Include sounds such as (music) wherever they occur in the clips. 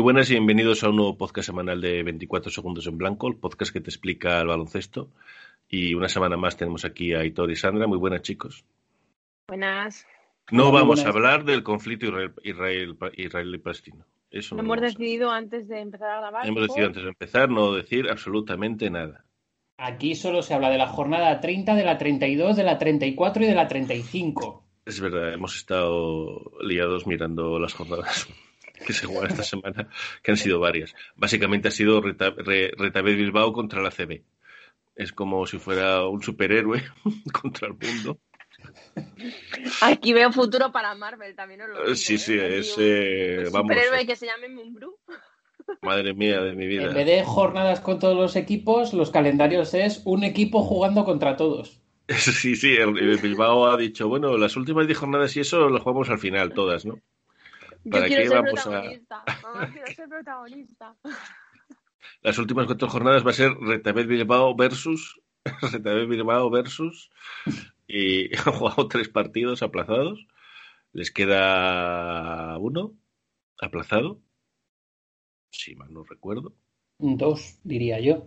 Muy buenas y bienvenidos a un nuevo podcast semanal de 24 segundos en blanco, el podcast que te explica el baloncesto. Y una semana más tenemos aquí a Hitor y Sandra. Muy buenas, chicos. Buenas. No muy vamos buenas. a hablar del conflicto Israel, Israel, Israel. Eso no hemos decidido antes de empezar a grabar. Hemos decidido antes de empezar no decir absolutamente nada. Aquí solo se habla de la jornada 30, de la 32, de la 34 y de la 35. Es verdad, hemos estado liados mirando las jornadas que se juegan esta semana, que han sido varias. Básicamente ha sido Reta- Re- Retabet Bilbao contra la CB. Es como si fuera un superhéroe (laughs) contra el mundo. Aquí veo futuro para Marvel, también os lo digo. Sí, sí, ¿eh? es, Aquí un- eh, un vamos, superhéroe que se llame Mumbrú. (laughs) madre mía de mi vida. En vez de jornadas con todos los equipos, los calendarios es un equipo jugando contra todos. (laughs) Sí, sí, el, el Bilbao ha dicho, bueno, las últimas 10 jornadas y eso las jugamos al final todas, ¿no? Yo ¿Para quiero qué ser vamos a- protagonista. Mamá, quiero ser protagonista. (laughs) Las últimas cuatro jornadas va a ser Retabet Bilbao versus (laughs) Retabet Bilbao versus y (laughs) han jugado tres partidos aplazados. Les queda uno aplazado, si mal no recuerdo. Dos, diría yo.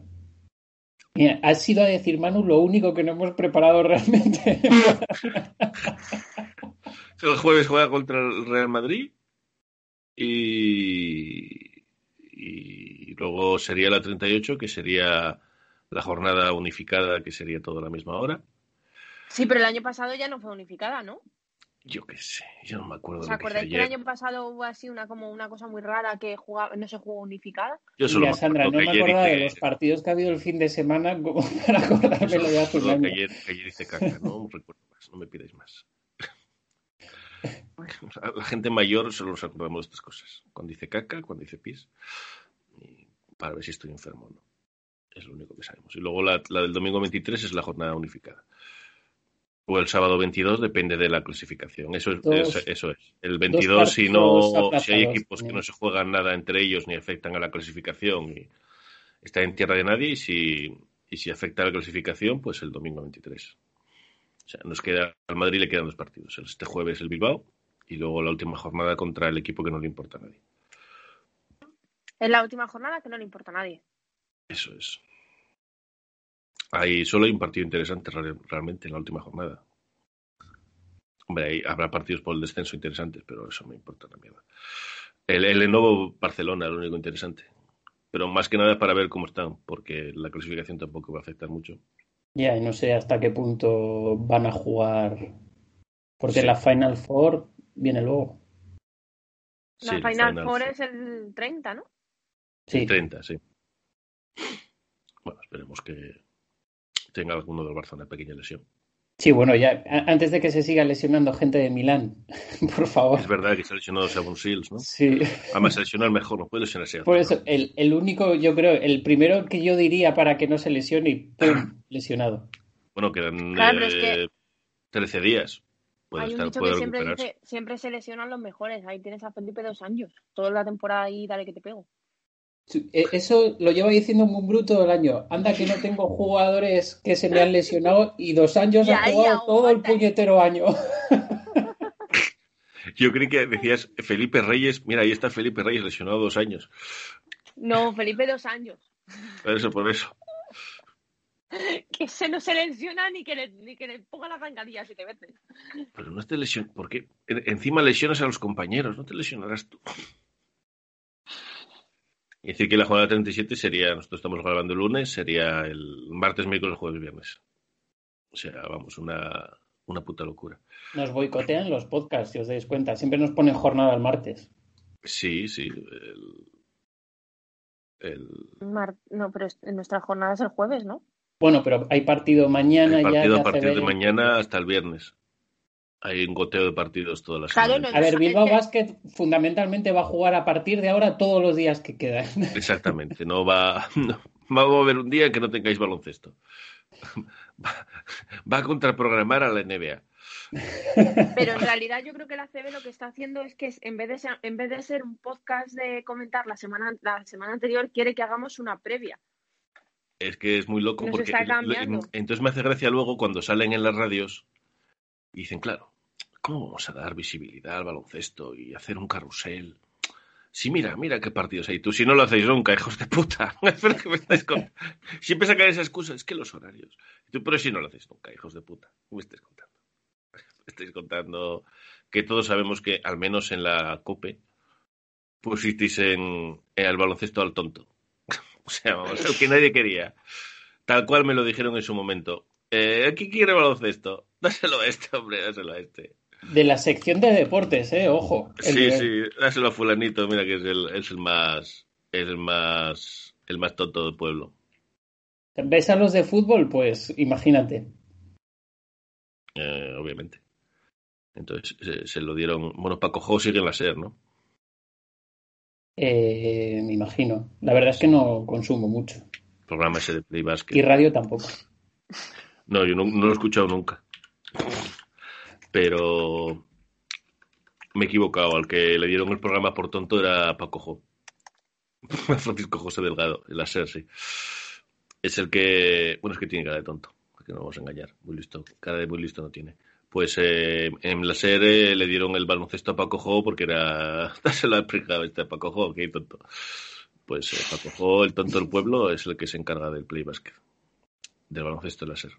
Mira, has sido a decir, Manu, lo único que no hemos preparado realmente. El jueves juega contra el Real Madrid y, y luego sería la 38, que sería la jornada unificada, que sería toda a la misma hora. Sí, pero el año pasado ya no fue unificada, ¿no? Yo qué sé, yo no me acuerdo ¿Os acordáis que el año pasado hubo así una como una cosa muy rara que jugaba, no se jugó unificada? Yo solo Mira, me Sandra, no acuerdo me acordaba de los partidos que ha habido el fin de semana como (laughs) para acordármelo me de hace un acuerdo que año. ayer, que ayer hice caca, no recuerdo más, no me pidáis más. (laughs) La gente mayor solo nos acordamos de estas cosas. Cuando dice caca, cuando dice pis, para ver si estoy enfermo o no. Es lo único que sabemos. Y luego la, la del domingo 23 es la jornada unificada. O el sábado 22 depende de la clasificación. Eso es, Dos- es- eso es. El 22 si no si hay equipos que no se juegan nada entre ellos ni afectan a la clasificación y está en tierra de nadie y si y si afecta a la clasificación pues el domingo 23. O sea, nos queda al Madrid le quedan dos partidos. Este jueves el Bilbao y luego la última jornada contra el equipo que no le importa a nadie. Es la última jornada que no le importa a nadie. Eso es. Hay, solo hay un partido interesante re- realmente en la última jornada. Hombre, ahí habrá partidos por el descenso interesantes, pero eso me importa una mierda. El, el Lenovo Barcelona, lo único interesante. Pero más que nada para ver cómo están, porque la clasificación tampoco va a afectar mucho. Ya, y no sé hasta qué punto van a jugar. Porque Sí. la Final Four viene luego. La Sí, Final, Four es el 30, ¿no? Sí, 30, sí. Bueno, esperemos que tenga alguno del Barça una pequeña lesión. sí, bueno, ya, antes de que se siga lesionando gente de Milán, (laughs) por favor. Es verdad que se ha lesionado Seven Seals, ¿no? Sí, Además, lesionar mejor, no puede lesionarse. por eso, el, el único, yo creo, el primero que yo diría para que no se lesione y ¡pum! (clears throat) lesionado. Bueno, quedan Claro, pero es eh, 13 días. Puede, Hay un estar, dicho puede que siempre dice, siempre se lesionan los mejores. Ahí tienes a Felipe dos años. Toda la temporada ahí, dale que te pego. E- Eso lo llevo diciendo Mumbrú todo el año. Anda que no tengo jugadores que se me han lesionado y dos años (laughs) Ya, ha ya, jugado todo el puñetero año. (laughs) Yo creí que decías Felipe Reyes. Mira, ahí está Felipe Reyes lesionado dos años. No, Felipe dos años. Por eso, por eso. (laughs) Que se no se lesiona ni que le, ni que le ponga la zancadilla siete veces. Pero no te lesionas. ¿Por qué? En- Encima lesionas a los compañeros. No te lesionarás tú. Y decir que la jornada 37 sería, nosotros estamos grabando el lunes, sería el martes, miércoles, jueves, viernes. O sea, vamos, una, una puta locura. Nos boicotean los podcasts, si os dais cuenta. Siempre nos ponen jornada el martes. Sí, sí. El, el, Mar- No, pero es- nuestra jornada es el jueves, ¿no? Bueno, pero hay partido mañana ya. partido de a partir de mañana hasta el viernes. Hay un goteo de partidos todas las Claro, semanas. A ver, Bilbao que- Basket fundamentalmente va a jugar a partir de ahora todos los días que quedan. (laughs) Exactamente, no va, no, va a haber un día que no tengáis baloncesto. Va, va a contraprogramar a la NBA. Pero en realidad yo creo que la CB lo que está haciendo es que en vez de ser, en vez de ser un podcast de comentar la semana, la semana anterior, quiere que hagamos una previa. Es que es muy loco Nos porque está cambiando. entonces me hace gracia luego cuando salen en las radios y dicen, claro, ¿cómo vamos a dar visibilidad al baloncesto y hacer un carrusel? Sí, mira, mira qué partidos hay. Tú si no lo hacéis nunca, (laughs) hijos de puta. (laughs) Pero me estáis con... Siempre sacan esa excusa, es que los horarios. Tú, pero si no lo hacéis nunca, hijos de puta. ¿Qué me estáis contando? (laughs) Me estáis contando que todos sabemos que, al menos en la COPE, pusisteis en, en el baloncesto al tonto. (laughs) o sea, vamos, el que nadie quería. Tal cual me lo dijeron en su momento. Eh, ¿Quién quiere baloncesto? (laughs) Dáselo a este, hombre, dáselo a este. De la sección de deportes, eh, ojo. Sí, nivel. sí, dáselo a fulanito, mira que es el, es el más, es el más, el más tonto del pueblo. ¿Ves a los de fútbol? Pues imagínate. Eh, obviamente. Entonces se, se lo dieron. Bueno, Paco Jo sigue en la SER, ¿no? Eh, me imagino. La verdad es que no consumo mucho. El programa ese de Play Y radio tampoco. No, yo no, no lo he escuchado nunca. Pero me he equivocado. Al que le dieron el programa por tonto era Paco Jo. (laughs) Francisco José Delgado, en la SER, sí. Es el que. Bueno, es que tiene cara de tonto. Que no vamos a engañar. Muy listo. Cara de muy listo no tiene. Pues eh, en la SER eh, le dieron el baloncesto a Paco Jo porque era. Se lo ha explicado este a Paco Jo, qué tonto. Pues eh, Paco Jo, el tonto del pueblo, es el que se encarga del play basket. Del baloncesto de la SER.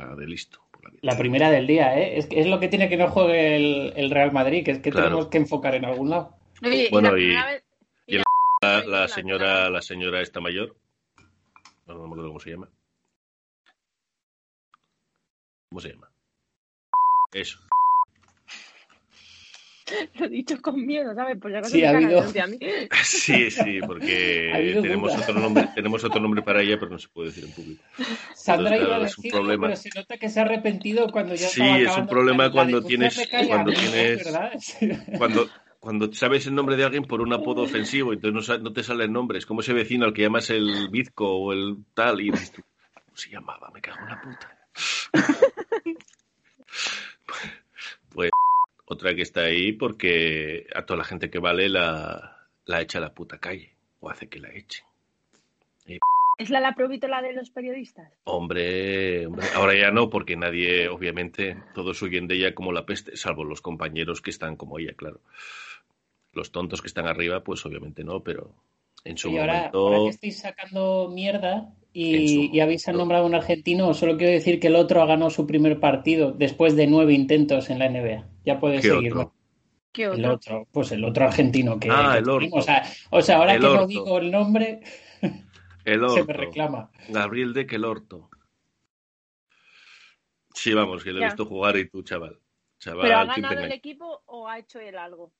Va de listo por la vida. La primera del día, ¿eh? Es, que es lo que tiene que no juegue el, el Real Madrid, que es que Claro. tenemos que enfocar en algún lado. Oye, Bueno, y- primera vez- y la- La, la- señora, la señora esta mayor. No me acuerdo cómo se llama. ¿Cómo se llama? Eso. (laughs) Lo he dicho con miedo, ¿sabes? Pues ya no Sí, ha me habido- a mí. (laughs) Sí, sí, porque (laughs) tenemos duda. otro, nombre, tenemos otro nombre para ella, pero no se puede decir en público. Sandra Entonces, iba a claro, es un decirlo, problema. pero se nota que se ha arrepentido cuando ya Sí, es un problema cuando tienes- cuando tienes-. Cuando, cuando sabes el nombre de alguien por un apodo ofensivo, entonces no, no te sale el nombre. Es como ese vecino al que llamas el bizco o el tal, y dices tú, ¿cómo se llamaba? Me cago en la puta. Pues otra que está ahí porque a toda la gente que vale la, la echa a la puta calle, o hace que la echen. ¿Es la la provítola de los periodistas? Hombre, hombre, ahora ya no, porque nadie, obviamente, todos huyen de ella como la peste, salvo los compañeros que están como ella, claro. Los tontos que están arriba, pues obviamente no, pero en su Y ahora, momento. ahora que estáis sacando mierda Su y, y habéis nombrado a un argentino, solo quiero decir que el otro ha ganado su primer partido después de nueve intentos en la NBA. Ya puedes ¿Qué seguirlo. otro? ¿Qué El otro? otro, pues el otro argentino que, Ah, que el tenemos. O sea, o sea, ahora El que no digo el nombre, (laughs) El se me reclama. Gabriel de Quelorto. Sí, vamos, que le he visto jugar y tú, chaval. Chaval, ¿Pero ha ¿quién te ganado el equipo o ha hecho él algo?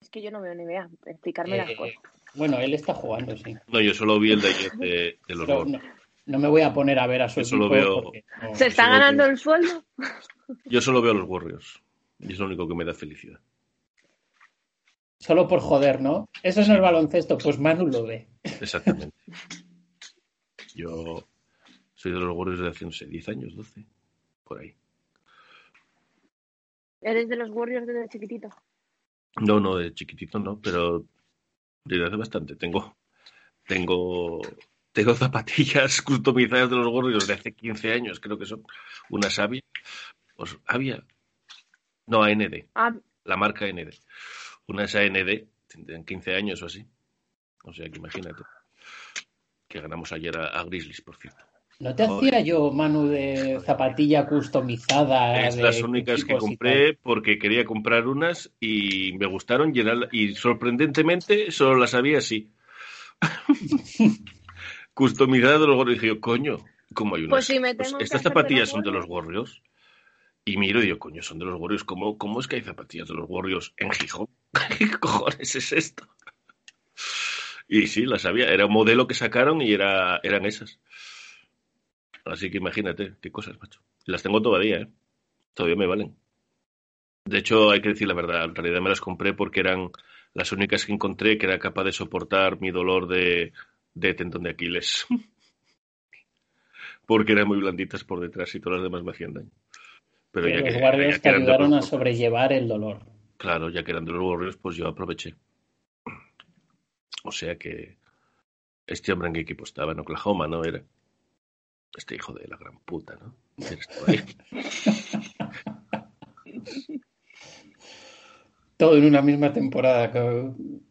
Es que yo no veo NBA. Explicarme las Eh, cosas. bueno, él está jugando, sí. No, yo solo vi el de ayer de, de los Pero Gordos. no, no me voy a poner a ver a su Yo equipo veo- porque no- ¿Se está ganando que- el sueldo? Yo solo veo a los Warriors. Y es lo único que me da felicidad. solo por joder, ¿no? Eso es baloncesto, pues Manu lo ve. Exactamente. Yo soy de los Warriors desde hace, no sé, 10 años, 12, por ahí. Eres de los Warriors desde chiquitito. No, no, de chiquitito no, pero desde hace bastante. Tengo, tengo, tengo zapatillas (laughs) customizadas de los Warriors de hace 15 años, creo que son. Unas Avia, pues Avia, no, AND, Ah, la marca AND. Unas AND, tendrían 15 años o así. O sea que imagínate. Que ganamos ayer a, a Grizzlies, por cierto. ¿No te Joder. hacía yo, Manu, de zapatilla customizada? Es de las únicas que compré porque quería comprar unas y me gustaron y, era- y sorprendentemente solo las había así. (laughs) Customizadas de los Warriors. Y dije yo, coño, ¿cómo hay unas? Pues si me tengo que estas zapatillas son de los Warriors. Warriors. Y miro y digo, coño, son de los Warriors. ¿Cómo, cómo es que hay zapatillas de los Warriors en Gijón? (laughs) ¿Qué cojones es esto? Y sí, las había. Era un modelo que sacaron y era, eran esas. Así que imagínate, qué cosas, macho. Las tengo todavía, ¿eh? Todavía me valen. De hecho, hay que decir la verdad, en realidad me las compré porque eran las únicas que encontré que era capaz de soportar mi dolor de, de tendón de Aquiles. (laughs) porque eran muy blanditas por detrás y todas las demás me hacían daño. Pero ya los que, guardias ya que ayudaron a los- sobrellevar el dolor. Claro, ya que eran de los Warriors, pues yo aproveché. O sea que este hombre en qué equipo estaba, en Oklahoma, ¿no? Era este hijo de la gran puta, ¿no? (laughs) Todo en una misma temporada.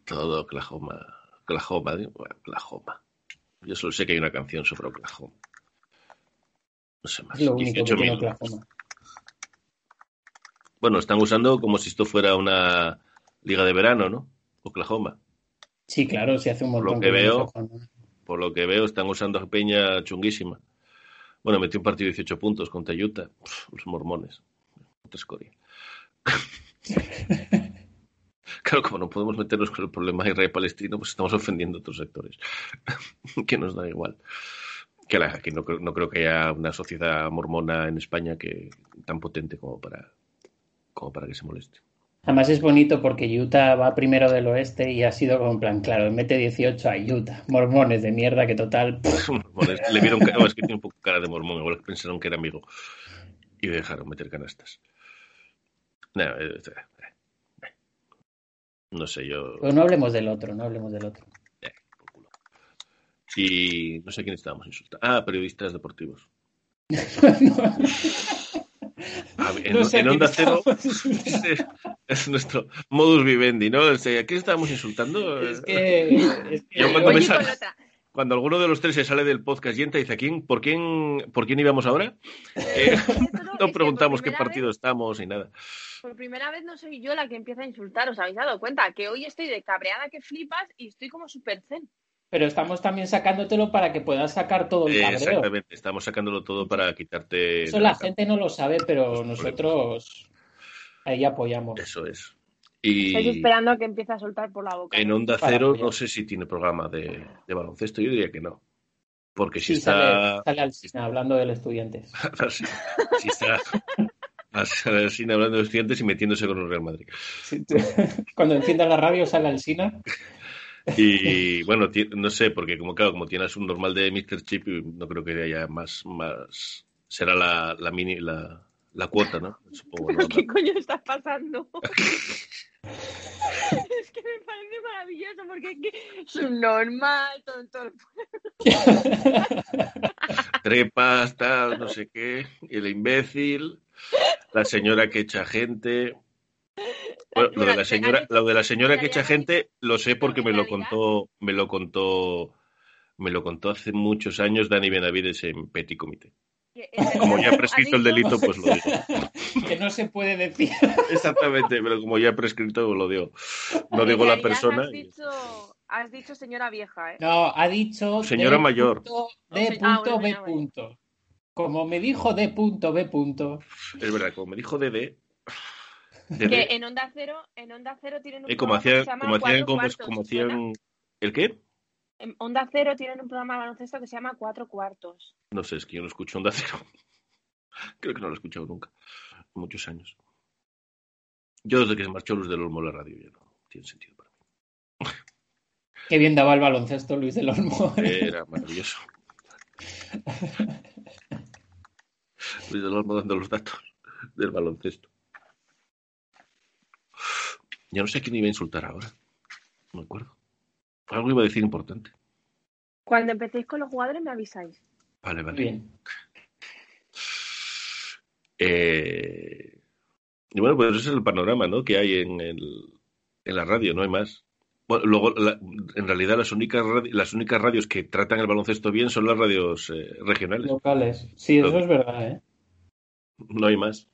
Todo Oklahoma. Oklahoma. Bueno, Oklahoma. Yo solo sé que hay una canción sobre Oklahoma. No sé más. Lo único que tiene 18.000. Oklahoma. Bueno, están usando como si esto fuera una liga de verano, ¿no? Oklahoma. Sí, claro, se hace un Por montón. lo que veo. Por lo que veo, están usando a Peña chunguísima. Bueno, metió un partido de 18 puntos contra Utah. Los mormones. Otra escoria. (laughs) Claro, como no podemos meternos con el problema israelí-palestino, pues estamos ofendiendo a otros sectores. (laughs) que nos da igual. Que, la, que no, creo- no creo que haya una sociedad mormona en España que tan potente como para, como para que se moleste. Además es bonito porque Utah va primero del oeste y ha sido como en plan, claro, mete 18 a Utah. Mormones de mierda que total. (laughs) Mormones, le vieron no, es que tiene un poco cara de mormón, igual que pensaron que era amigo. Y dejaron meter canastas. Eh, eh, no sé, yo. Pero no hablemos del otro, no hablemos del otro. por culo. Y no sé quién estábamos insultando. Ah, periodistas deportivos. (laughs) En, No sé en a quién Onda Cero es, (laughs) es nuestro modus vivendi, ¿no? O sea, ¿A quién estábamos insultando? Es que, es que- Yo cuando me sal- con otra. Cuando alguno de los tres se sale del podcast y entra y dice, ¿a quién, por, quién, ¿por quién íbamos ahora? (laughs) Eh, (laughs) no preguntamos qué partido estamos ni nada. por primera vez no soy yo la que empieza a insultar, ¿os habéis dado cuenta? Que hoy estoy de cabreada que flipas y estoy como súper zen. Pero estamos también sacándotelo para que puedas sacar todo el cabreo. exactamente, estamos sacándolo todo para quitarte. Eso la gente no lo sabe, pero nosotros ahí apoyamos. Eso es. Estoy Y esperando a que empiece a soltar por la boca. en Onda Cero no sé si tiene programa de, de baloncesto, yo diría que no. Porque si Sí, está. sale, sale al cine (laughs) hablando del estudiantes. (laughs) si, si está. al cine hablando de estudiantes y metiéndose con el Real Madrid. Sí, tú- (laughs) Cuando enciendas la radio sale al cine. Y bueno, no sé, porque como claro, como tienes un normal de Mr. Chip, no creo que haya más, más será la, la mini, la, la cuota, ¿no? Supongo, ¿no? ¿Qué coño está pasando? (laughs) es que me parece maravilloso porque es que es un normal, tonto. (laughs) Trepas, tal, no sé qué, el imbécil, la señora que echa gente. Bueno, lo de la señora, lo de la señora que echa gente lo sé porque me lo contó, me lo contó, me lo contó hace muchos años Dani Benavides en Petit Comité. Como ya ha prescrito el delito, pues lo digo. Que no se puede decir. Exactamente, pero como ya he prescrito, lo digo. No digo la persona. Has dicho, has dicho señora vieja, ¿eh? No, ha dicho Señora D mayor. punto, No, D se- ah, punto, bueno, B punto. Como me dijo D punto, B punto. Es verdad, como me dijo Dede. Que Dede en Onda Cero, en Onda Cero tienen un eh, como que hacían, se llama como hacían, como, hacían. ¿El qué? En Onda Cero tienen un programa de baloncesto que se llama Cuatro Cuartos. No sé, es que yo no escucho Onda Cero. (laughs) Creo que no lo he escuchado nunca. Muchos años. Yo desde que se marchó Luz del Olmo la radio ya no tiene sentido para mí. (laughs) Qué bien daba el baloncesto Luis del Olmo. Era maravilloso. (laughs) Luis del Olmo dando los datos del baloncesto. Ya no sé a quién iba a insultar ahora. No me acuerdo. Algo iba a decir importante. Cuando empecéis con los jugadores me avisáis. Vale, vale. bien. Eh, y bueno, pues ese es el panorama ¿no? que hay en, el, en la radio, no hay más. Bueno, luego, la- en realidad, las únicas, las únicas radios que tratan el baloncesto bien son las radios eh, regionales. Locales. Sí, eso es verdad, ¿eh? No hay más.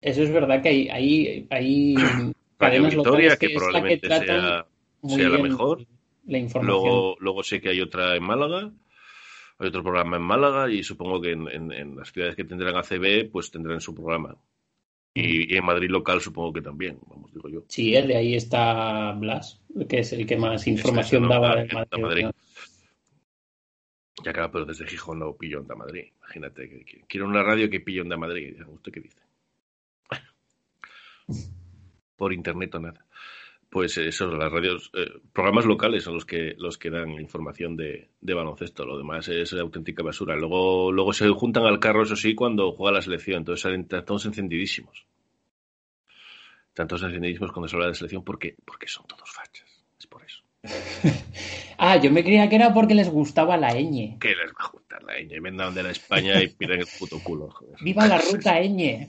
Eso es verdad que hay, hay, hay (coughs) cadenas Victoria, locales que, que, que probablemente tratan sea, sea la mejor. la información. Luego, luego sé que hay otra en Málaga. Hay otro programa en Málaga y supongo que en, en- en las ciudades que tendrán ACB, pues tendrán su programa. Y, y en Madrid local supongo que también, vamos, digo yo. Sí, de ahí está Blas, que es el que más información daba en Madrid. Madrid. Ya claro, pero desde Gijón no pillo Onda Madrid. Imagínate, que, que- quiero una radio que pille Onda Madrid. ¿Usted qué dice? (laughs) Por internet o nada. Pues eso, las radios, eh, programas locales son los que los que dan información de, de baloncesto. Lo demás es auténtica basura. Luego, luego se juntan al carro, eso sí, cuando juega la selección. Entonces salen están todos encendidísimos. Tantos encendidísimos cuando se habla de selección porque, porque son todos fachas. Es por eso. (laughs) Ah, yo me creía que era porque les gustaba la ñ. que les va a gustar la ñ? Vendan de la España y (laughs) piden el puto culo. joder. ¡Viva la ruta (laughs) ñ!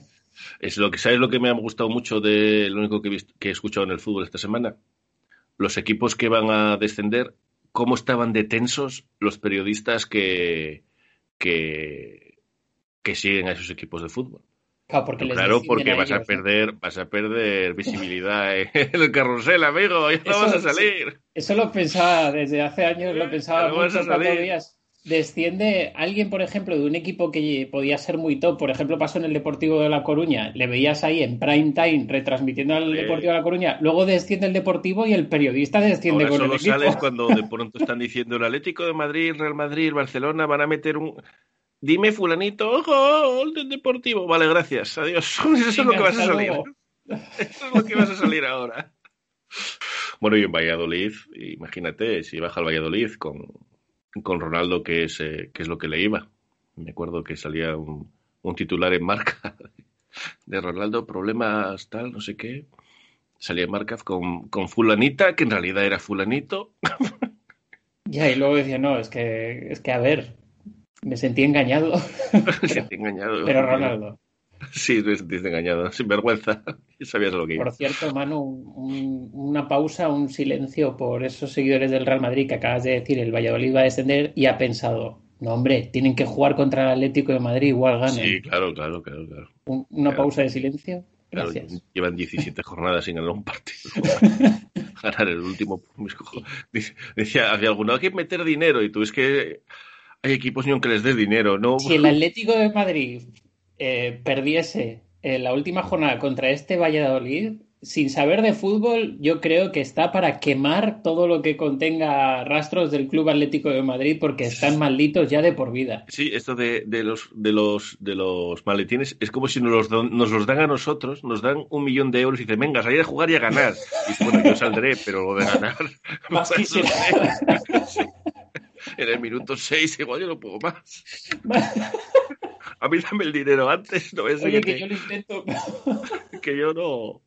Es lo que, ¿Sabes lo que me ha gustado mucho de lo único que he, visto- que he escuchado en el fútbol esta semana? los equipos que van a descender, cómo estaban de tensos los periodistas que, que, que siguen a esos equipos de fútbol. Claro, porque, Claro, vas a ellos, ¿no? perder, vas a perder visibilidad en el carrusel, amigo, ya no Eso vas a sí. salir. Eso lo pensaba desde hace años, lo pensaba mucho salir. veías. Desciende alguien, por ejemplo, de un equipo que podía ser muy top, por ejemplo, pasó en el Deportivo de La Coruña, le veías ahí en prime time retransmitiendo al Sí. Deportivo de La Coruña, luego desciende el Deportivo y el periodista desciende Ahora con solo el equipo. sales cuando de (laughs) pronto están diciendo el Atlético de Madrid, Real Madrid, Barcelona, van a meter un... Dime, fulanito, gol del Deportivo. Vale, gracias, adiós. (laughs) Eso es lo que vas a salir. luego. (laughs) Eso es lo que vas a salir ahora. Bueno, y en Valladolid, imagínate, si baja el Valladolid con, con Ronaldo, que es, eh, que es lo que le iba. Me acuerdo que salía un, un titular en marca (laughs) de Ronaldo, problemas tal, no sé qué. Salía en marca con, con fulanita, que en realidad era fulanito. (laughs) Ya, y luego decía, no, es que, es que a ver, me sentí engañado, Se te he engañado. (laughs) pero Ronaldo. (laughs) Sí, te sentiste engañado, (laughs) sin vergüenza. (laughs) Sabías lo que iba. Por cierto, Manu, un- una pausa, un silencio por esos seguidores del Real Madrid que acabas de decir, el Valladolid va a descender y ha pensado, no hombre, tienen que jugar contra el Atlético de Madrid, igual ganen. Sí, claro, claro, claro, claro. Un- una claro. pausa de silencio. Claro, Gracias. llevan 17 jornadas sin ganar un partido. ganar el último. mis Dice- Decía, había alguno, hay que meter dinero. Y tú es que hay equipos ni aunque les des dinero, ¿no? Si el Atlético de Madrid eh, perdiese en la última jornada contra este Valladolid, sin saber de fútbol, yo creo que está para quemar todo lo que contenga rastros del Club Atlético de Madrid porque están malditos ya de por vida. Sí, esto de, de los, de, los, de los maletines es como si nos los, nos los dan a nosotros, nos dan un millón de euros y dicen, venga, salir a jugar y a ganar. Y bueno, yo saldré, pero lo de ganar. (laughs) Más. (laughs) En el minuto 6 igual yo no puedo más. (laughs) A mí dame el dinero antes, no es Oye, que, que yo lo intento. (laughs) que yo no.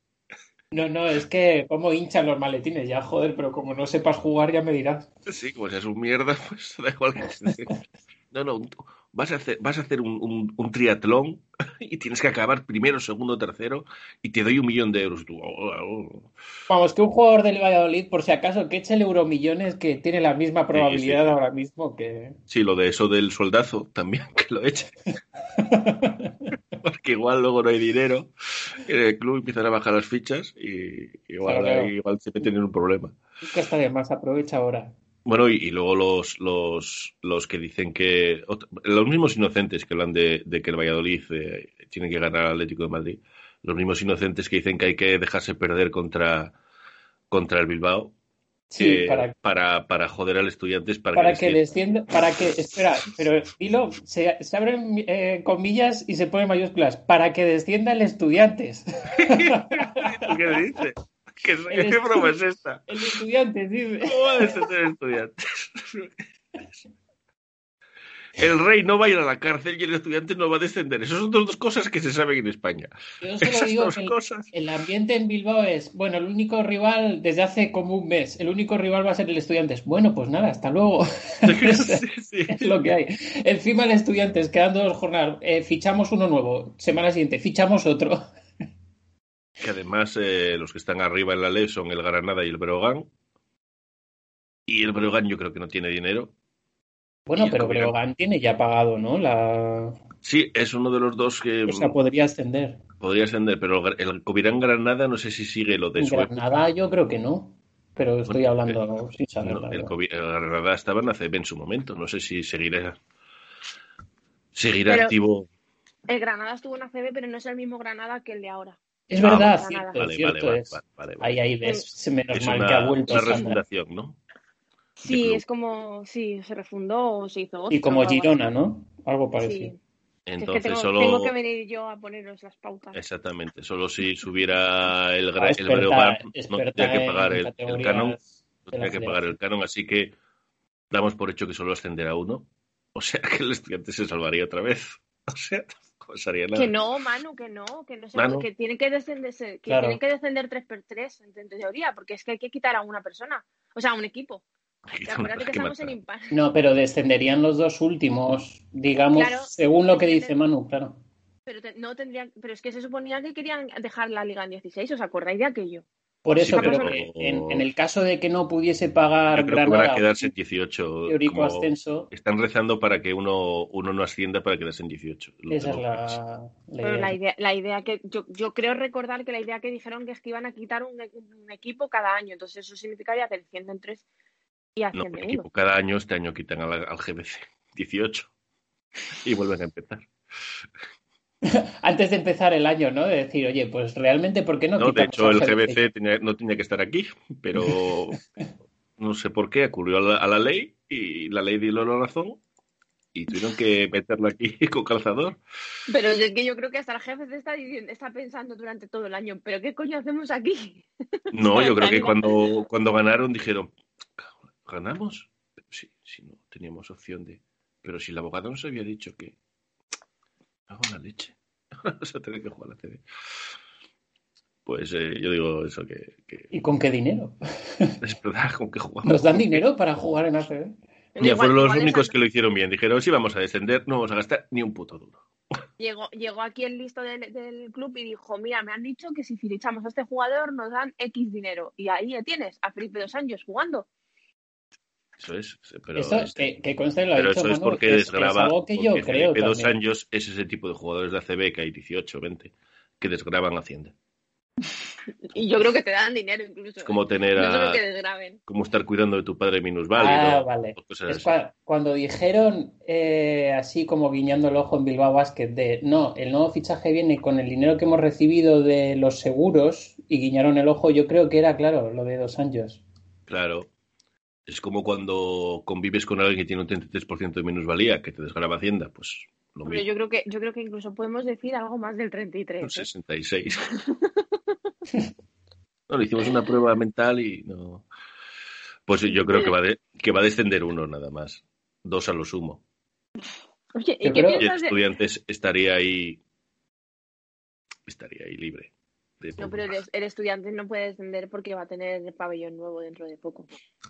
No, no, es que como hinchan los maletines, ya joder, pero como no sepas jugar ya me dirás. Sí, como seas un mierda, (laughs) pues da igual que No, no, un- vas a hacer, vas a hacer un, un- un triatlón (laughs) y tienes que acabar primero, segundo, tercero y te doy un millón de euros. Tú, oh, oh. Vamos, que un jugador del Valladolid, por si acaso, que eche el Euromillones, que tiene la misma probabilidad sí. ahora mismo que... Sí, lo de eso del soldazo también, (laughs) que lo eche. (laughs) Porque igual luego no hay dinero. En el club empiezan a bajar las fichas y igual, Claro, claro. igual se meten en un problema. Nunca está de más, aprovecha ahora. Bueno, y, y luego los, los, los que dicen que. Los mismos inocentes que hablan de, de que el Valladolid eh, tiene que ganar al Atlético de Madrid. Los mismos inocentes que dicen que hay que dejarse perder contra, contra el Bilbao. Sí, eh, para, para, para joder al estudiantes. Para, que descienda, para que, espera, pero dilo, se, se abren eh, comillas y se ponen mayúsculas, para que descienda el estudiantes. (laughs) ¿Qué le dice? ¿Qué, El ¿Qué broma es esta? El estudiante, dice. ¿Cómo descender estudiantes? El rey no va a ir a la cárcel y el estudiante no va a descender. Esas son dos cosas que se saben en España. Yo solo Esas digo dos que el, cosas. el ambiente en Bilbao es, bueno, el único rival desde hace como un mes, el único rival va a ser el Estudiantes. Bueno, pues nada, hasta luego. (laughs) Sí, (laughs) sí. Es lo que hay. Encima el Estudiantes, quedando dos jornadas, eh, fichamos uno nuevo. Semana siguiente, fichamos otro. Que además eh, los que están arriba en la ley son el Granada y el Breogán. Y el Breogán yo creo que no tiene dinero. Bueno, pero. Breogán tiene ya pagado, ¿no? La... Sí, es uno de los dos que O sea, podría ascender. podría ascender, pero el, Covirán Granada no sé si sigue lo de su época. Granada yo creo que no. Pero estoy Bueno, hablando sin saber. No, el, Granada estaba en ACB en su momento. No sé si seguirá, seguirá Pero- activo. El Granada estuvo en ACB, pero no es el mismo Granada que el de ahora. Es Ah, verdad, vale, cierto, Vale, cierto vale, es. vale, vale, vale. Ahí, ahí ves, menos Es mal una, que ha vuelto una refundación, ¿no? Sí, es como, sí, se refundó o se hizo otro. Y como. Girona, ¿no? Algo parecido. Sí. Entonces, es que tengo, solo. tengo que venir yo a poneros las pautas. Exactamente, solo si subiera el, Ah, gra- el Breogán, no tendría que pagar el, canon. la Tendría que pagar el canon, así que damos por hecho que solo ascenderá uno. O sea (laughs) que el estudiante se salvaría otra vez. O sea, no pasaría nada. Que no, Manu, que no, que no se Manu. que tienen que descender, que Claro. tienen que descender 3 por 3 en, teoría, porque es que hay que quitar a una persona, o sea, a un equipo. (laughs) Que estamos en impar. No, pero descenderían los dos últimos, digamos, Claro, según lo que dice Manu, claro. Pero te- no tendrían, pero es que se suponía que querían dejar la liga en 16, ¿os acordáis de aquello? Por eso, Sí, pero, en, en el caso de que no pudiese pagar Yo creo que van a quedarse en 18. teórico como- ascenso, Están rezando para que uno, uno no ascienda para quedarse en 18. Lo esa es la, idea. la idea, la idea que yo, yo creo recordar que la idea que dijeron que es que iban a quitar un, un equipo cada año, entonces eso significaría que descienden tres y No, asciende el uno. equipo cada año, este año quitan al, al GBC 18 y vuelven a empezar. (laughs) Antes de empezar el año, ¿no? De decir, oye, pues realmente, ¿por qué no No, de hecho, el GBC? Tenía- no tenía que estar aquí, pero (laughs) no sé por qué acudió a la, a la ley y la ley dio la razón y tuvieron que meterlo aquí (laughs) con calzador. Pero es que yo creo que hasta el jefe se está diciendo, está pensando durante todo el año, ¿pero qué coño hacemos aquí? No, yo creo que cuando, cuando ganaron dijeron, ¿ganamos? Pero sí, sí, no teníamos opción de... Pero si el abogado nos había dicho que... Hago la leche. (laughs) Vamos a tener que jugar la CD. Pues eh, yo digo eso que, que ¿Y con qué dinero? (laughs) es verdad, con que jugamos. ¿Nos dan dinero para jugar en ACB? Ya Igual- fueron los únicos esa- que lo hicieron bien. Dijeron, sí, vamos a descender, no vamos a gastar ni un puto duro. (laughs) Llegó, llegó aquí el listo del, del club y dijo, mira, me han dicho que si fichamos a este jugador nos dan X dinero. Y ahí le tienes a Felipe Dos Años jugando. Eso es. Pero, Eso, este- que, que conste, lo ha pero dicho eso es Manu, porque es- es desgraba. algo que yo porque creo Felipe dos también. años es ese tipo de jugadores de ACB que hay 18, 20, que desgraban Hacienda. (laughs) Y yo creo que te dan dinero incluso. Es como tener No solo a. que desgraben. como estar cuidando de tu padre minusválido. Ah, vale. o cosas Es así. cua- cuando dijeron, eh, así como guiñando el ojo en Bilbao Basket, de no, el nuevo fichaje viene con el dinero que hemos recibido de los seguros y guiñaron el ojo, yo creo que era, claro, lo de dos años. Claro. Es como cuando convives con alguien que tiene un 33% de minusvalía, que te desgraba Hacienda, pues lo Pero mismo. yo creo que yo creo que incluso podemos decir algo más del 33. Un ¿eh? 66. (laughs) no, le hicimos una prueba mental y no. Pues yo creo que va, de- que va a descender uno nada más. Dos a lo sumo. Oye, ¿y qué piensas de...? Estudiantes estaría ahí. Estaría ahí libre. De No, pero el, el estudiante no puede descender porque va a tener el pabellón nuevo dentro de poco.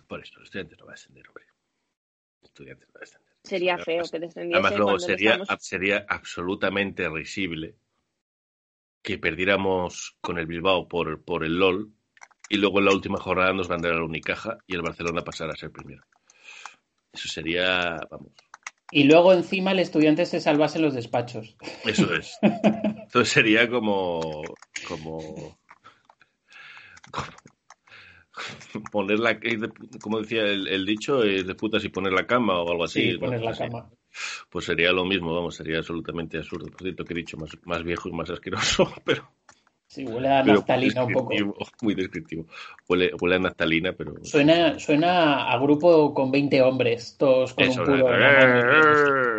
Por eso, el estudiante no va a descender, hombre. El estudiante no va a descender. Sería feo que descendiese Además, luego sería, estamos- sería absolutamente risible que perdiéramos con el Bilbao por, por el LOL y luego en la última jornada nos ganara la Unicaja y el Barcelona pasara a ser primero. Eso sería, vamos, Y luego encima el estudiante se salvase en los despachos. eso es. (laughs) Entonces sería como, como, como poner la, como decía el, el dicho, es de putas y poner la cama o algo así. Sí, poner la Así. cama. Pues sería lo mismo, vamos, sería absolutamente absurdo. Por cierto, que he dicho, más, más viejo y más asqueroso, (laughs) pero, Sí, huele a naftalina un poco. muy descriptivo. Huele, huele a naftalina, pero... Suena, suena a grupo con 20 hombres, todos con Eso, un puro. la.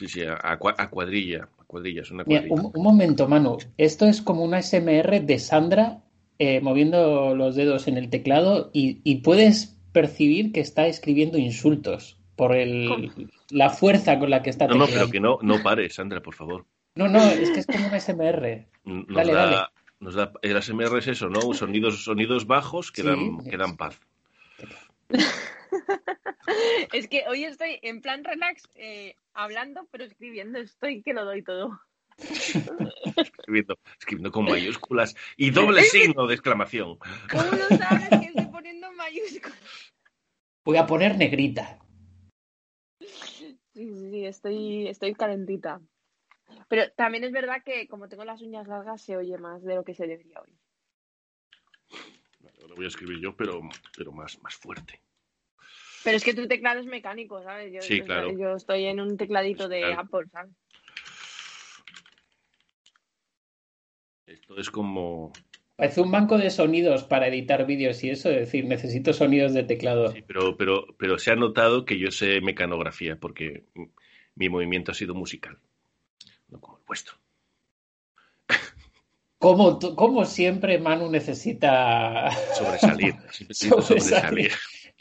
Sí, sí, a, a cua- a cuadrilla, a cuadrilla, es una Mira, un, un momento, Manu. Esto es como una SMR de Sandra eh, moviendo los dedos en el teclado y, y puedes percibir que está escribiendo insultos por el, la fuerza con la que está No, no, pero que no, no pare, Sandra, por favor. No, no, es que es como una SMR. Nos Dale, da, dale. Nos da, el ASMR es eso, ¿no? Sonidos, sonidos bajos que, Sí, dan, es- que dan paz. (laughs) Es que hoy estoy en plan relax, eh, hablando, pero escribiendo estoy que lo doy todo. Escribiendo, escribiendo con mayúsculas y doble signo de exclamación. ¿Cómo lo sabes que estoy poniendo mayúsculas? Voy a poner negrita. Sí, sí, sí, estoy, estoy calentita. Pero también es verdad que como tengo las uñas largas se oye más de lo que se debería oír. Lo voy a escribir yo, pero, pero más, más fuerte. Pero es que tu teclado es mecánico, ¿sabes? Yo, Sí, yo- claro. yo estoy en un tecladito de Claro. Apple, ¿sabes? Esto es como... Parece un banco de sonidos para editar vídeos y eso, es decir, necesito sonidos de teclado. Sí, pero, pero, pero se ha notado que yo sé mecanografía porque mi movimiento ha sido musical, no como el vuestro. Como, como siempre, Manu necesita, Sobresalir, (laughs) Sobresalir. sobresalir.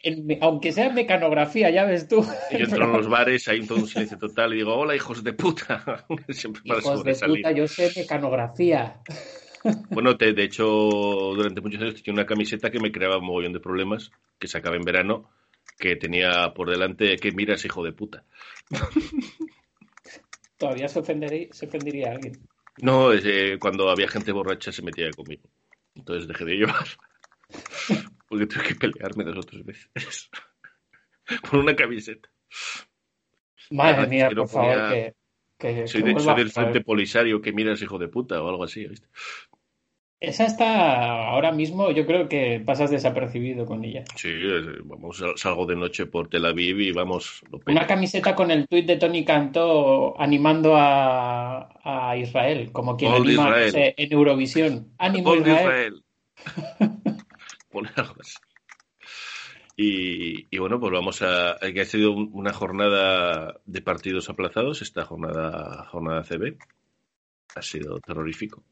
En- aunque sea en mecanografía, ya ves tú. Y Yo entro en los bares, hay todo un silencio total y digo, hola hijos de puta, (laughs) siempre para Hijos de puta, yo sé mecanografía. (laughs) Bueno, te- de hecho, durante muchos años tenía una camiseta que me creaba un mogollón de problemas, que sacaba en verano, que tenía por delante que miras, hijo de puta. (laughs) Todavía se ofendería, se ofendería alguien. No, es, eh, cuando había gente borracha se metía conmigo. Entonces dejé de llevar. Porque tuve que pelearme dos o tres veces. (laughs) Por una camiseta. Madre mía, no por favor, ponía- que, que- Soy, que de- soy del frente polisario que miras hijo de puta o algo así. ¿viste? Esa está ahora mismo, yo creo que pasas desapercibido con ella. Sí, vamos, sal- salgo de noche por Tel Aviv y vamos. Lo. Una camiseta con el tuit de Tony Cantó animando a, a Israel, como quien de anima Israel. no sé, en Eurovisión. ¡Ánimo Israel! Israel. (laughs) Pone algo así. Y, y bueno, pues vamos a. que ha sido un- una jornada de partidos aplazados, esta jornada, jornada CB. Ha sido terrorífico.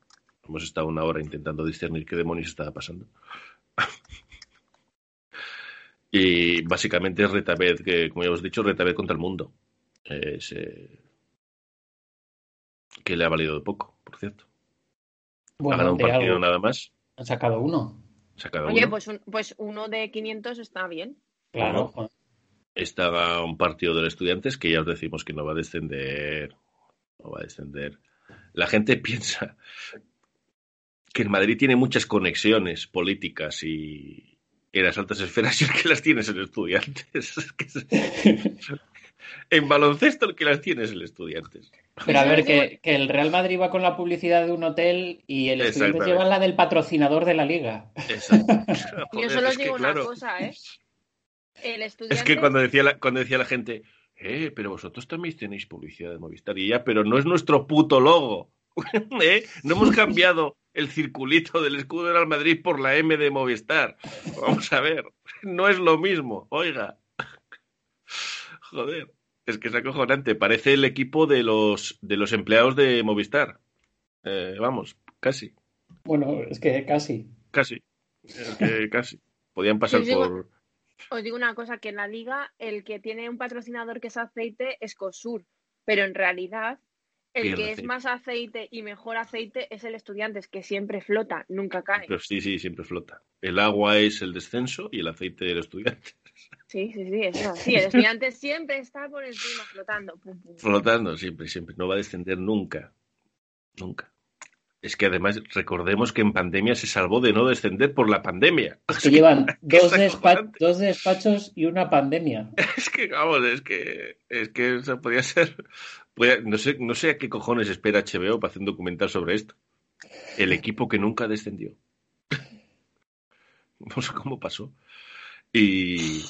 Hemos estado una hora intentando discernir qué demonios estaba pasando. (laughs) y básicamente es Retabed, que como ya os he dicho, Retabed contra el mundo. Es, eh, que le ha valido de poco, por cierto. ha ganado un partido algo. nada más. Han sacado uno. Oye, uno. pues, un- pues uno de 500 está bien. Claro. Estaba un partido de los estudiantes que ya os decimos que no va a descender. No va a descender. La gente (laughs) piensa que el Madrid tiene muchas conexiones políticas y en las altas esferas (laughs) y el que las tienes en estudiantes. (laughs) Es es- En baloncesto el que las tienes en estudiantes. Pero a ver, es que, que el Real Madrid va con la publicidad de un hotel y el Estudiantes Exactamente. lleva la del patrocinador de la liga. Exacto. (laughs) Yo solo es os que, digo claro, una cosa, ¿eh? El estudiante... Es que cuando decía la, cuando decía la gente, eh, pero vosotros también tenéis publicidad de Movistar. Y ya, pero no es nuestro puto logo. (laughs) ¿Eh? No hemos cambiado el circulito del escudo del Real Madrid por la M de Movistar. Vamos a ver. No es lo mismo. Oiga. (laughs) Joder. Es que es acojonante. Parece el equipo de los, de los empleados de Movistar. Eh, vamos, casi. Bueno, es que casi. Casi. Es que (laughs) casi. Podían pasar por. Os digo una cosa, que en la liga el que tiene un patrocinador que es aceite es Cosur, pero en realidad el que es más aceite y mejor aceite es el Estudiantes, que siempre flota, nunca cae. Pero sí, sí, siempre flota. El agua es el descenso y el aceite el estudiante. Sí, sí, sí, eso sí, el (laughs) Estudiantes siempre está por encima flotando. Pum, pum. Flotando, siempre, siempre. No va a descender nunca. Nunca. Es que además recordemos que en pandemia se salvó de no descender por la pandemia. (laughs) (laughs) Es que llevan es despa- dos despachos y una pandemia. Es que, vamos, es que, es que eso podía ser. No, sé, no sé a qué cojones espera HBO para hacer un documental sobre esto. El equipo que nunca descendió. (laughs) No sé cómo pasó. Y.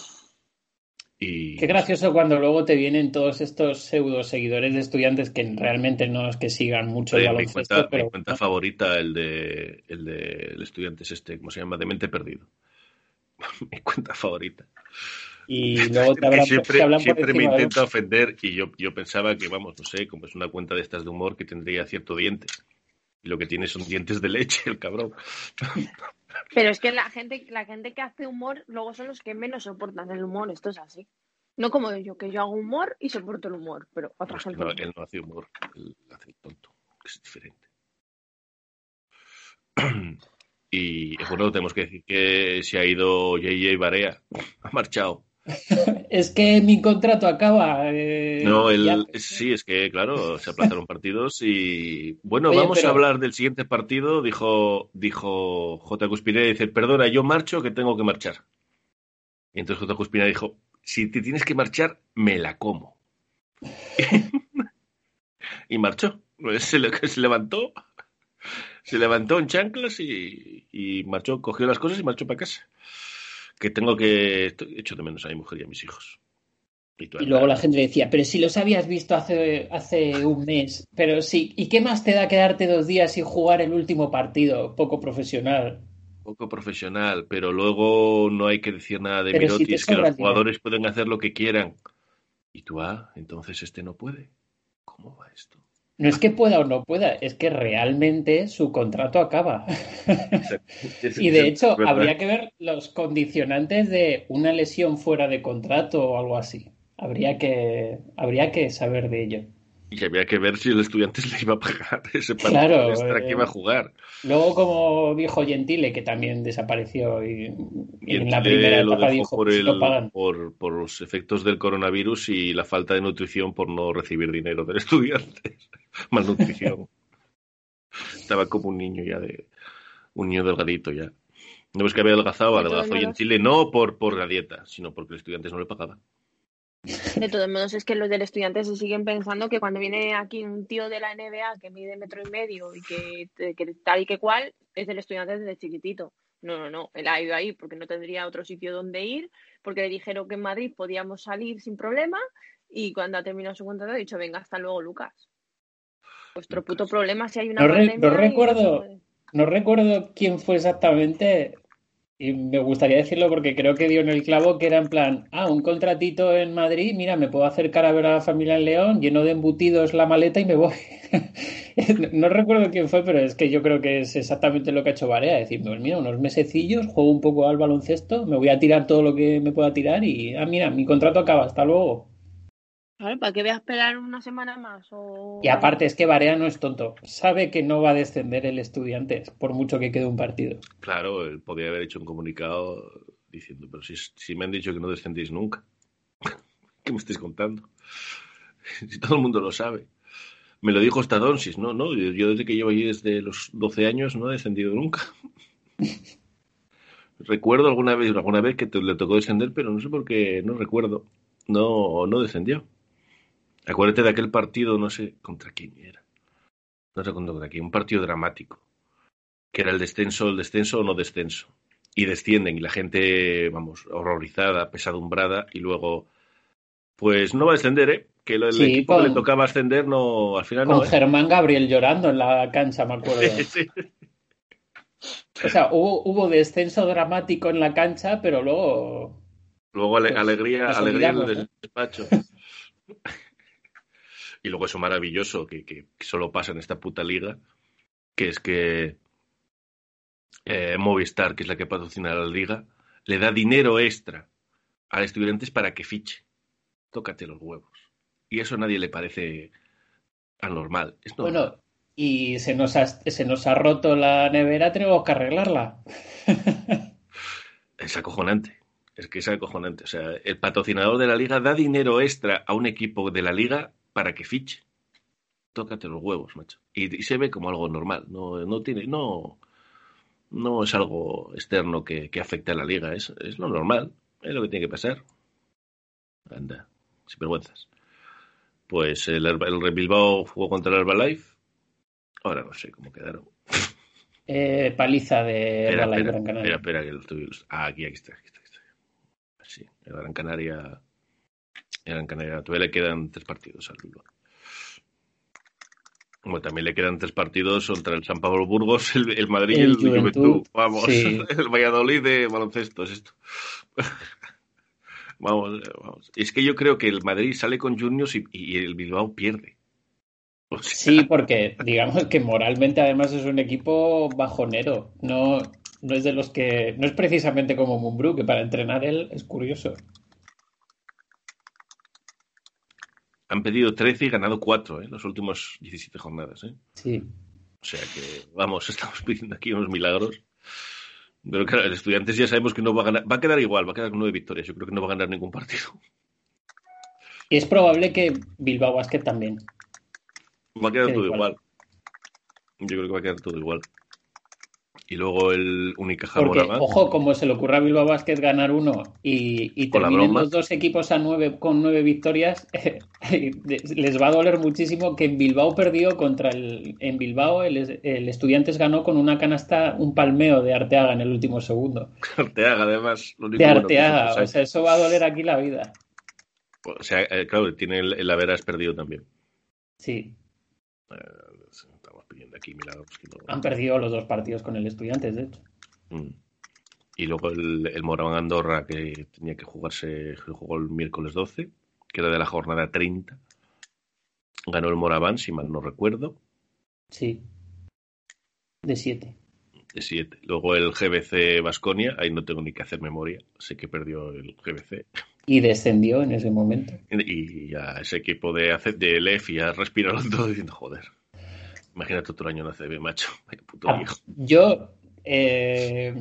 y Qué gracioso cuando luego te vienen todos estos pseudo seguidores de estudiantes que realmente no es que sigan mucho el mi cuenta, mi pero cuenta favorita, el de, el de el este, ¿cómo se llama? Demente Perdido. (laughs) mi cuenta favorita. Y (laughs) luego te, hablan, siempre te hablan por siempre me encima intenta ofender y yo, yo pensaba que, vamos, no sé, como es una cuenta de estas de humor que tendría cierto diente. Y lo que tiene son dientes de leche, el cabrón. (laughs) Pero es que la gente, la gente que hace humor luego son los que menos soportan el humor, esto es así. No como yo, que yo hago humor y soporto el humor, pero otra gente no, no. él no hace humor, él hace el tonto, que es diferente. (clears throat) Y bueno, tenemos que decir que se ha ido JJ Barea, ha marchado. (laughs) Es que mi contrato acaba. eh, No, ya. el, sí, es que, claro, se aplazaron (laughs) partidos y, bueno, Oye, vamos pero- a hablar del siguiente partido, dijo, dijo J. Cuspinera, dice, perdona, yo marcho que tengo que marchar. Y entonces J. Cuspinera dijo, si te tienes que marchar, me la como. (laughs) y marchó. Se, le- se levantó, se levantó en chanclas y, y marchó, cogió las cosas y marchó para casa. Que tengo que, hecho de menos a mi mujer y a mis hijos. Y, luego la gente decía, pero si los habías visto hace, hace un mes, pero sí, ¿y qué más te da quedarte dos días y jugar el último partido? Poco profesional. poco profesional, pero luego no hay que decir nada de si Mirotis, que los jugadores pueden hacer lo que quieran. Y tú, ah, entonces este no puede. ¿Cómo va esto? No es que pueda o no pueda, es que realmente su contrato acaba. (laughs) Y de hecho, habría que ver los condicionantes de una lesión fuera de contrato o algo así. Habría que, habría que saber de ello. Y había que ver si el estudiante (laughs) le iba a pagar ese partido Claro, extra eh, que iba a jugar. Luego, como dijo Gentile, que también desapareció y, en la primera lo etapa dejó dijo, por, "Si el, lo pagan. por, por los efectos del coronavirus y la falta de nutrición por no recibir dinero del (laughs) estudiante. Malnutrición. (laughs) Estaba como un niño ya de. Un niño delgadito ya. No es que había adelgazado, adelgazó. Y en Chile no por, por la dieta, sino porque los estudiantes no le pagaban. De todos modos, es que los del estudiante se siguen pensando que cuando viene aquí un tío de la NBA que mide metro y medio y que, que tal y que cual, es del estudiante desde chiquitito. No, no, no, él ha ido ahí porque no tendría otro sitio donde ir, porque le dijeron que en Madrid podíamos salir sin problema y cuando ha terminado su contrato ha dicho, venga, hasta luego, Lucas. Vuestro puto problema si hay una no, no recuerdo, no recuerdo quién fue exactamente, y me gustaría decirlo porque creo que dio en el clavo que era en plan, ah, un contratito en Madrid, mira, me puedo acercar a ver a la familia en León, lleno de embutidos la maleta y me voy. (laughs) no recuerdo quién fue, pero es que yo creo que es exactamente lo que ha hecho Barea, decir, pues mira, unos mesecillos, juego un poco al baloncesto, me voy a tirar todo lo que me pueda tirar y, ah, mira, mi contrato acaba, hasta luego. ¿Para qué voy a esperar una semana más? Y aparte es que Barea no es tonto. Sabe que no va a descender el estudiante, por mucho que quede un partido. Claro, él podría haber hecho un comunicado diciendo, pero si, si me han dicho que no descendéis nunca, (laughs) ¿qué me estáis contando? (laughs) si todo el mundo lo sabe. Me lo dijo hasta Donsis, ¿no? no yo, desde que llevo allí desde los 12 años no he descendido nunca. (laughs) recuerdo alguna vez, alguna vez que le tocó descender, pero no sé por qué, no recuerdo. No, no descendió. Acuérdate de aquel partido, no sé contra quién era. No sé contra quién, un partido dramático. Que era el descenso, el descenso o no descenso. Y descienden y la gente, vamos, horrorizada, pesadumbrada y luego, pues no va a descender, ¿eh? Que el, equipo le tocaba ascender, no, al final con no. ¿eh? Germán Gabriel llorando en la cancha, me acuerdo. sí. O sea, hubo, hubo descenso dramático en la cancha, pero luego. Luego ale, pues, alegría, alegría en el despacho. Y luego eso maravilloso que, que, solo pasa en esta puta liga, que es que eh, Movistar, que es la que patrocina la liga, le da dinero extra a estudiantes para que fiche. Tócate los huevos. Y eso a nadie le parece anormal. bueno, y se nos, ha, se nos ha roto la nevera, tenemos que arreglarla. (laughs) es acojonante. Es que es acojonante. O sea, el patrocinador de la liga da dinero extra a un equipo de la liga para que fiche. Tócate los huevos, macho. Y, se ve como algo normal. No, no tiene, no, no es algo externo que, que afecte a la liga. Es, es lo normal. Es lo que tiene que pasar. Anda, sin vergüenzas. Pues el, el Bilbao jugó contra el Herbalife. Ahora no sé cómo quedaron. Eh, paliza de Herbalife Gran Canaria. Espera, espera, que lo estoy... Ah, aquí, aquí está, aquí está. Aquí está. Sí, el Gran Canaria en Canaria. Todavía le quedan tres partidos al Bilbao. Bueno, también le quedan tres partidos contra el San Pablo Burgos, el, Madrid y el, Juventud. Vamos, (laughs) el Valladolid de baloncesto es esto. (laughs) vamos, vamos. Es que yo creo que el Madrid sale con Juniors y, el Bilbao pierde. Sí, porque digamos que moralmente además es un equipo bajonero. No, no es de los que. No es precisamente como Mumbrú, que para entrenar él es curioso. Han pedido 13 y ganado 4 en ¿eh? las últimas 17 jornadas. ¿eh? Sí. O sea que, vamos, (laughs) estamos pidiendo aquí unos milagros. Pero claro, el Estudiantes ya sabemos que no va a ganar. Va a quedar igual, va a quedar con nueve victorias. Yo creo que no va a ganar ningún partido. Y es probable que Bilbao Basket también. Va a quedar todo igual. Yo creo que va a quedar todo igual y luego el Unicaja Porque, Ojo, como se le ocurra a Bilbao Basket ganar uno y, y terminen los dos equipos a nueve, con nueve victorias, (laughs) les va a doler muchísimo que en Bilbao perdió contra el. En Bilbao el, Estudiantes ganó con una canasta, un palmeo de Arteaga en el último segundo. (laughs) Arteaga, además. de Arteaga, o sea, eso va a doler aquí la vida. O sea, eh, claro, tiene el, el perdido también. Sí. Eh, aquí Han perdido los dos partidos con el Estudiantes, de hecho. Mm. Y luego el, el Moraván Andorra, que tenía que jugarse, jugó el miércoles 12, que era de la jornada 30. Ganó el Moraván, si mal no recuerdo. Sí. De 7. De 7. Luego el GBC Basconia, ahí no tengo ni que hacer memoria, sé que perdió el GBC. Y descendió en ese momento. Y ya ese equipo de, de LEF ya respiraron todo diciendo, joder, Imagínate otro año en ACB, macho. (laughs) Puto ah, Yo, eh,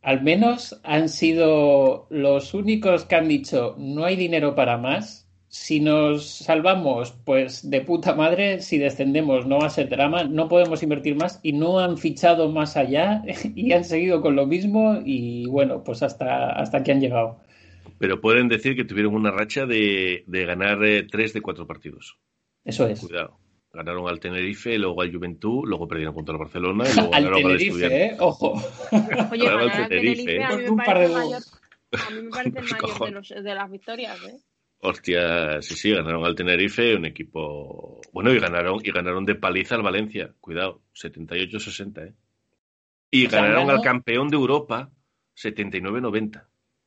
al menos han sido los únicos que han dicho no hay dinero para más. Si nos salvamos, pues de puta madre. Si descendemos, no va a ser drama. No podemos invertir más y no han fichado más allá (laughs) y han seguido con lo mismo. Y bueno, pues hasta, hasta aquí han llegado. Pero pueden decir que tuvieron una racha de, de ganar eh, tres de cuatro partidos. Eso es. Cuidado. Ganaron al Tenerife, luego al Juventud, luego perdieron contra el Barcelona y (laughs) luego Al ganaron al Tenerife, Estudiantes. ¿eh? Ojo. Oye, Ganaba el ganar al Tenerife, Tenerife a mí ¿eh? me Un par parece de el mayor, goles. a mí me parece (laughs) el Pues mayor de, los, de las victorias, ¿eh? Hostia, sí, sí, ganaron al Tenerife, un equipo. Bueno, y ganaron, y ganaron de paliza al Valencia. Cuidado, 78-60, ¿eh? Y sea, ganaron al campeón de Europa 79-90.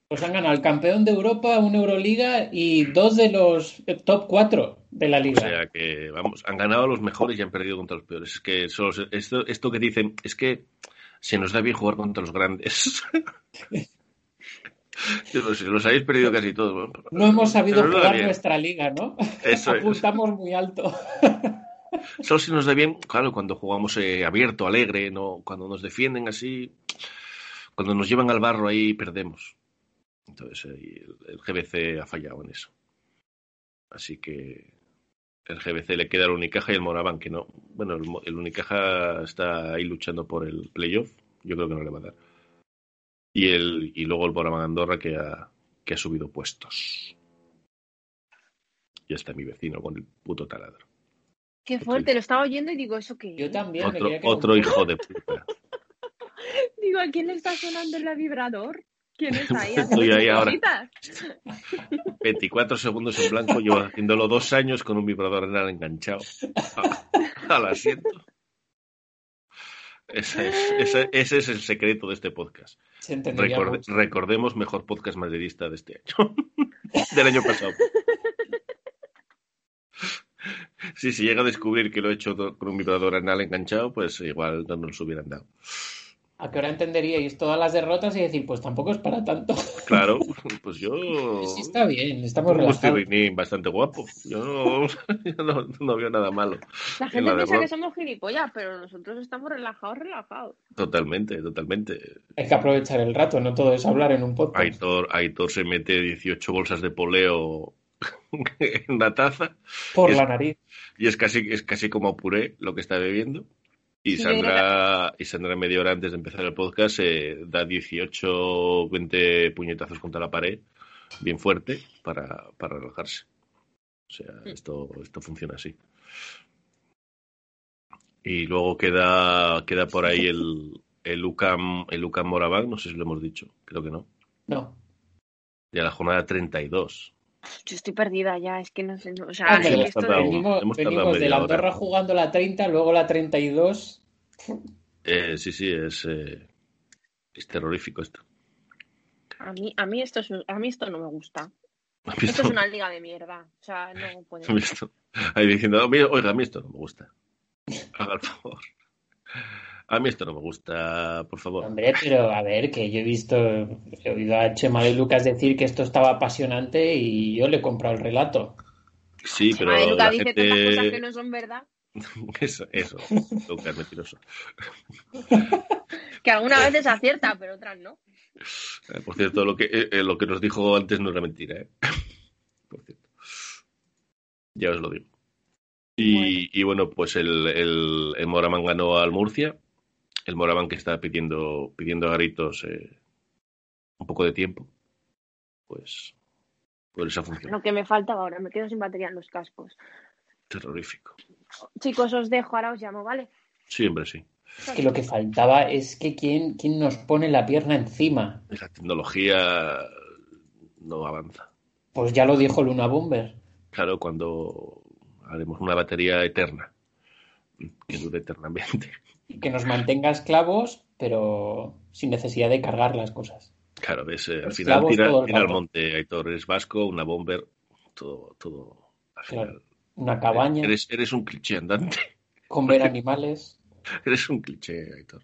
Pues han ganado el campeón de Europa, una Euroliga y dos de los eh, top cuatro de la O liga. sea que, vamos, han ganado a los mejores y han perdido contra los peores. Es que solo esto, esto que dicen, es que se nos da bien jugar contra los grandes. (laughs) No los habéis perdido casi todos. pero- no hemos sabido no jugar nuestra liga, ¿no? Eso (laughs) es. Apuntamos muy alto. (laughs) Solo si nos da bien, claro, cuando jugamos eh, abierto, alegre, no, cuando nos defienden así, cuando nos llevan al barro ahí perdemos. Entonces el, el GBC ha fallado en eso. Así que el GBC le queda el Unicaja y el Moraván que no. Bueno, el, Unicaja está ahí luchando por el playoff. Yo creo que no le va a dar. Y el y luego el Moraván Andorra que ha, que ha subido puestos. Ya está mi vecino con el puto taladro. Qué fuerte, lo estaba oyendo y digo, ¿eso qué? Yo también. me Otro, que un otro hijo de puta. (laughs) Digo, ¿a quién le está sonando el vibrador? ¿Quién (laughs) está ahí Estoy ahí ahora. cositas? (laughs) 24 segundos en blanco, llevo haciéndolo dos años con un vibrador anal enganchado a- al asiento. Ese es, ese- ese es el secreto de este podcast. Se Recorde- recordemos mejor podcast madridista de este año. (laughs) Del año pasado. Sí, si llega a descubrir que lo he hecho con un vibrador anal enganchado, pues igual no nos lo hubieran dado. ¿A qué hora entenderíais todas las derrotas y decir, pues tampoco es para tanto? Claro, (laughs) pues yo. Sí, está bien, estamos relajados. Bastante guapo. Yo no, (laughs) yo no, no veo nada malo. La En gente la piensa derrota. que somos gilipollas, pero nosotros estamos relajados, relajados. Totalmente, totalmente. Hay que aprovechar el rato, no todo es hablar en un podcast. Aitor, Aitor se mete 18 bolsas de poleo (laughs) en la taza Por es- la nariz. y es casi, es casi como puré lo que está bebiendo. Y Sandra, y Sandra media hora antes de empezar el podcast eh, da 18, 20 puñetazos contra la pared, bien fuerte, para, para relajarse. O sea, Mm. esto, esto funciona así. Y luego queda, queda por ahí el, el UCAM, el UCAM Moraván, no sé si lo hemos dicho, creo que no. No. Ya la jornada 32. Yo estoy perdida ya, es que no sé, no- o sea, Ah, es pero que esto tardado. de- venimos venimos de la hora. Andorra jugando la 30, luego la 32. Eh, sí, sí, es, eh, es terrorífico esto. a mí, a mí esto es, a mí esto no me gusta. ¿Has Esto es una liga de mierda, o sea, no (laughs) puede. Ahí diciendo, "A mí- oiga, a mí esto no me gusta. Haga el favor. A mí esto no me gusta, por favor. Hombre, pero a ver, que yo he visto, he oído a Chema de Lucas decir que esto estaba apasionante y yo le he comprado el relato. Sí, pero Madre, Luca la dice tantas cosas que gente... no son verdad, (laughs) Eso, eso. Lucas, mentiroso. (laughs) que algunas veces acierta, pero otras no. Eh, Por cierto, lo que, eh, eh, lo que nos dijo antes no era mentira, ¿eh? (laughs) Por cierto. Ya os lo digo. Y, y bueno, pues el, el, el Moraman ganó al Murcia. El Moraman que está pidiendo, pidiendo a gritos eh, un poco de tiempo. Pues, pues esa función. Lo que me faltaba ahora, me quedo sin batería en los cascos. Terrorífico. Chicos, os dejo, ahora os llamo, ¿vale? Siempre sí. Es que lo que faltaba es que quién, quién nos pone la pierna encima. La tecnología no avanza. Pues ya lo dijo Luna Bomber. Claro, cuando haremos una batería eterna, que dure eternamente. Y que nos mantenga esclavos, pero sin necesidad de cargar las cosas. Claro, ves, eh, al final tira, tira al monte, Aitor, eres vasco, una bomber, todo, todo. Al Claro. final. Una cabaña Eres, eres un cliché andante. con ver animales. (laughs) Eres un cliché, Aitor.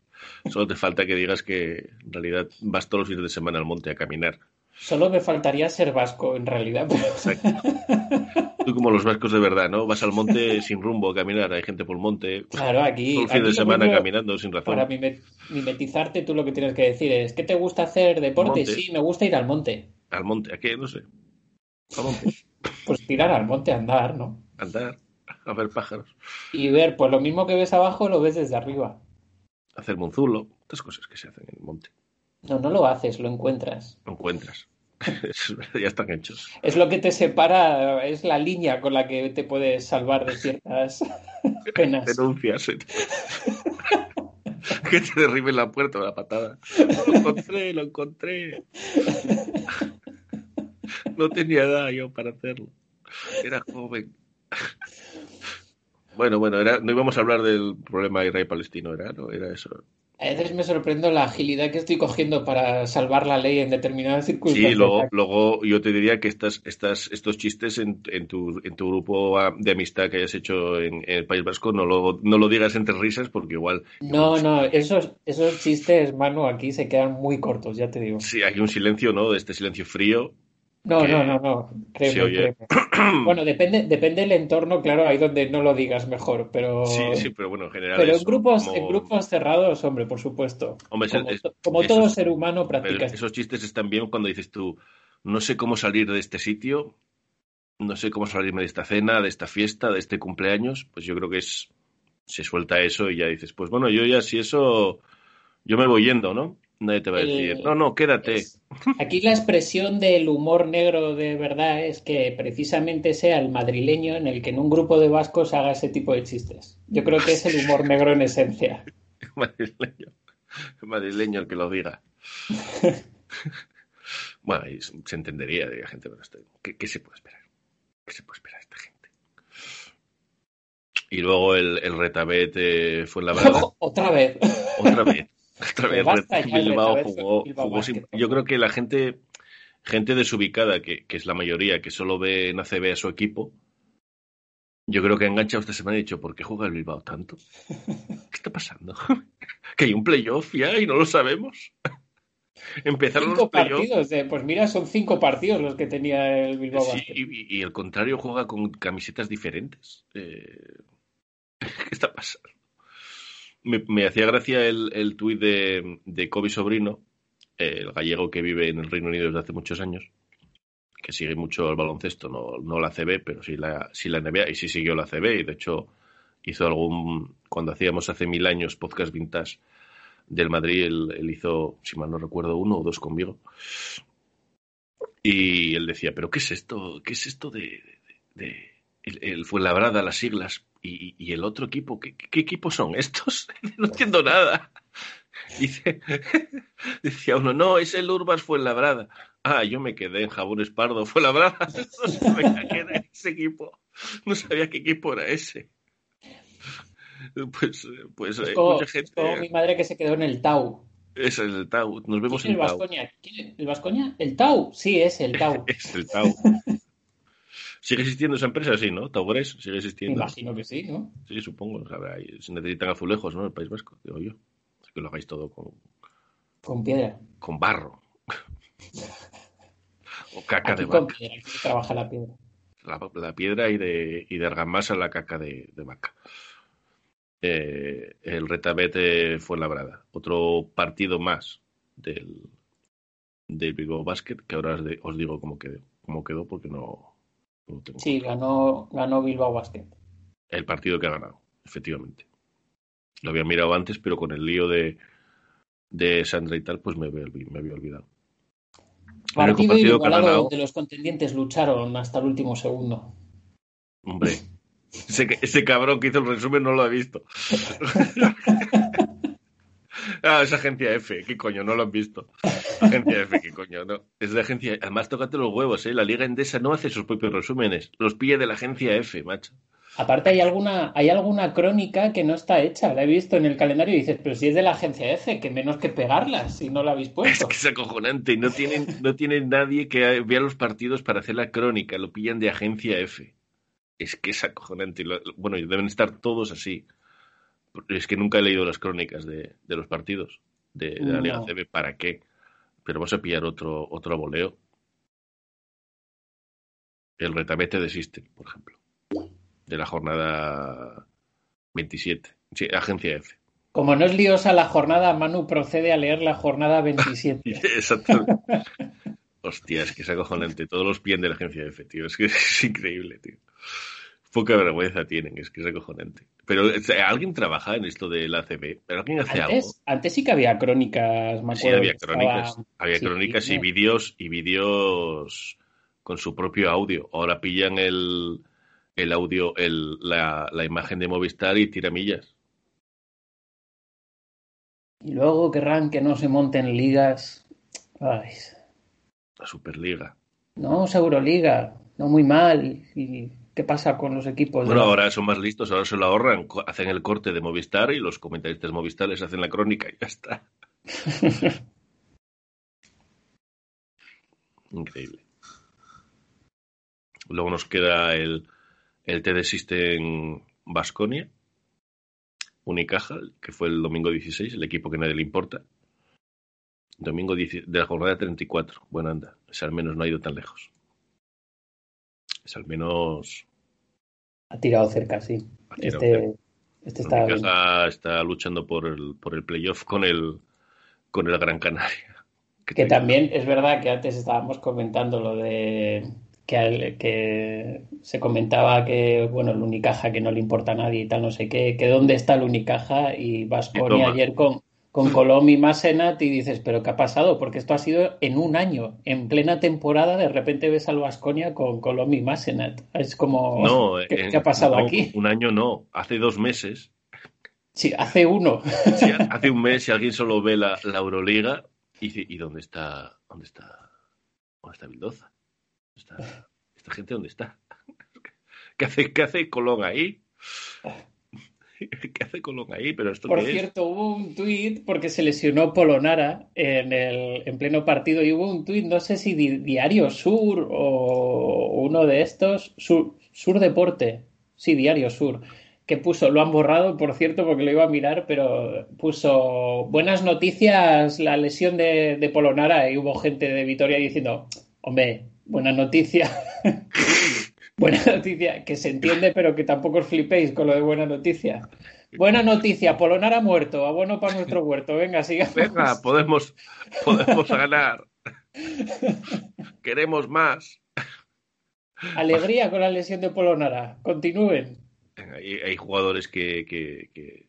Solo te falta que digas que en realidad vas todos los fines de semana al monte a caminar. Solo me faltaría ser vasco, en realidad. pero- Exacto. (laughs) Tú como los vascos de verdad, ¿no? Vas al monte sin rumbo a caminar, hay gente por el monte, Claro, aquí, todo el fin aquí de semana mismo, caminando sin razón. para mime- mimetizarte, tú lo que tienes que decir es, ¿qué te gusta hacer deporte? Sí, me gusta ir al monte. Al monte, ¿a qué? No sé. Al monte. (laughs) Pues tirar al monte andar, ¿no? Andar, a ver pájaros. Y ver, pues lo mismo que ves abajo lo ves desde arriba. Hacer monzulo, estas cosas que se hacen en el monte. No, no lo haces, lo encuentras. Lo encuentras. (laughs) ya están hechos. Es lo que te separa, es la línea con la que te puedes salvar de ciertas (laughs) penas. Denuncias. (laughs) que te derriben la puerta o la patada. Lo encontré, lo encontré. No tenía edad yo para hacerlo. Era joven. Bueno, bueno, era, no íbamos a hablar del problema israel-palestino, ¿era? ¿no? Era eso. A veces me sorprendo la agilidad que estoy cogiendo para salvar la ley en determinadas circunstancias. Sí, luego, luego yo te diría que estas, estas, estos chistes en, en, tu, en tu grupo de amistad que hayas hecho en, en el País Vasco no lo, no lo digas entre risas porque igual... No, no, esos, esos chistes, Manu, aquí se quedan muy cortos, ya te digo. Sí, hay un silencio, ¿no? De este silencio frío no, no, no, no, créeme, créeme. (clears throat) Bueno, depende, depende del entorno, claro, ahí donde no lo digas mejor, pero... Sí, sí, pero bueno, en general Pero en grupos, como... en grupos cerrados, hombre, por supuesto. Hombre, como, es, como esos, todo ser humano practica. Esos chistes están bien cuando dices tú, no sé cómo salir de este sitio, no sé cómo salirme de esta cena, de esta fiesta, de este cumpleaños, pues yo creo que es... Se suelta eso y ya dices, pues bueno, yo ya si eso... Yo me voy yendo, ¿no? Nadie te va a decir, El- no, no, quédate. Es- Aquí la expresión del humor negro de verdad es que precisamente sea el madrileño en el que en un grupo de vascos haga ese tipo de chistes. Yo creo que es el humor (laughs) negro en esencia. madrileño, madrileño el que lo diga. (laughs) bueno, y se entendería de la gente, pero esto- ¿qué, qué se puede esperar? ¿Qué se puede esperar de esta gente? Y luego el, el retabet eh, fue la (laughs) verdad. Otra vez. Otra vez. (laughs) Otra vez. Basta ya el Bilbao Retabet jugó, Bilbao jugó sin- Basket. Yo creo que la gente, gente desubicada, que, que es la mayoría, que solo ve en ACB a su equipo, yo creo que ha enganchado esta semana y ha dicho, ¿por qué juega el Bilbao tanto? (laughs) ¿Qué está pasando? (laughs) ¿Que hay un playoff ya y no lo sabemos? Empezaron Cinco los partidos. eh, Pues mira, son cinco partidos los que tenía el Bilbao sí, y, y el contrario juega con camisetas diferentes. Eh, ¿Qué está pasando? Me, me hacía gracia el, el tuit de, de Kobe Sobrino, el gallego que vive en el Reino Unido desde hace muchos años, que sigue mucho el baloncesto, no, no la CB, pero sí la, sí la NBA, y sí siguió la CB, y de hecho hizo algún, cuando hacíamos hace mil años podcast vintage del Madrid, él, hizo, si mal no recuerdo, uno o dos conmigo. Y él decía, ¿pero qué es esto? ¿Qué es esto de el, el Fuenlabrada, las siglas? ¿Y, y el otro equipo? ¿Qué, qué equipos son estos? (laughs) no entiendo nada. Dice, (laughs) decía uno, no, es el Urbas Fuenlabrada. Ah, yo me quedé en Jabones Pardo, (laughs) Fuenlabrada. No sabía que era ese equipo. No sabía qué equipo era ese. Pues, pues Es eh, como, mucha es gente. como mi madre que se quedó en el Tau. Es el Tau. Nos vemos ¿Quién en el Tau. ¿El Vascoña? ¿El Tau? Sí, es el Tau. Es el Tau. ¿Sigue existiendo esa empresa? Sí, ¿no? Taugres sigue existiendo. imagino que sí, ¿no? Sí, supongo. O sea, se necesitan azulejos, ¿no? El País Vasco, digo yo. Así que lo hagáis todo con, Con piedra. con barro. (laughs) o caca Aquí de con vaca. piedra, aquí trabaja la piedra. La, la piedra y de, y de argamasa la caca de, de vaca. Eh, el retabete fue labrada. Otro partido más del, del Bilbao Basket, que ahora os, de- os digo cómo quedó, cómo quedó porque no, no lo tengo. Sí, ganó, ganó Bilbao Basket. El partido que ha ganado, efectivamente. Lo había mirado antes, pero con el lío de, de Sandra y tal, pues me había, me había olvidado. Partido partido igualado ganado- donde los contendientes lucharon hasta el último segundo. Hombre, (laughs) ese, ese cabrón que hizo el resumen no lo ha visto. (laughs) (laughs) ah, es agencia F, ¿qué coño? No lo han visto. Agencia F, ¿qué coño? No. Es de agencia. Además, tócate los huevos, ¿eh? La Liga Endesa no hace sus propios resúmenes. Los pilla de la agencia F, macho. Aparte hay alguna, hay alguna crónica que no está hecha, la he visto en el calendario y dices, pero si es de la agencia F, que menos que pegarla si no la habéis (laughs) Es puesto. que es acojonante. No tienen, no tienen nadie que vea los partidos para hacer la crónica. Lo pillan de agencia F. Es que es acojonante. Bueno, deben estar todos así. Es que nunca he leído las crónicas de, de los partidos de, de la Liga. CB. ¿Para qué? Pero vamos a pillar otro, otro voleo. El retabete de System, por ejemplo. De la jornada 27. Sí, agencia F. Como no es liosa la jornada, Manu procede a leer la jornada 27. (laughs) Exactamente. Hostia, es que es acojonante. Todos los pillan de la agencia F, tío. Es que es increíble, tío. Poca vergüenza tienen, es que es acojonante. Pero ¿alguien trabaja en esto de la ACB? ¿Alguien hace antes, algo? Antes sí que había crónicas, me Sí, acuerdo. había que crónicas. estaba- Había sí, crónicas y sí. vídeos y vídeos con su propio audio. Ahora pillan el, el audio, el, la, la imagen de Movistar y tiramillas. Y luego querrán que no se monten ligas. Ay, La Superliga. no, Euroliga, no muy mal. ¿Y qué pasa con los equipos? Bueno, ahora son más listos, ahora se lo ahorran, hacen el corte de Movistar y los comentaristas Movistar les hacen la crónica y ya está. (laughs) Increíble. Luego nos queda el, el TD System Basconia, Unicaja, que fue el domingo 16, el equipo que nadie le importa. Domingo 10 de la jornada 34. Bueno, anda, ese al menos no ha ido tan lejos. Es al menos. Ha tirado cerca, sí. cerca. Este, este está está luchando por el, por el playoff con el, con el Gran Canaria. (laughs) Que también es verdad que antes estábamos comentando lo de que, al- que se comentaba que, bueno, el Unicaja que no le importa a nadie y tal, no sé qué, que dónde está el Unicaja y toma. ayer con, con (laughs) Colom y Masenat y dices, pero ¿qué ha pasado? Porque esto ha sido en un año, en plena temporada, de repente ves al Baskonia con Colom y Masenat. Es como, No, ¿qué, en- qué ha pasado no, aquí? Un año no, hace dos meses. Sí, hace uno. (laughs) Si (laughs) hace un mes, si alguien solo ve la, la Euroliga y dice, ¿y dónde está? ¿Dónde está? ¿Dónde está Bildoza? ¿Dónde está? ¿Esta gente dónde está? ¿Qué hace, qué hace Colón ahí? (laughs) ¿Qué hace Colón ahí? ¿Pero esto Por qué es? cierto, hubo un tuit porque se lesionó Polonara en, el, en pleno partido y hubo un tuit, no sé si Di- Diario Sur o uno de estos, Sur, Sur Deporte, sí, Diario Sur, que puso, lo han borrado, por cierto, porque lo iba a mirar, pero puso buenas noticias la lesión de, de Polonara y hubo gente de Vitoria diciendo, hombre, buena noticia. (laughs) Buena (laughs) noticia, que se entiende, pero que tampoco os flipéis con lo de buena noticia. Buena noticia, Polonara muerto, abono para nuestro huerto. Venga, sigamos. Venga, podemos, podemos ganar. Queremos más. Alegría con la lesión de Polonara. Continúen. Hay, hay jugadores que, que- que-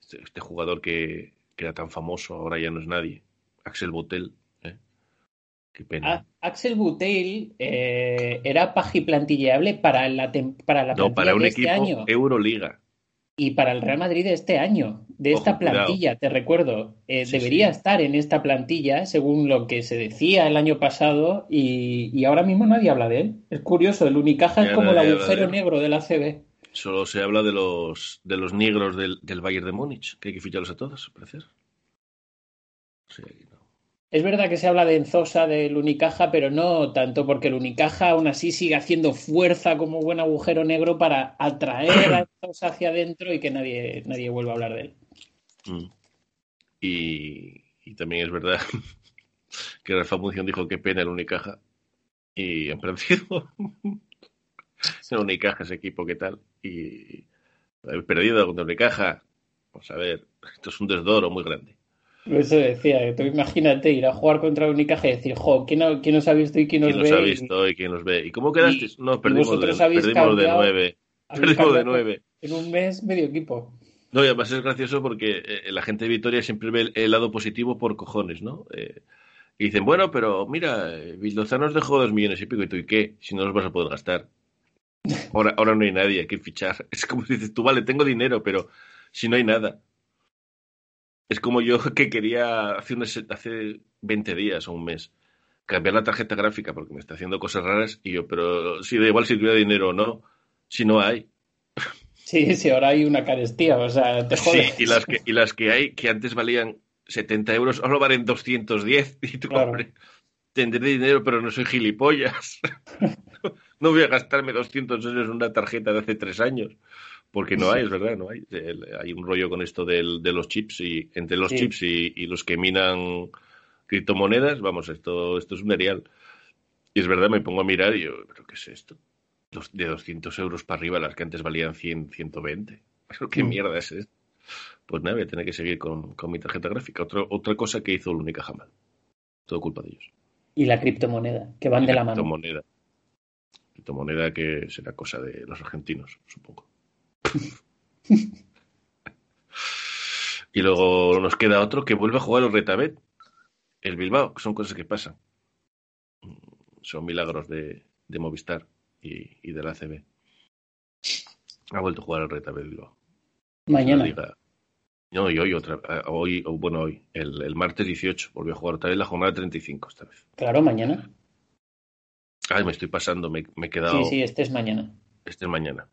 este, este jugador que, que era tan famoso ahora ya no es nadie. Axel Botel. Qué pena. A- Axel Buteil eh, era pajiplantilleable para la, para la no, para un de este año Euroliga. y para el Real Madrid de este año, de Ojo, esta cuidado. plantilla, te recuerdo. Eh, Sí, debería sí. estar en esta plantilla, según lo que se decía el año pasado, y, y ahora mismo nadie habla de él. Es curioso, el Unicaja es como el agujero de negro de la CB. Solo se habla de los de los negros del, del Bayern de Múnich, que hay que ficharlos a todos, al parecer. Es verdad que se habla de Enzosa del Unicaja, pero no tanto porque el Unicaja aún así sigue haciendo fuerza como buen agujero negro para atraer a Enzosa hacia adentro y que nadie, nadie vuelva a hablar de él. Mm. Y, y también es verdad (laughs) que Rafa Munción dijo que pena el Unicaja y han perdido. (laughs) el Unicaja, ese equipo, ¿qué tal? Y habéis perdido contra Unicaja. Pues a ver, esto es un desdoro muy grande. Eso decía, tú imagínate ir a jugar contra Unicaja y decir, jo, ¿quién, quién nos ha visto y quién nos ¿Quién los ve? ha Y visto y quién los ve? ¿Y cómo quedasteis? No, perdimos, de, perdimos de nueve. Perdimos de nueve. En un mes, medio equipo. No, y además es gracioso porque eh, la gente de Vitoria siempre ve el, el lado positivo por cojones, ¿no? Eh, y dicen, bueno, pero mira, eh, Vildoza nos dejó dos millones y pico, ¿y tú y qué? Si no los vas a poder gastar. Ahora, ahora no hay nadie, hay que fichar. (laughs) Es como si dices, tú vale, tengo dinero, pero si no hay nada. Es como yo (laughs) que quería hace, unos- hace 20 días o un mes cambiar la tarjeta gráfica porque me está haciendo cosas raras y yo, pero si da igual si tuviera dinero o no, si no hay. Sí, sí, ahora hay una carestía, o sea, te Sí, jodes. y las que, y las que hay, que antes valían 70 euros, ahora valen 210. (laughs) Y tú, Claro. hombre, tendré dinero, pero no soy gilipollas. (laughs) no voy a gastarme 200 euros en una tarjeta de hace tres años. Porque no hay, es verdad, no hay. Hay un rollo con esto del- de los chips y entre los Sí. chips y, y los que minan criptomonedas, vamos, esto, esto es un erial. Y es verdad, me pongo a mirar y yo, ¿pero qué es esto? Dos- de 200 euros para arriba, las que antes valían 100, 120. ¿Pero qué Mm. mierda es esto? Pues nada, voy a tener que seguir con, con mi tarjeta gráfica. Otro, otra cosa que hizo el Unicaja mal. Todo culpa de ellos. Y la criptomoneda, que van y de la la mano. criptomoneda. Criptomoneda que será cosa de los argentinos, supongo. (laughs) y luego nos queda otro que vuelve a jugar el Retabet, el Bilbao, son cosas que pasan. Son milagros de, de Movistar y, y de la ACB. Ha vuelto a jugar el Retabet Bilbao. Mañana. Liga. No, y hoy otra, eh, hoy, bueno, hoy, el, el martes 18, volvió a jugar otra vez la jornada 35 esta vez. Claro, mañana. Ay, me estoy pasando, me, me he quedado. Sí, sí, este es mañana. Este es mañana.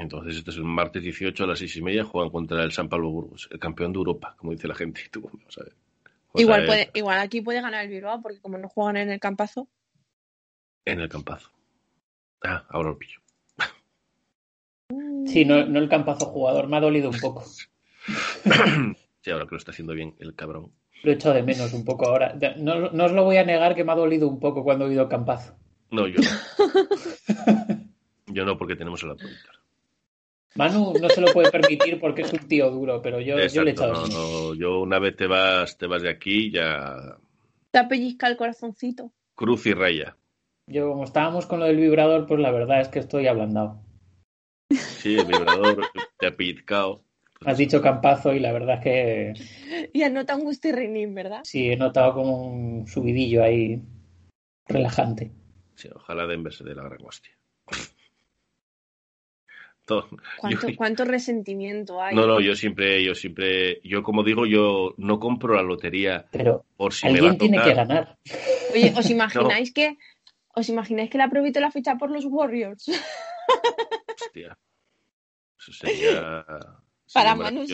Entonces, este es el martes 18 a las seis y media, juegan contra el San Pablo Burgos, el campeón de Europa, como dice la gente. (laughs) Tú, vamos a ver. Igual, puede, igual aquí puede ganar el Bilbao, porque como no juegan en el campazo. En el campazo. Ah, ahora lo pillo. Sí, no, no el campazo jugador, me ha dolido un poco. (coughs) Sí, ahora que lo está haciendo bien el cabrón. Lo he hecho de menos un poco ahora. No, no os lo voy a negar que me ha dolido un poco cuando he oído campazo. No, yo no. (laughs) yo no, porque tenemos a la productora. Manu no se lo puede permitir porque es un tío duro, pero yo, yo le he Exacto, echado no, no, yo una vez te vas, te vas de aquí, ya Te pellizca el corazoncito. cruz y raya. Yo, como estábamos con lo del vibrador, pues la verdad es que estoy ablandado. Sí, el vibrador te ha pellizcado. Has dicho campazo y la verdad es que Y anota un gustirrinín, ¿verdad? sí, he notado como un subidillo ahí relajante. Sí, ojalá Denver se dé la gran hostia. Todo- ¿Cuánto, Yo- (laughs) cuánto resentimiento hay? No, no, yo siempre, yo siempre, yo como digo, yo no compro la lotería Pero por si me va a alguien tiene que ganar. Oye, ¿os (laughs) imagináis que os imagináis que la Provito la ficha por los Warriors? Hostia. Eso sería. (laughs) Para Manu,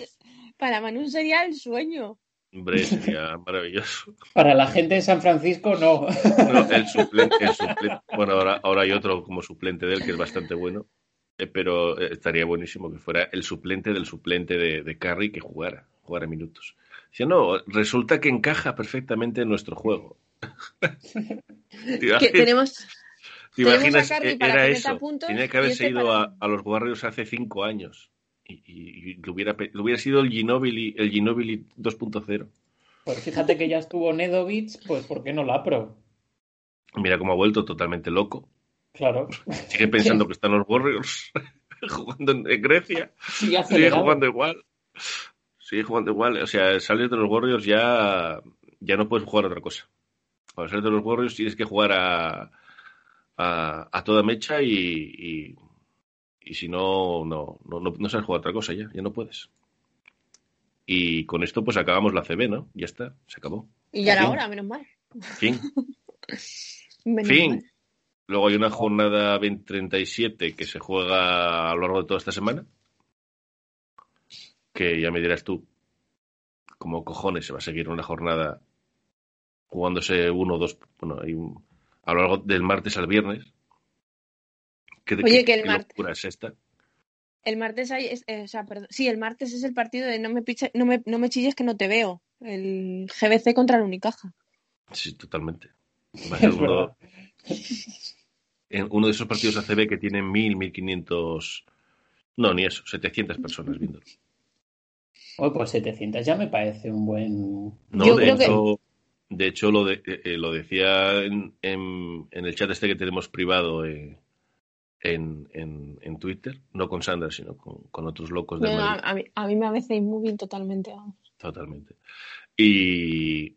para Manu sería el sueño. Hombre, sería maravilloso. Para la gente de San Francisco, no. No, el suplente, el suplente- Bueno, ahora, ahora hay otro como suplente de él que es bastante bueno. Eh, pero eh, estaría buenísimo que fuera el suplente del suplente de, de Curry que jugara, jugara minutos. Dice, no, resulta que encaja perfectamente en nuestro juego. (laughs) ¿Te Que imaginas- tenemos, ¿Te tenemos imaginas? a Curry para Era que meta eso. puntos Tenía que haberse este ido para- a, a los Warriors hace cinco años. Y, y- y le hubiera, pe- le hubiera sido el Ginobili, el Ginobili 2.0. Pues fíjate que ya estuvo Nedovic, pues ¿por qué no la pro? Mira cómo ha vuelto totalmente loco. Claro. Sigue pensando (laughs) que están los Warriors (laughs) jugando en en Grecia. Sigue jugando igual. Sigue jugando igual. O sea, sales de los Warriors ya, ya no puedes jugar a otra cosa. Cuando sales de los Warriors tienes que jugar a, a, a toda mecha y, y, y si no, no, no, no, no sabes jugar a otra cosa ya. Ya no puedes. Y con esto pues acabamos la CB, ¿no? Ya está, se acabó. Y ya era hora, menos mal. Fin. (laughs) Menos Fin. mal. Luego hay una jornada 2037 que se juega a lo largo de toda esta semana. Que ya me dirás tú, como cojones se va a seguir una jornada jugándose uno o dos, bueno, hay un- a lo largo del martes al viernes. ¿Qué, Oye, qué- que el qué mart- locura es esta? El martes hay, es- eh, o sea, perdón, sí, el martes es el partido de no me, piche- no me, no me chilles que no te veo. El GBC contra el Unicaja. Sí, totalmente. (laughs) (laughs) en uno de esos partidos ACB que tienen 1000, 1500, no, ni eso, 700 personas viéndolo. Oh, pues 700 ya me parece un buen... No, Yo de creo que- hecho, de hecho lo, de, eh, eh, lo decía en, en- en el chat este que tenemos privado eh, en, en- en Twitter, no con Sandra, sino con, con otros locos de No, a, Madrid, a mí, a mí me habéis moving totalmente. vamos. totalmente. Y,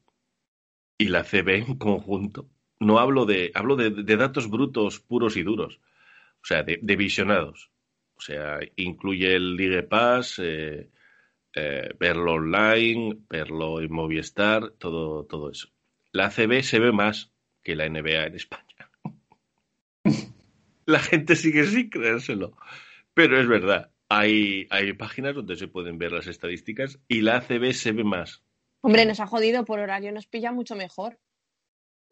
y la CB en conjunto, no hablo de, hablo de, datos brutos, puros y duros, o sea, de, visionados. O sea, incluye el Ligue Pass, eh, eh, verlo online, verlo en Movistar, todo, todo eso. La ACB se ve más que la NBA en España. (laughs) La gente sigue sin creérselo. Pero es verdad, hay, hay páginas donde se pueden ver las estadísticas y la ACB se ve más. Hombre, nos ha jodido por horario, nos pilla mucho mejor.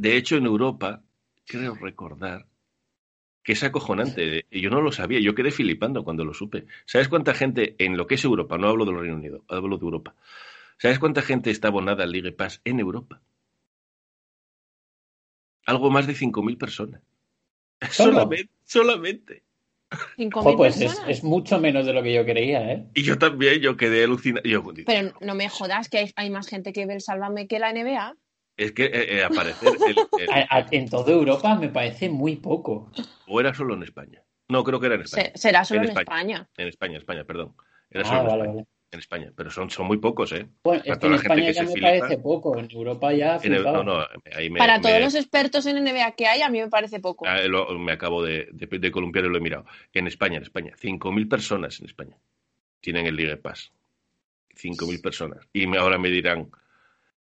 De hecho, en Europa, creo recordar que es acojonante. Yo no lo sabía, yo quedé filipando cuando lo supe. ¿Sabes cuánta gente en lo que es Europa? No hablo del Reino Unido, hablo de Europa. ¿Sabes cuánta gente está abonada al Ligue Pass en Europa? Algo más de 5.000 personas. (laughs) ¿Solo? Solamente, solamente. 5.000 Jo, pues es, personas. es mucho menos de lo que yo creía, ¿eh? Y yo también, yo quedé alucinado. Yo, Pero no me jodas que hay, hay más gente que ve el Sálvame que la NBA. Es que eh, eh, aparecer el- el- A- a- en toda Europa me parece muy poco. o era solo en España. No, creo que era en España. Se- será solo En en España. En España, España, perdón. Era Ah, solo en, España, vale. en España. Pero son, son muy pocos, ¿eh? Bueno, Para es que en España que ya me flipa. parece poco, en Europa ya En el- flipaba. no, no, ahí me, Para me- todos los expertos en NBA que hay, a mí me parece poco. ah, lo- me acabo de, de, de columpiar y lo he mirado. En España, en España. 5.000 personas en España tienen el Ligue Pass. 5.000 personas. Y me- ahora me dirán,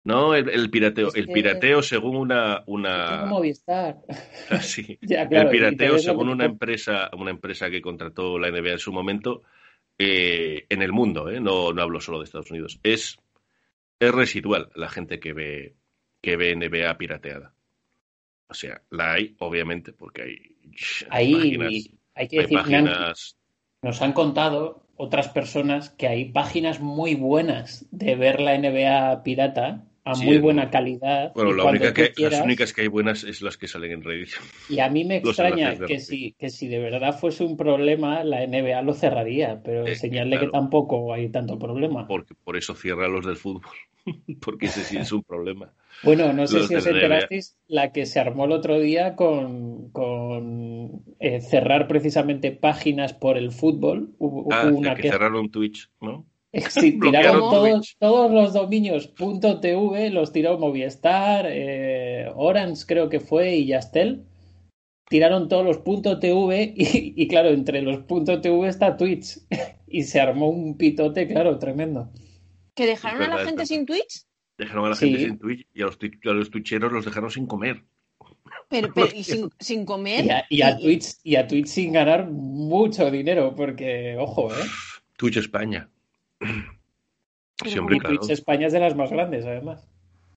no, el, el pirateo. Es El pirateo según una... Una Movistar. (laughs) sí, (laughs) Ya, claro, el pirateo, según una empresa, una empresa que contrató la NBA en su momento, eh, en el mundo, ¿eh? no, no hablo solo de Estados Unidos, es, es residual la gente que ve, que ve NBA pirateada. O sea, la hay, obviamente, porque hay, (laughs) hay Ahí páginas, hay que hay decir, páginas nos han contado otras personas que hay páginas muy buenas de ver la NBA pirata a Sí, muy es buena calidad. Bueno, la única que, quieras- las únicas que hay buenas es las que salen en Reddit. Y a mí me (laughs) extraña que si, que si de verdad fuese un problema, la NBA lo cerraría, pero Eh, señale que tampoco hay tanto problema. Porque por eso cierra los del fútbol. (laughs) porque ese sí es un problema. Bueno, no sé Los si os enterasteis la que se armó el otro día con, con eh, cerrar precisamente páginas por el fútbol. Hubo, hubo Ah, una que que cerraron Twitch, ¿no? (laughs) Sí, tiraron todos, todos los dominios .tv, los tiró Movistar, eh, Orange creo que fue y Yastel. Tiraron todos los .tv y, y claro, entre los .tv está Twitch. (laughs) Y se armó un pitote, claro, tremendo. ¿Que dejaron a la gente sin Twitch? Dejaron a la Sí. gente sin Twitch y a los, a los twitcheros los dejaron sin comer. Pero, (laughs) pero y sin, sin comer. Y a, y a y- Twitch, y a Twitch sin ganar mucho dinero, porque, ojo, ¿eh? Twitch España. (clears throat) Pero Sí, hombre, Y claro. Twitch España es de las más grandes, además.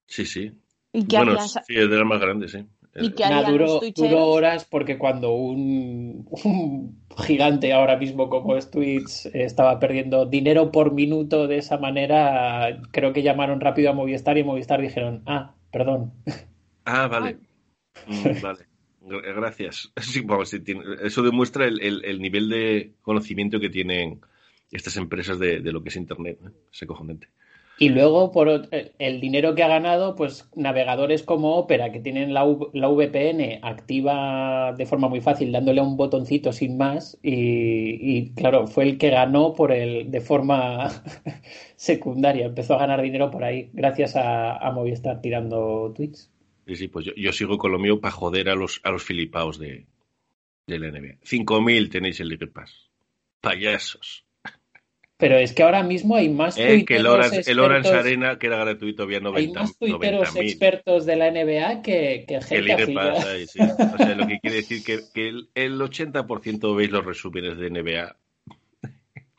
Sí, sí. ¿Y qué Bueno, sí, es de las más grandes, sí. ¿Y Eh, qué duró, horas porque cuando un, un gigante ahora mismo como es Twitch estaba perdiendo dinero por minuto de esa manera, creo que llamaron rápido a Movistar y Movistar dijeron, ah, perdón. Ah, vale. Mm, vale. Gra- Gracias. (laughs) Sí, vamos, sí, tiene- eso demuestra el, el- el nivel de conocimiento que tienen estas empresas de, de lo que es Internet. ¿eh? Es acojonante. Y luego, por el- dinero que ha ganado, pues navegadores como Opera, que tienen la, la VPN activa de forma muy fácil, dándole a un botoncito sin más, y, y, claro, fue el que ganó por el, de forma (laughs) secundaria. Empezó a ganar dinero por ahí, gracias a, a Movistar tirando tweets. Sí, sí, pues yo, yo sigo con lo mío para joder a los, a los filipaos de, de la NBA. 5.000 tenéis el League Pass. Payasos. Pero es que ahora mismo hay más Eh, que el Orange, el Orange expertos- Arena, que era gratuito, había hay 90 más tuiteros 90.000. expertos de la NBA que, que El gente afiliada. Pass, ahí, sí. O sea, lo que quiere decir que, que el, el 80% veis los resúmenes de NBA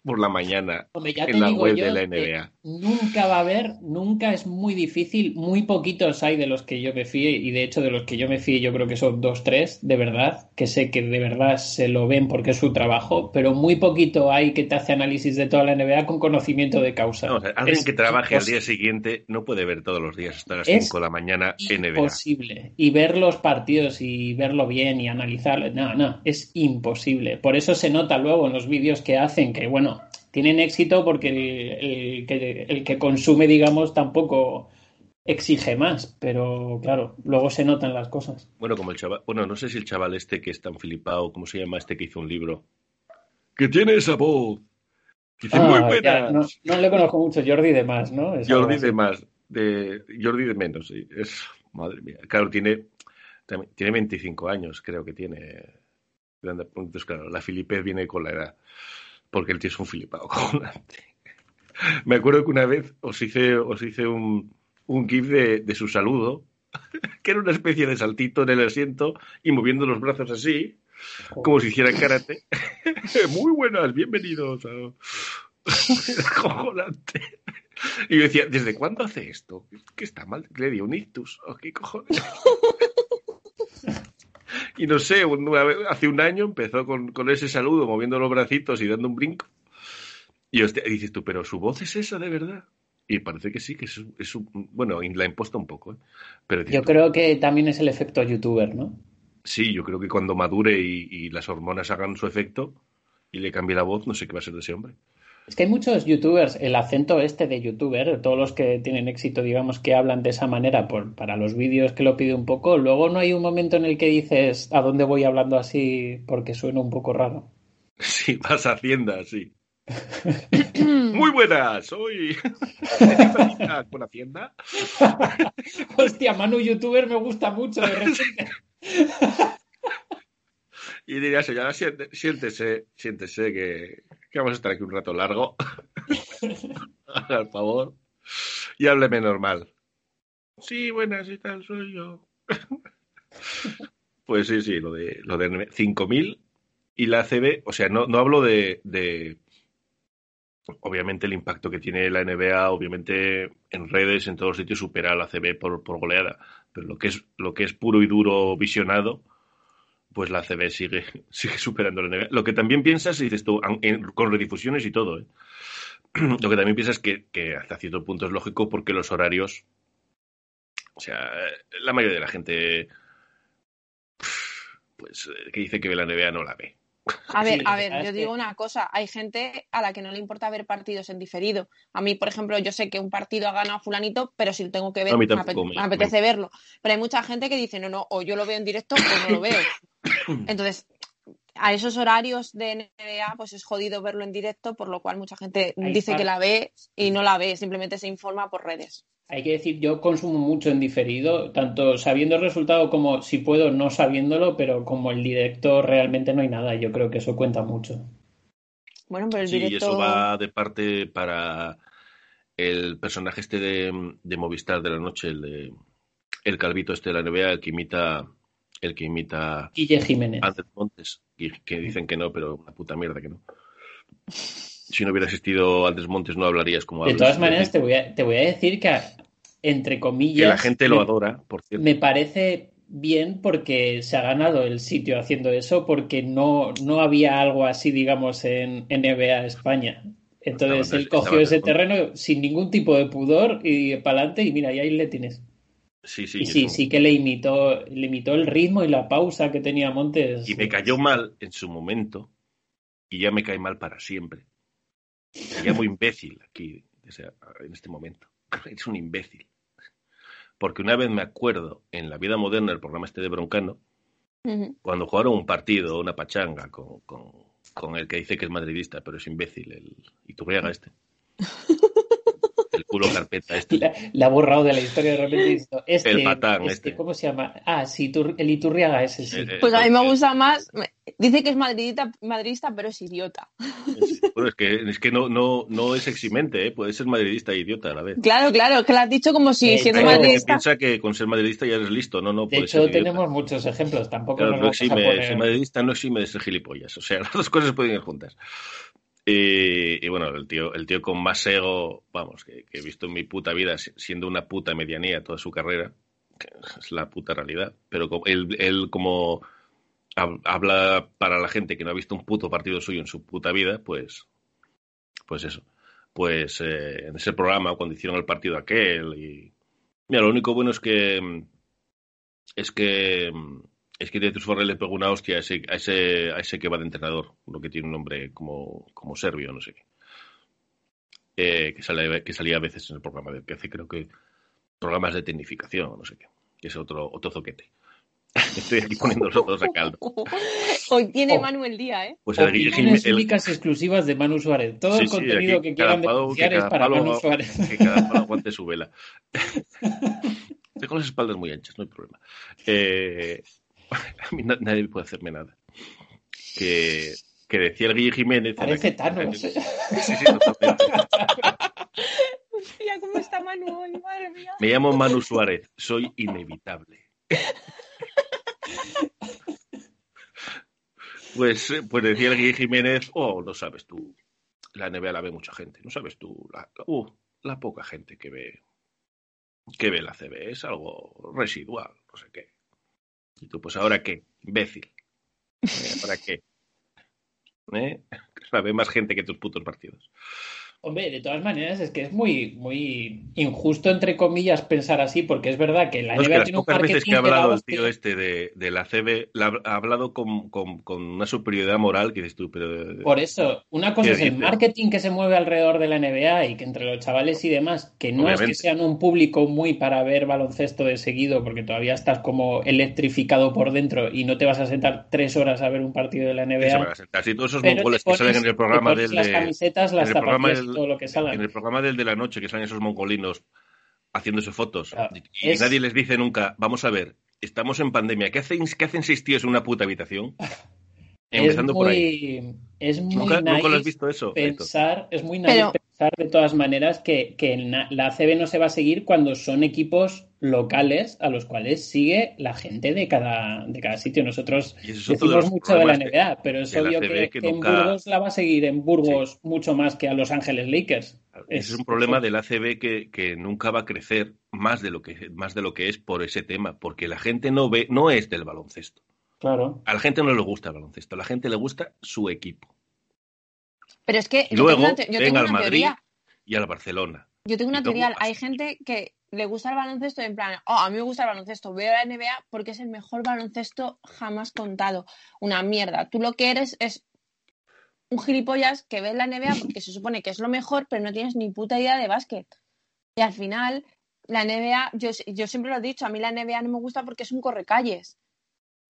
por la mañana Hombre, ya te en la digo web yo de la NBA. nunca va a haber, nunca es muy difícil, muy poquitos hay de los que yo me fíe y de hecho de los que yo me fíe yo creo que son dos, tres, de verdad, que sé que de verdad se lo ven porque es su trabajo, pero muy poquito hay que te hace análisis de toda la NBA con conocimiento de causa. No, o sea, alguien Es que trabaje al día siguiente no puede ver todos los días hasta las Es 5 de la mañana NBA. Imposible. Y ver los partidos y verlo bien y analizarlo, no, no, es imposible. Por eso se nota luego en los vídeos que hacen que, bueno, tienen éxito porque el, el que, el que consume, digamos, tampoco exige más. Pero claro, luego se notan las cosas. Bueno, como el chaval, bueno, no sé si el chaval este que es tan flipado, ¿cómo se llama este que hizo un libro? Que tiene esa voz. Dice Ah, muy ya, buenas. no, no le conozco mucho, Jordi de más, ¿no? Es Jordi de más, de Jordi de menos, sí. Es, madre mía. Claro, tiene, también- tiene 25 años, creo que tiene. Entonces, claro, la filipez viene con la edad. Porque el tío es un flipado (laughs) cojonante. Me acuerdo que una vez os hice, os hice un, un gif de, de su saludo, (laughs) que era una especie de saltito en el asiento y moviendo los brazos así, como si hiciera karate. (laughs) Muy buenas, bienvenidos. A... Y yo decía, ¿desde cuándo hace esto? ¿Qué está mal? ¿Le dio un ictus? ¿O qué cojones? Y no sé, una vez- hace un año empezó con, con ese saludo, moviendo los bracitos y dando un brinco. Y hostia, dices tú, ¿pero su voz es esa de verdad? Y parece que sí, que es, es un- bueno, la imposta un poco, ¿eh? Pero Yo tú, creo que también es el efecto youtuber, ¿no? sí, yo creo que cuando madure y, y las hormonas hagan su efecto y le cambie la voz, no sé qué va a ser de ese hombre. Es que hay muchos youtubers, el acento este de youtuber, todos los que tienen éxito, digamos, que hablan de esa manera por, para los vídeos que lo pide un poco, luego no hay un momento en el que dices, ¿a dónde voy hablando así? Porque suena un poco raro. Sí, vas a Hacienda, sí. (coughs) Muy buenas, soy (laughs) con Hacienda. Hostia, Manu youtuber me gusta mucho de (laughs) repente. Y diría, señora, siéntese, siéntese que, que vamos a estar aquí un rato largo. (laughs) Haga el favor. Y hábleme normal. Sí, buenas y tal, soy yo. (laughs) pues sí, sí, lo de, lo de 5.000 y la ACB, o sea, no, no hablo de, de, obviamente el impacto que tiene la NBA, obviamente en redes, en todos sitios supera a la ACB por, por goleada, pero lo que es lo que es puro y duro visionado, pues la CB sigue, (laughs) sigue superando la NBA. Lo que también piensas, y dices tú, con redifusiones y todo, ¿eh? (clears throat) lo que también piensas es que, que, hasta cierto punto es lógico porque los horarios, o sea, la mayoría de la gente, pues, que dice que ve la NBA no la ve. A ver, a ver, yo digo una cosa, hay gente a la que no le importa ver partidos en diferido. A mí, por ejemplo, yo sé que un partido ha ganado fulanito, pero si lo tengo que ver, me, apetece, me, apetece verlo. Pero hay mucha gente que dice, no, no, o yo lo veo en directo o no lo veo. (coughs) Entonces, a esos horarios de NBA, pues es jodido verlo en directo, por lo cual mucha gente dice que la ve y no la ve, simplemente se informa por redes. Hay que decir, yo consumo mucho en diferido, tanto sabiendo el resultado como si puedo no sabiéndolo, pero como el directo realmente no hay nada, yo creo que eso cuenta mucho. Bueno, pero el sí, directo... eso va de parte para el personaje este de, de Movistar de la noche, el, de, el calvito este de la NBA, el que imita el que imita Guille Jiménez. Andrés Montes, que dicen que no, pero una puta mierda que no. Si no hubiera existido Andrés Montes no hablarías como De todas maneras, te voy, a, te voy a decir que, entre comillas... Que la gente lo me, adora, por cierto. Me parece bien porque se ha ganado el sitio haciendo eso, porque no, no había algo así, digamos, en NBA España. Entonces él cogió ese terreno sin ningún tipo de pudor y para adelante y mira, y ahí le tienes. Sí, sí, y sí, sí que le imitó, le imitó el ritmo y la pausa que tenía Montes. Y me cayó mal en su momento y ya me cae mal para siempre. Me llamo (laughs) imbécil aquí, o sea, en este momento. (laughs) Es un imbécil. Porque una vez me acuerdo en la vida moderna, el programa este de Broncano, uh -huh. cuando jugaron un partido, una pachanga con, con, con, el que dice que es madridista, pero es imbécil, el Iturriaga este. (laughs) el culo carpeta este. La, la, ha borrado de la historia de repente. Este, el patán este, este. ¿Cómo se llama? Ah, sí, el Iturriaga ese, sí. Eh, Pues a mí me gusta más. Dice que es madridista, madridista pero es idiota. Bueno, es que, es que no, no, no es eximente, ¿eh? puede ser madridista e idiota a la vez. Claro, claro, que lo has dicho como si Eh, siendo gente que madridista. piensa que con ser madridista ya eres listo, no, no De puede hecho, ser tenemos muchos ejemplos. Tampoco Claro, no a exime, poner- ser madridista no exime de ser gilipollas. O sea, (laughs) las dos cosas pueden ir juntas. Y, bueno, el tío, el tío con más ego, vamos, que, he visto en mi puta vida, si- siendo una puta medianía toda su carrera, que es la puta realidad, pero él, él como hab- habla para la gente que no ha visto un puto partido suyo en su puta vida, pues, pues eso. Pues eh, en ese programa, cuando hicieron el partido aquel, y mira, lo único bueno es que es que es que Dietrich Forrell le pegó una hostia a ese, a ese, a ese que va de entrenador, uno que tiene un nombre como, como serbio, no sé qué. Eh, que, sale, que salía a veces en el programa de que hace creo que programas de tecnificación, no sé qué, que es otro, otro zoquete. (laughs) Estoy aquí poniendo los otros a caldo. (laughs) Hoy tiene Oh. Manuel día, ¿eh? Pues el Opiniones el- únicas exclusivas de Manu Suárez. Todo Sí, el sí, contenido aquí que cada quieran palo- denunciar que es para palo- Manu Suárez. que cada palo (laughs) aguante su vela. Tengo las espaldas muy anchas, no hay problema. Eh, (laughs) a mí na- nadie puede hacerme nada. Que, que decía el Guille Jiménez. Parece Thanos. Sí, sí, totalmente. ¿cómo está Manu hoy? Madre mía. Me llamo Manu Suárez, soy inevitable. Pues, eh, pues decía el Guille Jiménez, oh, no sabes tú, la NBA la ve mucha gente, no sabes tú, la, uh, la poca gente que ve que ve la CB es algo residual, no sé qué. Y tú, pues ahora qué, imbécil. Eh, ¿Para qué? (laughs) ¿Eh? La ve más gente que tus putos partidos. Hombre, de todas maneras es que es muy, muy injusto, entre comillas, pensar así, porque es verdad que la No, es que NBA tiene un pocas veces que marketing ha hablado el tío este de, de la CB, la- ha hablado con, con- con una superioridad moral que dices tú, pero... Por eso, una cosa ¿Qué es el marketing que se mueve alrededor de la NBA y que entre los chavales y demás, que no es Obviamente. que sean un público muy para ver baloncesto de seguido, porque todavía estás como electrificado por dentro y no te vas a sentar tres horas a ver un partido de la que se van NBA. a sentar. Si todos esos mongoles que salen en el programa del las camisetas, las en el programa del- todo lo que salga. en el programa del de la noche que salen esos mongolinos haciéndose fotos Claro, y es- nadie les dice nunca, vamos a ver, estamos en pandemia, ¿qué hacen, qué hacen seis tíos en una puta habitación? Empezando es por ahí. muy, es muy ¿Nunca, nunca lo has visto eso? Pensar, es muy Pero- pensar de todas maneras que, que la ACB no se va a seguir cuando son equipos locales a los cuales sigue la gente de cada, de cada sitio. Nosotros es de decimos mucho de la NBA, pero es obvio que, en Burgos la va a seguir en Burgos mucho más que a Los Ángeles Lakers. Es un problema del ACB que, que nunca va a crecer más de lo que más de lo que es por ese tema, porque la gente no ve, no es del baloncesto. Claro. A la gente no le gusta el baloncesto, a la gente le gusta su equipo. Pero es que Y yo luego tengo una, yo tengo al una Madrid teoría. y al Barcelona. Yo tengo una luego teoría. Hay gente que le gusta el baloncesto en plan, oh, a mí me gusta el baloncesto, veo la NBA porque es el mejor baloncesto jamás contado. Una mierda. Tú lo que eres es un gilipollas que ve la NBA porque se supone que es lo mejor, pero no tienes ni puta idea de básquet. Y al final, la NBA, yo, yo siempre lo he dicho, a mí la NBA no me gusta porque es un correcalles.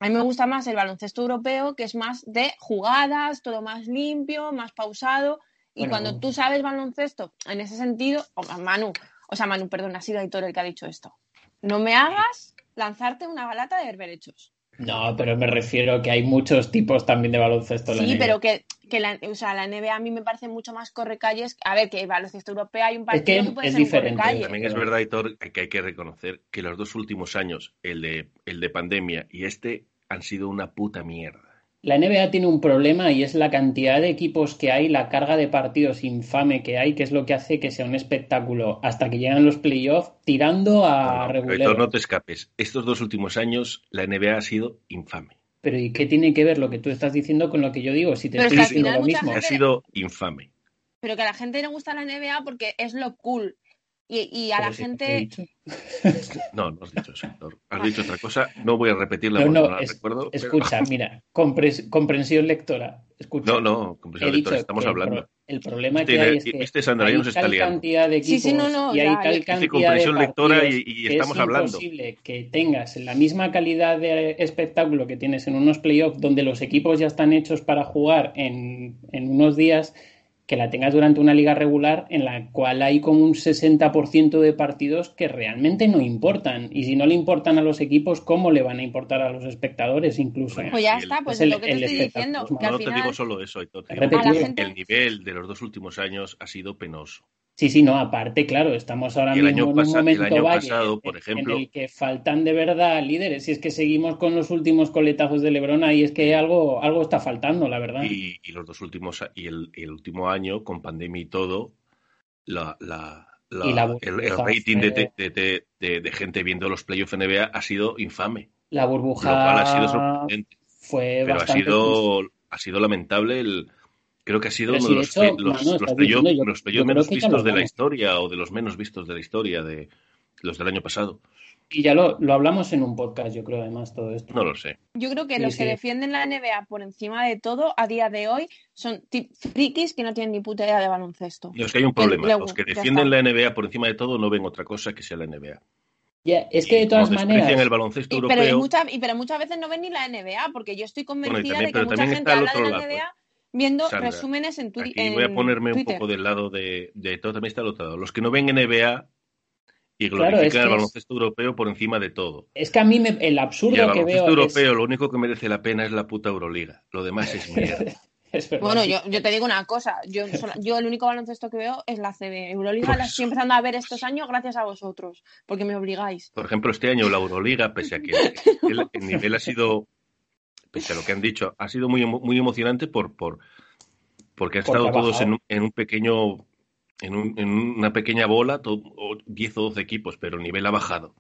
A mí me gusta más el baloncesto europeo, que es más de jugadas, todo más limpio, más pausado. Y Bueno. cuando tú sabes baloncesto, en ese sentido, o Manu, o sea, Manu, perdón, ha sido Aitor el que ha dicho esto. No me hagas lanzarte una balata de berberechos. No, pero me refiero que hay muchos tipos también de baloncesto en la Sí, NBA. pero que, que la, o sea, la NBA a mí me parece mucho más correcalles. A ver, que el baloncesto europeo hay un partido que que, puede es ser un diferente. correcalles. También es verdad, Hitor, que hay que reconocer que los dos últimos años, el de, el de pandemia y este, han sido una puta mierda. La NBA tiene un problema y es la cantidad de equipos que hay, la carga de partidos infame que hay, que es lo que hace que sea un espectáculo hasta que llegan los playoffs tirando a No. Hitor, no te escapes. Estos dos últimos años, la NBA ha sido infame. Pero ¿y qué tiene que ver lo que tú estás diciendo con lo que yo digo? Si te Pero estoy diciendo lo mismo. Ha gente- sido infame. Pero que a la gente le gusta la NBA porque es lo cool. Y, y a Pero la he gente. (laughs) No, no has dicho eso, Hitor. Has dicho otra cosa. No voy a repetirla No, porque no, no la es- recuerdo. pero- Escucha, (laughs) mira, compres- comprensión lectora. Escucha. No, no, comprensión He lectora, estamos que el hablando. pro- El problema Viste, que hay es y- que viste, Sandra, hay nos está tal liando. cantidad de Sí, equipos sí, no, no, y hay ya, tal cantidad de lectora y- y que estamos es hablando. imposible que tengas la misma calidad de espectáculo que tienes en unos playoffs donde los equipos ya están hechos para jugar en, en unos días que la tengas durante una liga regular en la cual hay como un 60% de partidos que realmente no importan. Y si no le importan a los equipos, ¿cómo le van a importar a los espectadores incluso? Bueno, Pues ya el- está, pues es el- lo que te el estoy espectáculo, diciendo. al No te digo solo eso, Hitor, te digo Repetido. que A la gente- El nivel de los dos últimos años ha sido penoso. Sí, sí, no, aparte, claro, estamos ahora Y el mismo año en un pasa- el momento año valle pasado, en- por ejemplo- en el que faltan de verdad líderes. Si es que seguimos con los últimos coletazos de Lebron, ahí es que algo, algo está faltando, la verdad. Y, y los dos últimos y el, y el último año con pandemia y todo la, la- la- Y la el, rating de, de- de- de- gente viendo los playoffs NBA ha sido infame La lo cual burbuja ha sido sorprendente fue pero ha sido ha sido lamentable el creo que ha sido Pero uno si de los, hecho, los, diciendo, yo- creo menos vistos de la historia o de los menos vistos de la historia de los del año pasado. Y ya lo, lo hablamos en un podcast, yo creo, además, todo esto. no lo sé. Yo creo que Sí, los sí. que defienden la NBA por encima de todo a día de hoy son tip- frikis que no tienen ni puta idea de baloncesto. No, es que hay un problema los que defienden la NBA por encima de todo no ven otra cosa que sea la NBA Ya, es que de todas maneras, el baloncesto Y, pero, europeo. mucha- y- pero muchas veces no ven ni la NBA, porque yo estoy convencida también- de que mucha gente habla de otro la lado, NBA viendo Sandra, resúmenes en, Twi- Aquí voy a ponerme un Twitter. poco del lado de, de todo, también está el otro lado. Los que no ven NBA y Claro, glorifican es que el es- baloncesto europeo por encima de todo. es que a mí me- el Y el absurdo que baloncesto veo es, europeo lo único que merece la pena es la puta Euroliga. Lo demás es (laughs) mierda. Bueno, yo, yo te digo una cosa, yo, yo el único baloncesto que veo es la CB. Euroliga Pues- la estoy empezando a ver estos años gracias a vosotros, porque me obligáis. Por ejemplo, este año la Euroliga, pese a que (laughs) el, el nivel ha sido, pese a lo que han dicho, ha sido muy, emo- muy emocionante por, por porque han estado todos en, un- en un pequeño, en, un- en una pequeña bola, to- o 10 o 12 equipos, pero el nivel ha bajado.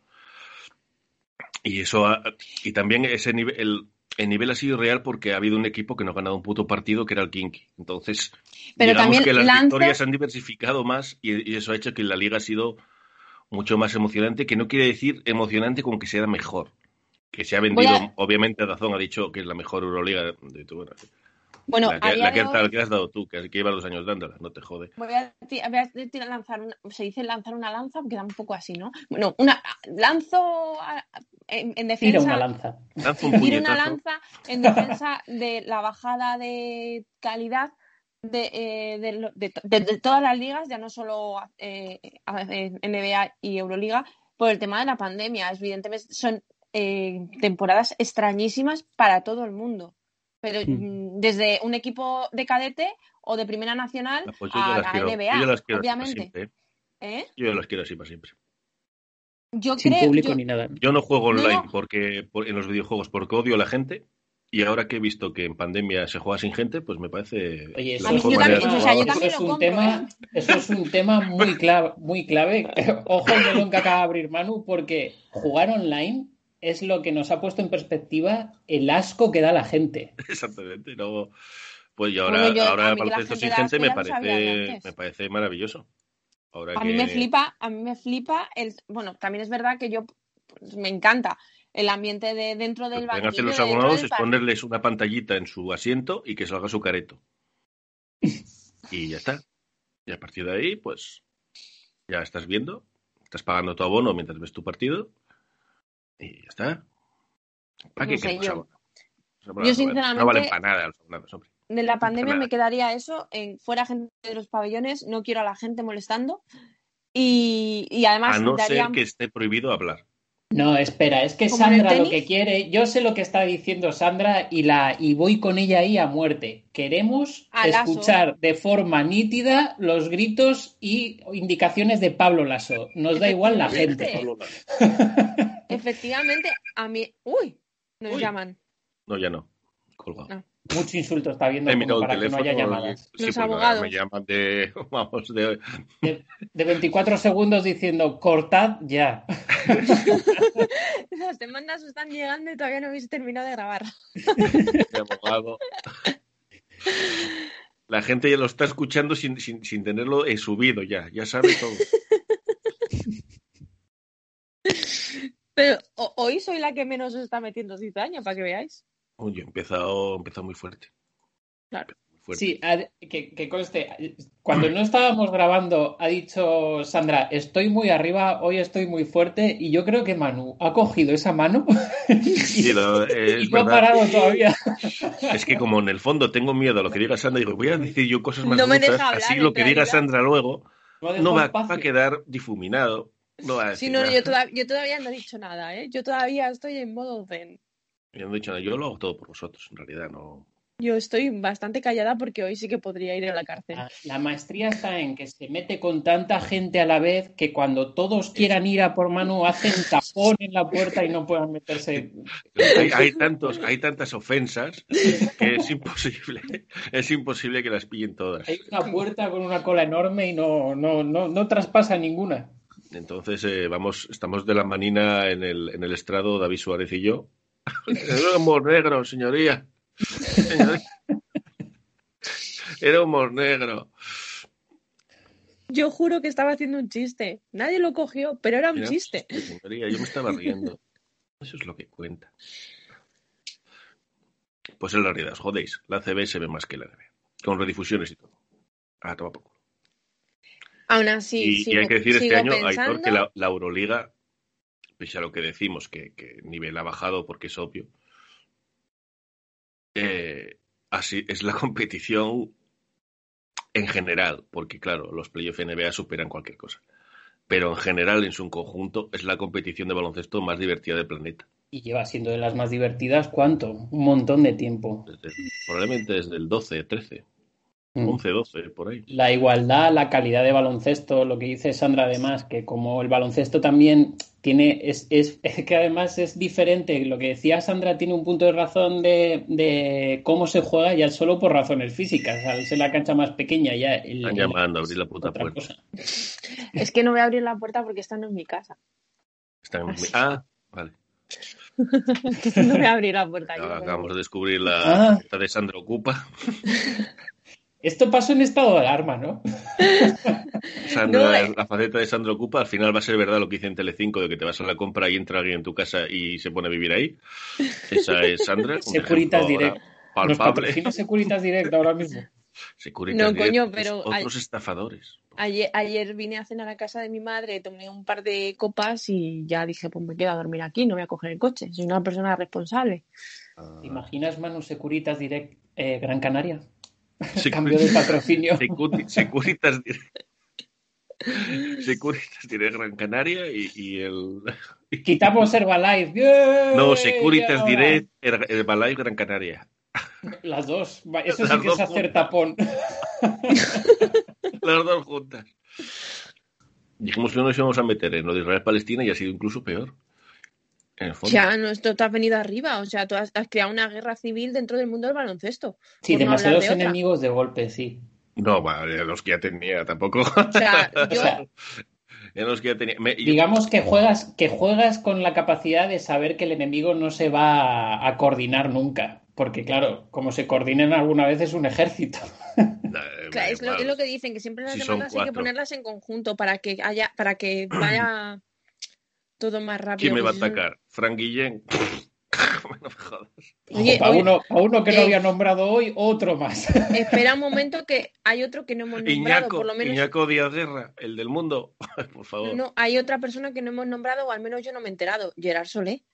Y eso ha- y también ese nivel, el, el nivel ha sido real porque ha habido un equipo que no ha ganado un puto partido, que era el Kinky. Entonces, Pero digamos también que las victorias se han diversificado más y, y eso ha hecho que la liga ha sido mucho más emocionante, que no quiere decir emocionante como que sea mejor. Que se ha vendido, a- obviamente Dazón ha dicho que es la mejor Euroliga. de- de- bueno, Bueno, la que, día la que- de hoy- la que has dado tú, que, que llevas dos años dándola, no te jode. Voy a, ti- voy a lanzar una, se dice lanzar una lanza, queda un poco así, ¿no? Bueno, una lanzo a- en, en Tira defensa, una lanza. Un tiro una lanza en defensa de la bajada de calidad de, eh, de, de de- de todas las ligas, ya no solo eh, NBA y Euroliga, por el tema de la pandemia. Evidentemente son eh, temporadas extrañísimas para todo el mundo. Pero Mm. mm, desde un equipo de cadete o de primera nacional Pues yo ya a la quiero, NBA, yo las quiero así para obviamente. siempre, ¿eh? ¿eh? Yo las quiero así para siempre. Yo Sin creo, público yo- ni nada. Yo no juego online no. porque por- en los videojuegos porque odio a la gente y ahora que he visto que en pandemia se juega sin gente, pues me parece Oye, eso yo también- o sea, yo es un compro, tema, eso es un tema muy clave, muy clave. (laughs) Ojo que acaba de abrir Manu, porque jugar online es lo que nos ha puesto en perspectiva el asco que da la gente. (laughs) Exactamente. No, pues y ahora, Bueno, yo- ahora a mí que la baloncesto gente sin gente me parece, me parece maravilloso. Ahora A que mí me flipa, a mí me flipa el, bueno, también es verdad que yo pues, me encanta el ambiente de dentro lo del que pueden hacer los abonados es ponerles una pantallita en su asiento y que salga su careto. (laughs) Y ya está. Y a partir de ahí, pues ya estás viendo, estás pagando tu abono mientras ves tu partido y ya está. ¿Para qué No sé, yo- yo no sinceramente- valen para nada los abonados, hombre. De la pandemia me quedaría eso, en, fuera gente de los pabellones, no quiero a la gente molestando y, y además A no daría- ser que esté prohibido hablar. No, espera, es que ¿Como en el Sandra lo que quiere, yo sé lo que está diciendo Sandra y la y voy con ella ahí a muerte. Queremos A Lasso. escuchar de forma nítida los gritos y indicaciones de Pablo Lasso. Nos da (laughs) igual la gente. (laughs) Efectivamente. a mí, uy, nos Uy. llaman. No, ya no. Colgado. No. Mucho insulto está viendo como para que no haya llamadas. sí, Los abogados. Me llaman de. (laughs) Vamos, de. De, de 24 segundos diciendo cortad ya. (laughs) Las demandas están llegando y todavía no habéis terminado de grabar. abogado. La gente ya lo está escuchando sin, sin, sin tenerlo eh, subido ya. Ya sabe todo. Pero hoy soy la que menos os está metiendo cizaña, para que veáis. Oye, he empezado, he empezado muy fuerte. Claro. Fuerte. Sí, ha- que, que conste, cuando no estábamos grabando ha dicho Sandra, estoy muy arriba, hoy estoy muy fuerte y yo creo que Manu ha cogido esa mano (laughs) Sí, y es no ha verdad. parado todavía. Es que como en el fondo tengo miedo a lo que diga Sandra, digo, voy a decir yo cosas más No me deja hablar, así lo que diga. Sandra luego No, va a quedar difuminado. No va a Sí, decir no, nada. yo, toda- yo todavía no he dicho nada, ¿eh? Yo todavía estoy en modo zen. Yo no he dicho nada, yo lo hago todo por vosotros, en realidad, no. Yo estoy bastante callada porque hoy sí que podría ir a la cárcel. La, la maestría está en que se mete con tanta gente a la vez que cuando todos quieran ir a por Manu hacen tapón en la puerta y no puedan meterse. Hay, hay tantos, hay tantas ofensas que es imposible, es imposible que las pillen todas. Hay una puerta con una cola enorme y no, no, no, no traspasa ninguna. Entonces, eh, vamos, estamos de la manina en el, en el estrado, David Suárez y yo. (laughs) Era humor negro, señoría. Señoría. Era humor negro. Yo juro que estaba haciendo un chiste. Nadie lo cogió, pero era un Era chiste. señoría, yo me estaba riendo. Eso es lo que cuenta. Pues en la realidad, os jodéis. La CB se ve más que la NBA. Con redifusiones y todo. Ah, toma poco. Aún así, y, y hay que decir este año, pensando... Aitor, que la, la Euroliga, pese a lo que decimos, que, que el nivel ha bajado porque es obvio, eh, así es la (laughs) competición en general, porque claro, los playoff NBA superan cualquier cosa. Pero en general, en su conjunto, es la competición de baloncesto más divertida del planeta. Y lleva siendo de las más divertidas, ¿cuánto? Un montón de tiempo. Desde- probablemente desde el 12, 13, Mm. 11, 12, por ahí. La igualdad, la calidad de baloncesto, lo que dice Sandra además, que como el baloncesto también tiene, es, es, (laughs) es que además es diferente, lo que decía Sandra tiene un punto de razón de, de cómo se juega ya solo por razones físicas, al ser la cancha más pequeña ya. El, Están llamando a abrir la puta puerta. cosa. Es que no voy a abrir la puerta porque esta no es mi casa. Están- Así. Ah, vale. Entonces (laughs) no me abrí la puerta. yo, Acabamos pero- de descubrir la Ah. de Sandra Ocupa. (laughs) Esto pasó en estado de alarma, ¿no? (laughs) Sandra, No, eh. La faceta de Sandra Ocupa. Al final va a ser verdad lo que hice en Telecinco de que te vas a la compra y entra alguien en tu casa y se pone a vivir ahí. Esa es Sandra. Securitas Direct. Nos Palpable. patrocina Securitas Direct ahora mismo. Securitas No, Direct, coño, otros- pero Otros, hay- estafadores. Ayer, ayer vine a cenar a casa de mi madre, tomé un par de copas y ya dije, pues me quedo a dormir aquí, no voy a coger el coche. Soy una persona responsable. Ah, ¿Te imaginas Manu Securitas Direct eh, Gran Canaria? (laughs) Cambio de patrocinio. Securi- Securitas Direct. (laughs) Securitas Direct Gran Canaria y, y el. (laughs) Quitamos Herbalife. No, Securitas. Direct Her- Herbalife Gran Canaria. Las dos. Eso Las sí que es hacer juntas. tapón. Las dos juntas. Dijimos que no nos íbamos a meter en lo de Israel-Palestina y ha sido incluso peor. En el fondo. Ya, no, esto te has venido arriba. O sea, tú has, has creado una guerra civil dentro del mundo del baloncesto. Sí, demasiados de otra. enemigos de golpe, sí. No, vale, los que ya tenía tampoco. O sea, (laughs) O yo, sea, En los que ya tenía. me- digamos que juegas, que juegas con la capacidad de saber que el enemigo no se va a, a coordinar nunca. Porque, claro, como se coordinen alguna vez es un ejército. (laughs) Claro, es, lo, vale. es lo que dicen, que siempre las Si demandas hay que ponerlas en conjunto para que haya, para que vaya todo más rápido. ¿Quién me va a Pues atacar? ¿Frank Guillén? (laughs) no me jodas. Oye, para, oye, uno, para uno que no eh, había nombrado hoy, otro más. (laughs) Espera un momento que hay otro que no hemos nombrado, Iñaco, por lo menos. Iñaco Díaz Guerra, el del mundo. (laughs) Por favor. No, hay otra persona que no hemos nombrado, o al menos yo no me he enterado. Gerard Solé.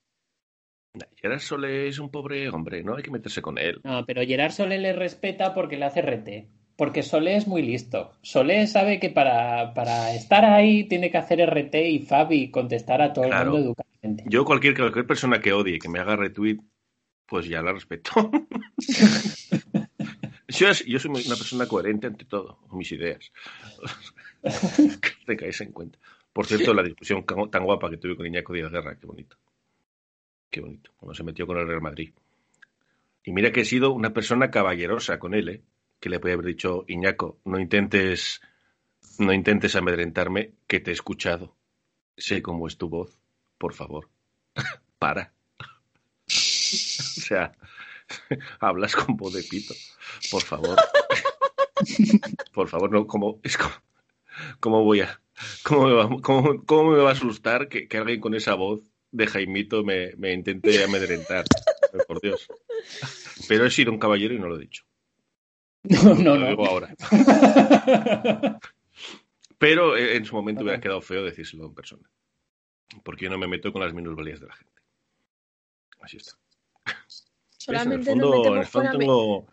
Gerard Solé es un pobre hombre, no hay que meterse con él. No, pero Gerard Solé le respeta porque le hace RT. Porque Solé es muy listo. Solé sabe que para, para estar ahí tiene que hacer RT y Fab y contestar a todo el mundo educadamente. Yo, cualquier, cualquier persona que odie que me haga retweet, pues ya la respeto. (laughs) yo, soy una persona coherente ante todo, mis ideas. (laughs) que tengáis en cuenta. Por cierto, la discusión tan guapa que tuve con Iñaco Díaz Guerra, qué bonito. Qué bonito, cuando se metió con el Real Madrid. Y mira que he sido una persona caballerosa con él, ¿eh? Que le podía haber dicho, Iñaco, no intentes, no intentes amedrentarme, que te he escuchado. Sé cómo es tu voz, por favor. (laughs) Para. (laughs) o sea, (laughs) hablas con voz de pito, por favor. por favor, no, como, es como, ¿cómo voy a, cómo me va, cómo, cómo me va a asustar que, que alguien con esa voz de Jaimito me, me intente amedrentar? Por Dios. Pero he sido un caballero y no lo he dicho. No, no, Lo digo no. ahora. (laughs) Pero eh, en su momento hubiera quedado feo decírselo en persona. Porque yo no me meto con las minusvalías de la gente. Así está. Solamente en el fondo, en el metemos fondo tengo,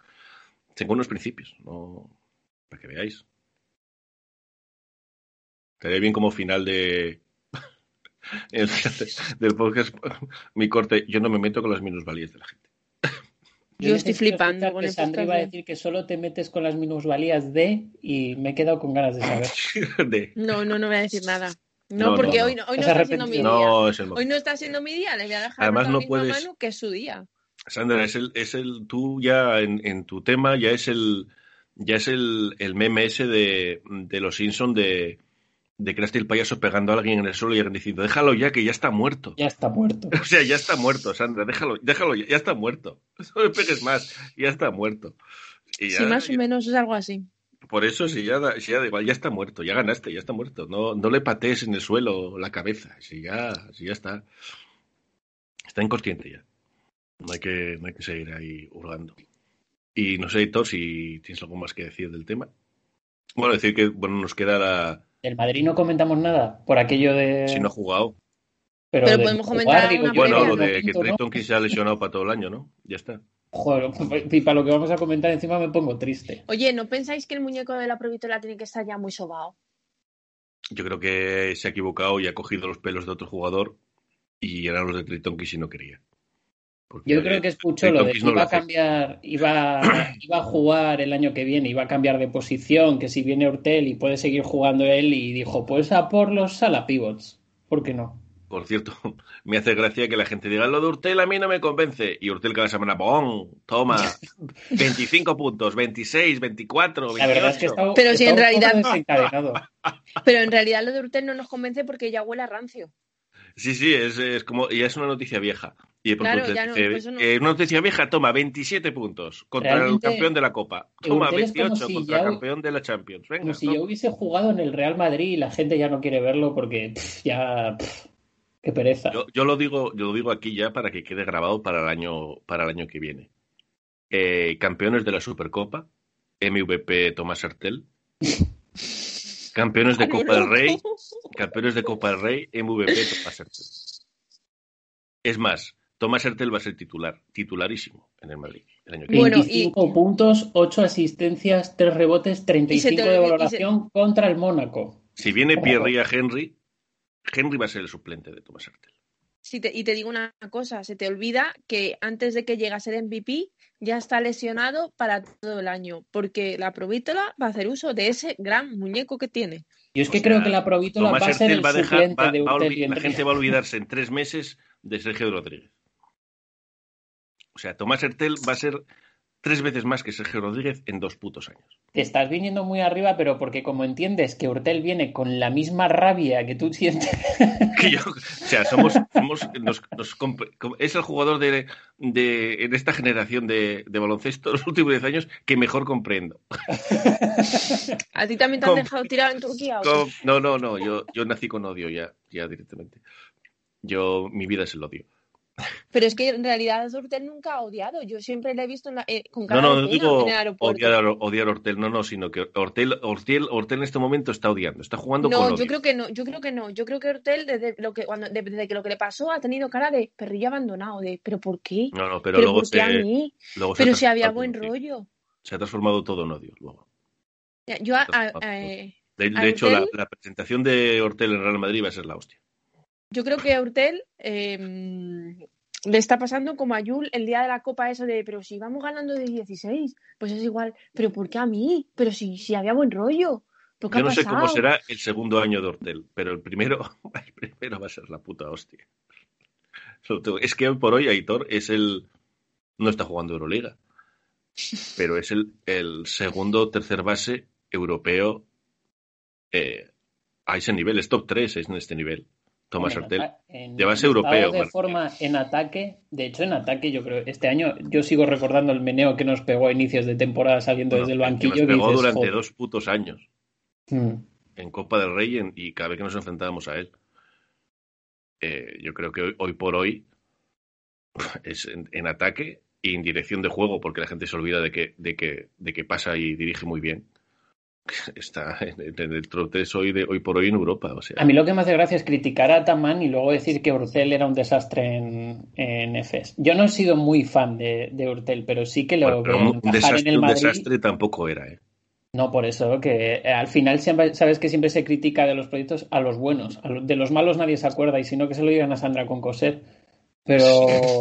tengo unos principios, ¿no? para que veáis. Estaría bien como final de (laughs) el final de- del podcast mi corte. Yo no me meto con las minusvalías de la gente. Yo estoy flipando con que Sandra iba a de- decir que solo te metes con las minusvalías de y me he quedado con ganas de saber. (laughs) De- No, no, no voy a decir nada. No, No, porque no, no. hoy no, hoy no está siendo mi día. arrepentido. no es el Hoy no está siendo mi día, le voy a dejar Además, no puedes- a Manu que es su día. Sandra, es el, es el, tú ya en, en tu tema ya es el, ya es el, el meme ese de, de los Simpson de, de Krusty el payaso pegando a alguien en el suelo y alguien diciendo, déjalo ya que ya está muerto. Ya está muerto. (laughs) O sea, ya está muerto, Sandra, déjalo, déjalo ya, ya está muerto. (laughs) No le pegues más, ya está muerto. Y ya- sí, más o ya- menos es algo así. por eso, si ya, da- si ya da igual, ya está muerto, ya ganaste, ya está muerto. No, no le patees en el suelo la cabeza, si ya, si ya está. Está inconsciente ya. No hay que, no hay que seguir ahí hurgando. Y no sé, Héctor, si tienes algo más que decir del tema. Bueno, decir que bueno, nos queda la. Del Madrid no comentamos nada por aquello de. Si no ha jugado. pero, Pero de podemos jugar, comentar digo una yo, Bueno, lo de que. Trayton que se ha lesionado para todo el año, ¿no? Ya está. Joder, y para lo que vamos a comentar encima me pongo triste. Oye, ¿no pensáis que el muñeco de la provitora tiene que estar ya muy sobao? Yo creo que se ha equivocado y ha cogido los pelos de otro jugador y eran los de Triton que si no quería. Porque Yo creo que escuchó lo de que iba a cambiar, iba, (clears throat) iba a jugar el año que viene, iba a cambiar de posición, que si viene Hortel y puede seguir jugando él, y dijo, pues a por los sala pivots. ¿Por qué no? Por cierto, (laughs) me hace gracia que la gente diga lo de Urtel a mí no me convence. Y Urtel cada semana, ¡pum! Toma, (laughs) 25 puntos, 26, 24, 28. La verdad es que estaba, Pero si en realidad-. (laughs) Pero en realidad lo de Urtel no nos convence porque ya huele a rancio. Sí, sí, es, es como, ya es una noticia vieja. Y de pronto Claro, te no, no. eh, una noticia vieja, toma 27 puntos contra Realmente, el campeón de la Copa. Toma Eurtel es como 28 si contra el campeón de la Champions. Venga, Como si toma. yo hubiese jugado en el Real Madrid y la gente ya no quiere verlo porque pff, ya. pff, qué pereza. Yo, yo lo digo, yo lo digo aquí ya para que quede grabado para el año, para el año que viene. Eh, campeones de la Supercopa, MVP Tomás Artel. (laughs) Campeones de Copa del Rey, campeones de Copa del Rey, MVP Tomás Artel. Es más, Tomás Artel va a ser titular, titularísimo en el Madrid el año que Bueno, viene. y- 25 puntos, 8 asistencias, 3 rebotes, 35 te de valoración contra el Mónaco. Si viene. Pierre y a Henry, Henry va a ser el suplente de Tomás Artel. Sí, te- y te digo una cosa, se te olvida que antes de que llegue a ser MVP ya está lesionado para todo el año, porque la Provítola va a hacer uso de ese gran muñeco que tiene. Yo es que O creo que la Provítola Tomás va a ser Hertel el va a dejar, suplente va- de va la gente va a olvidarse en tres meses de Sergio Rodríguez. O sea, Tomás Hertel va a ser tres veces más que Sergio Rodríguez en dos putos años. Te estás viniendo muy arriba, pero porque como entiendes que Urtel viene con la misma rabia que tú sientes, (laughs) Que yo- o sea, somos, somos nos- nos es el jugador de, de, en esta generación de, de baloncesto los últimos diez años que mejor comprendo. (laughs) ¿A ti también te han Com- dejado tirar en Turquía? o qué? Com- no, no, no, yo, yo nací con odio ya, ya directamente. Yo, mi vida es el odio. Pero es que en realidad Urtel nunca ha odiado. Yo siempre le he visto en la- eh, con No, cara no, de no digo en el aeropuerto. odiar, odiar a Hortel, no, no, sino que Hortel, Hortel, Hortel en este momento está odiando, está jugando con No, odio. yo creo que no, yo creo que no. Yo creo que Hortel, desde lo que, cuando, desde que lo que le pasó, ha tenido cara de perrillo abandonado, de ¿pero por qué? No, no, pero, ¿Pero luego se, luego Pero si había transformado buen rollo. Se ha transformado todo en odio luego. Yo, a- a- a- eh, De, de ¿A hecho, la, Hortel? la presentación de Hortel en Real Madrid va a ser la hostia. Yo creo que a Urtel eh, le está pasando como a Yul el día de la copa eso de, pero si vamos ganando de 16, pues es igual, pero ¿por qué a mí? Pero si, si había buen rollo. ¿Pero qué Yo no sé cómo será el segundo año de Hortel, pero el primero, (laughs) el primero va a ser la puta hostia. Es que hoy por hoy Aitor es el. No está jugando Euroliga, pero es el, el segundo o tercer base europeo eh, a ese nivel. Es top 3 es en este nivel. Tomás en europeo, de forma en ataque, de hecho en ataque yo creo, este año yo sigo recordando el meneo que nos pegó a inicios de temporada saliendo Bueno, desde el que banquillo. nos que pegó dices, durante dos putos años Mm. en Copa del Rey en- y cada vez que nos enfrentábamos a él. Eh, yo creo que hoy, hoy por hoy (laughs) es en, en ataque y en dirección de juego, porque la gente se olvida de que, de que, de que pasa y dirige muy bien. (laughs) Está en, el 3 hoy, de, hoy por hoy en Europa. O sea, A mí lo que me hace gracia es criticar a Taman y luego decir que Urtel era un desastre en, en EFES. Yo no he sido muy fan de, de Urtel, pero sí que lo bueno, un, desastre, en el un Madrid. desastre tampoco era. ¿eh? No, por eso, que eh, al final siempre, sabes que siempre se critica de los proyectos a los buenos. A los- de los malos nadie se acuerda, y si no, que se lo digan a Sandra con coser. Pero.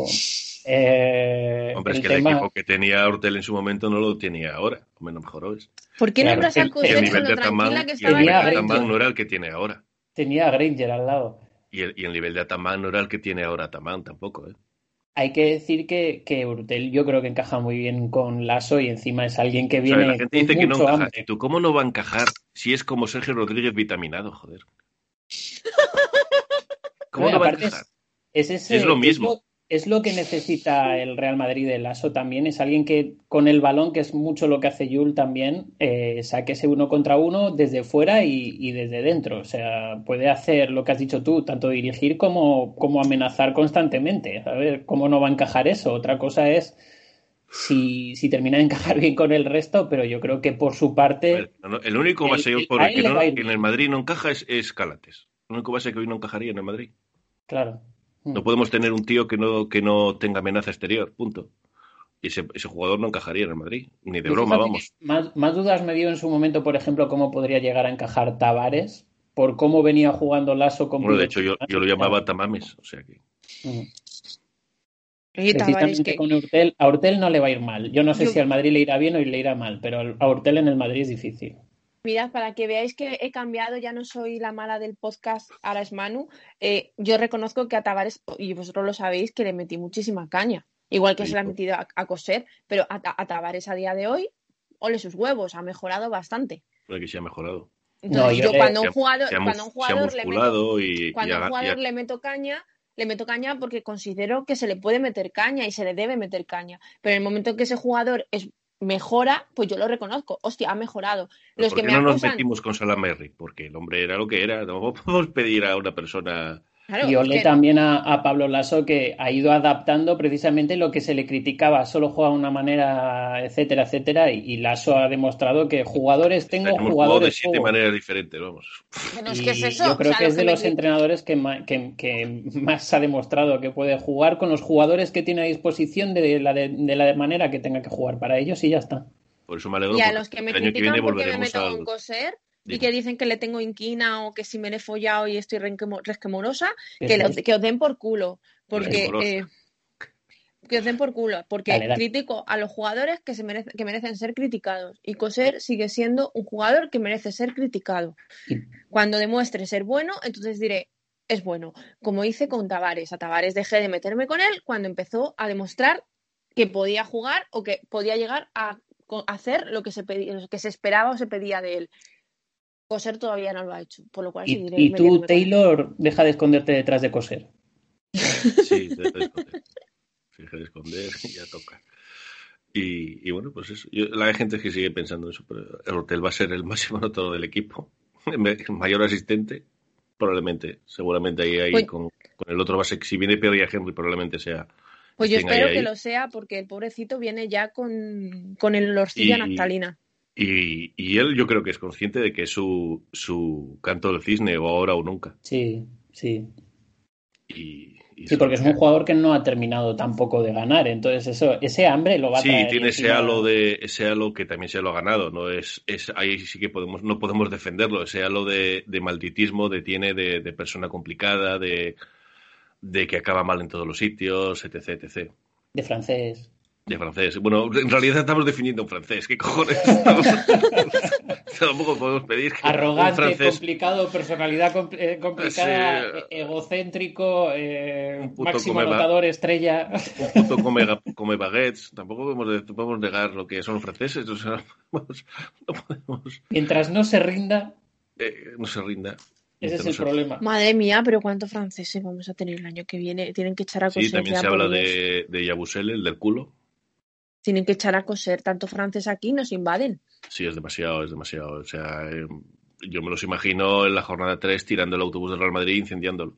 (laughs) eh, Hombre, es el que tema- el equipo que tenía Hortel en su momento no lo tenía ahora, o menos mejor es. ¿Por qué Claro, nombras a el- nivel lo de Ataman, que el nivel Tenía de Rangers? no era el que tiene ahora. tenía a Granger al lado. Y el, y el nivel de Ataman no era el que tiene ahora Ataman tampoco. ¿eh? Hay que decir que, que Urtel yo creo que encaja muy bien con Lasso y encima es alguien que O sea, viene la gente dice que no encaja. ¿Y tú cómo no va a encajar si es como Sergio Rodríguez vitaminado, joder? (laughs) ¿Cómo No, no va a encajar? Es, es ese- Es lo mismo. Es lo que necesita el Real Madrid de Lasso también. Es alguien que con el balón, que es mucho lo que hace Yul también, eh, saque ese uno contra uno desde fuera y, y desde dentro. O sea, puede hacer lo que has dicho tú, tanto dirigir como, como amenazar constantemente. A ver, ¿cómo no va a encajar eso? Otra cosa es si, si termina de encajar (laughs) bien con el resto, pero yo creo que por su parte... El único base el- por el que no, en el. Madrid no encaja es, es Calates. El único base que hoy no encajaría en el Madrid. Claro. No podemos tener un tío que no, que no tenga amenaza exterior, punto. Y ese, ese jugador no encajaría en el Madrid, ni de broma, vamos. Más, más dudas me dio en su momento, por ejemplo, cómo podría llegar a encajar Tavares, por cómo venía jugando Lasso con Bueno, de hecho, yo, yo lo llamaba Tamames, o sea que. Mm. Oye, Tavares, Precisamente que con Urtel, a Urtel no le va a ir mal. Yo no sé Yo- si al Madrid le irá bien o le irá mal, pero a Urtel en el Madrid es difícil. Mirad, para que veáis que he cambiado, ya no soy la mala del podcast, ahora es Manu. eh, yo reconozco que a Tavares, y vosotros lo sabéis, que le metí muchísima caña. Igual que Sí, se le ha metido a, a coser, pero a, a Tavares a día de hoy, ole sus huevos, ha mejorado bastante. Puede que se ha mejorado. Entonces, yo cuando un jugador, se ha, cuando un jugador le meto, y, cuando un y le meto caña, le meto caña porque considero que se le puede meter caña y se le debe meter caña. Pero en el momento en que ese jugador es mejora, pues yo lo reconozco. Hostia, ha mejorado. Los Los ¿Por que qué me no nos metimos con Salamerri? Porque el hombre era lo que era. No podemos pedir a una persona. Claro, Y es ole que- también a, a Pablo Lasso que ha ido adaptando precisamente lo que se le criticaba, solo juega de una manera, etcétera, etcétera, y, y Lasso ha demostrado que jugadores, tengo Hemos jugado de jugadores siete juego. maneras diferentes, vamos. que no es que es eso. yo creo o sea, que es de me los entrenadores que, ma- que- que más ha demostrado que puede jugar con los jugadores que tiene a disposición de la, de, de la manera que tenga que jugar para ellos y ya está. Por eso me alegro. Y a los que me el año que critican viene porque me volveremos meto al. con coser y que dicen que le tengo inquina o que si me le he follado y estoy resquemorosa, Que que, lo- sí. que os den por culo. Porque eh, que os den por culo. Porque Dale, dale. critico a los jugadores que, se merecen, que merecen ser criticados. Y Coser sigue siendo un jugador que merece ser criticado. Cuando demuestre ser bueno, entonces diré, es bueno. Como hice con Tavares. A Tavares dejé de meterme con él cuando empezó a demostrar que podía jugar o que podía llegar a hacer lo que se pedía, lo que se esperaba o se pedía de él. Coser todavía no lo ha hecho, por lo cual Y, seguiré y tú, con. Taylor, deja de esconderte detrás de coser. (laughs) Sí, se deja de esconder. Se deja de esconder y ya toca. Y, y bueno, pues eso. Yo- la gente que sigue pensando eso, pero el hotel va a ser el (laughs) máximo anotador del equipo. (laughs) El mayor asistente, probablemente. Seguramente ahí, ahí Pues- con, con el otro va a ser. Si viene Pierre Henry, probablemente sea. Pues yo ahí, espero ahí. que lo sea porque el pobrecito viene ya con, con el a Y- naftalina. Y, y él, yo creo que es consciente de que es su, su canto del cisne, o ahora o nunca. Sí, sí. Y, y Sí, porque es un jugador que no ha terminado tampoco de ganar, entonces eso, ese hambre lo va a Sí, traer tiene ese halo de ese halo que también se lo ha ganado, no es, es ahí sí que podemos no podemos defenderlo, ese halo de, de malditismo, de tiene de, de persona complicada, de, de que acaba mal en todos los sitios, etc, etc. de francés. De francés. Bueno, en realidad estamos definiendo un francés. ¿Qué cojones? (laughs) (laughs) Tampoco podemos pedir que un Arrogante, francés complicado, personalidad compl- eh, complicada, Sí. e- egocéntrico, eh, Un puto máximo anotador estrella. un puto come, come baguettes. Tampoco podemos, de- podemos negar lo que son los franceses. O sea, (laughs) no podemos, no podemos Mientras no se rinda, eh, no se rinda. ese es el problema. Madre mía, pero ¿cuántos franceses vamos a tener el año que viene? Tienen que echar a. Sí, también se habla de, de Yabusel, el del culo. Tienen que echar a coser. Tanto francés aquí nos invaden. Sí, es demasiado, es demasiado. O sea, eh, yo me los imagino en la jornada 3 tirando el autobús del Real Madrid e incendiándolo.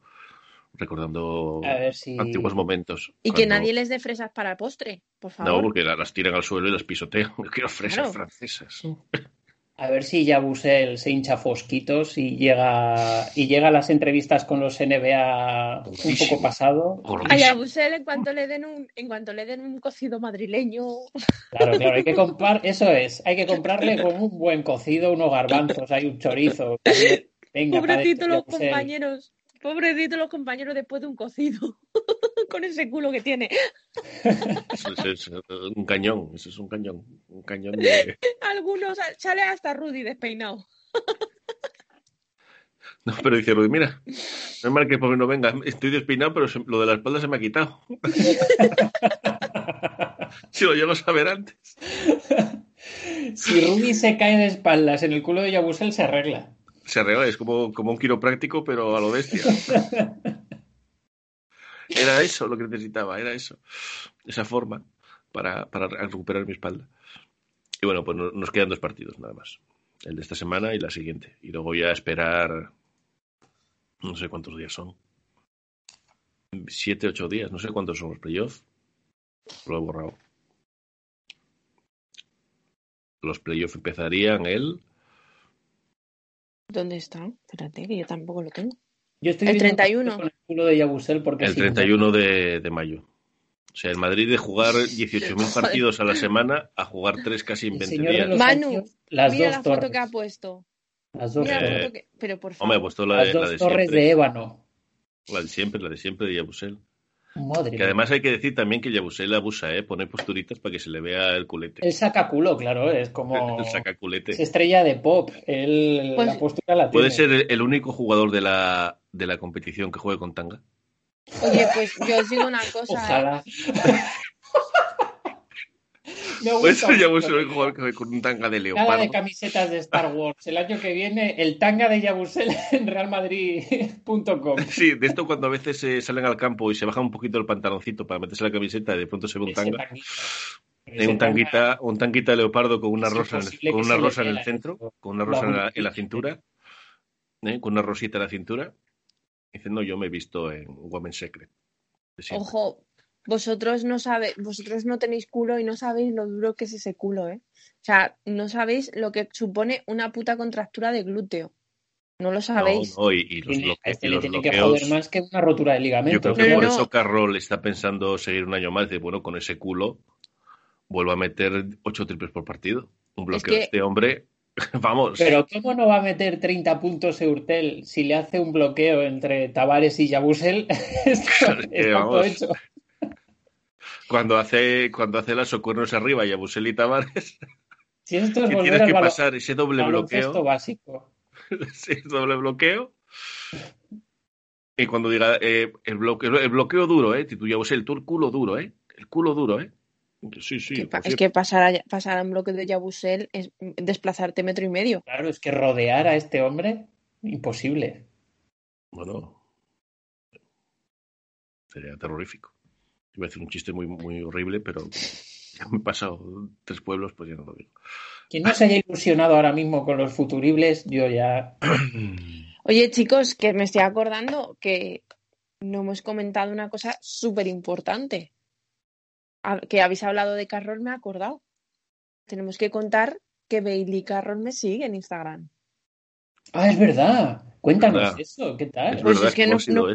Recordando A ver si. antiguos momentos. Y que nadie les dé fresas para postre, por favor. No, porque la- las tiran al suelo y las pisotean. Yo (laughs) quiero fresas Claro. francesas. A ver si Yabusel se hincha fosquitos y llega y llega a las entrevistas con los NBA un poco pasado. Ay, a Busel, en cuanto le den un, en cuanto le den un cocido madrileño. Claro, claro, hay que comprar, eso es, hay que comprarle con un buen cocido, unos garbanzos, hay un chorizo. (laughs) Venga, compañeros. Pobrecito los compañeros después de un cocido. (laughs) Con ese culo que tiene. Eso es, es un cañón, eso es un cañón. Un cañón de... (laughs) Algunos sale hasta Rudy despeinado. No, pero dice Rudy, mira, no es mal que pobre no venga. Estoy despeinado, pero se- lo de la espalda se me ha quitado. (laughs) si lo llego a saber antes. Si Rudy se cae de espaldas en el culo de Yabusel, se arregla. Se arregla, es como, como un quiropráctico, pero a lo bestia. (laughs) Era eso lo que necesitaba, era eso. Esa forma para, para recuperar mi espalda. Y bueno, pues no- nos quedan dos partidos nada más. El de esta semana y la siguiente. Y luego ya esperar. No sé cuántos días son. Siete, ocho días. No sé cuántos son los playoffs. Lo he borrado. Los playoffs empezarían el. ¿Dónde está? Espérate, que yo tampoco lo tengo. Yo estoy El viendo 31. con el culo de Yabusel porque El si- 31 de, de mayo. O sea, el Madrid de jugar (laughs) 18.000 Joder. partidos a la semana a jugar tres casi en el 20 señor de días. los Manu, las Mira dos la foto que ha puesto. Las dos Mira la foto que... Pero por favor. Hombre, puesto la Las dos la de torres siempre. de ébano. La de siempre, la de siempre de Yabusel. Madre Que mía. además hay que decir también que Yabusel abusa, ¿eh? Pone posturitas para que se le vea el culete. Él saca culo, claro, es como. (laughs) El saca Es culete. estrella de pop. Él Pues- la postura la Puede tiene. ser el, el único jugador de la, de la competición que juegue con tanga. Oye, pues yo os digo una cosa. ¿eh? Ojalá. (laughs) Me Puede gusta ser ya. Yabusel con, con un tanga de Nada de leopardo. camisetas de Star (laughs) Wars. El año que viene, el tanga de Yabusel (laughs) en realmadrid.com. (laughs) Sí, de esto cuando a veces eh, salen al campo y se baja un poquito el pantaloncito para meterse la camiseta y de pronto se ve un tanga. Ese un tanga- tanguita, un tanguita de leopardo con una Es rosa, en el, imposible con una rosa en el eso. centro, con una rosa en la, en la aburrido. cintura, ¿eh? con una rosita en la cintura. Diciendo yo me he visto en Women's Secret. Ojo, vosotros no sabéis, vosotros no tenéis culo y no sabéis lo duro que es ese culo, ¿eh? O sea, no sabéis lo que supone una puta contractura de glúteo. No lo sabéis. No, no, y, y los, Tiene- bloque- a este y los tiene que joder más que una rotura de Yo ligamento. creo que No, por no. eso Carroll está pensando seguir un año más. De bueno, con ese culo vuelvo a meter ocho triples por partido. Un bloqueo que- de este hombre. (laughs) Vamos. Pero ¿cómo no va a meter 30 puntos Eurtel si le hace un bloqueo entre Tavares y Yabusel? (laughs) Esto (laughs) está todo hecho. Cuando hace, cuando hace las socorros arriba y a Busel y Tavares, Si esto es que volver tienes que pasar ese doble bloqueo. básico. (laughs) ese doble bloqueo. Y cuando diga eh, el, bloqueo, el bloqueo duro, ¿eh? Tú ya el tú el culo duro, ¿eh? El culo duro, ¿eh? Sí, sí. Que es que pasar a, pasar a un bloque de Yabusel es desplazarte metro y medio. Claro, es que rodear a este hombre, imposible. Bueno, sería terrorífico. Iba a decir un chiste muy, muy horrible, pero ya me he pasado tres pueblos, pues ya no lo digo. Quien no se haya ilusionado ahora mismo con los futuribles, yo ya. (clears throat) Oye, chicos, que me estoy acordando que no hemos comentado una cosa súper importante. Que habéis hablado de Carroll, me he acordado. Tenemos que contar que Bailey Carroll me sigue en Instagram. Ah, es verdad. Cuéntanos verdad. eso, ¿qué tal? Es Pues verdad es que ¿cómo no, no-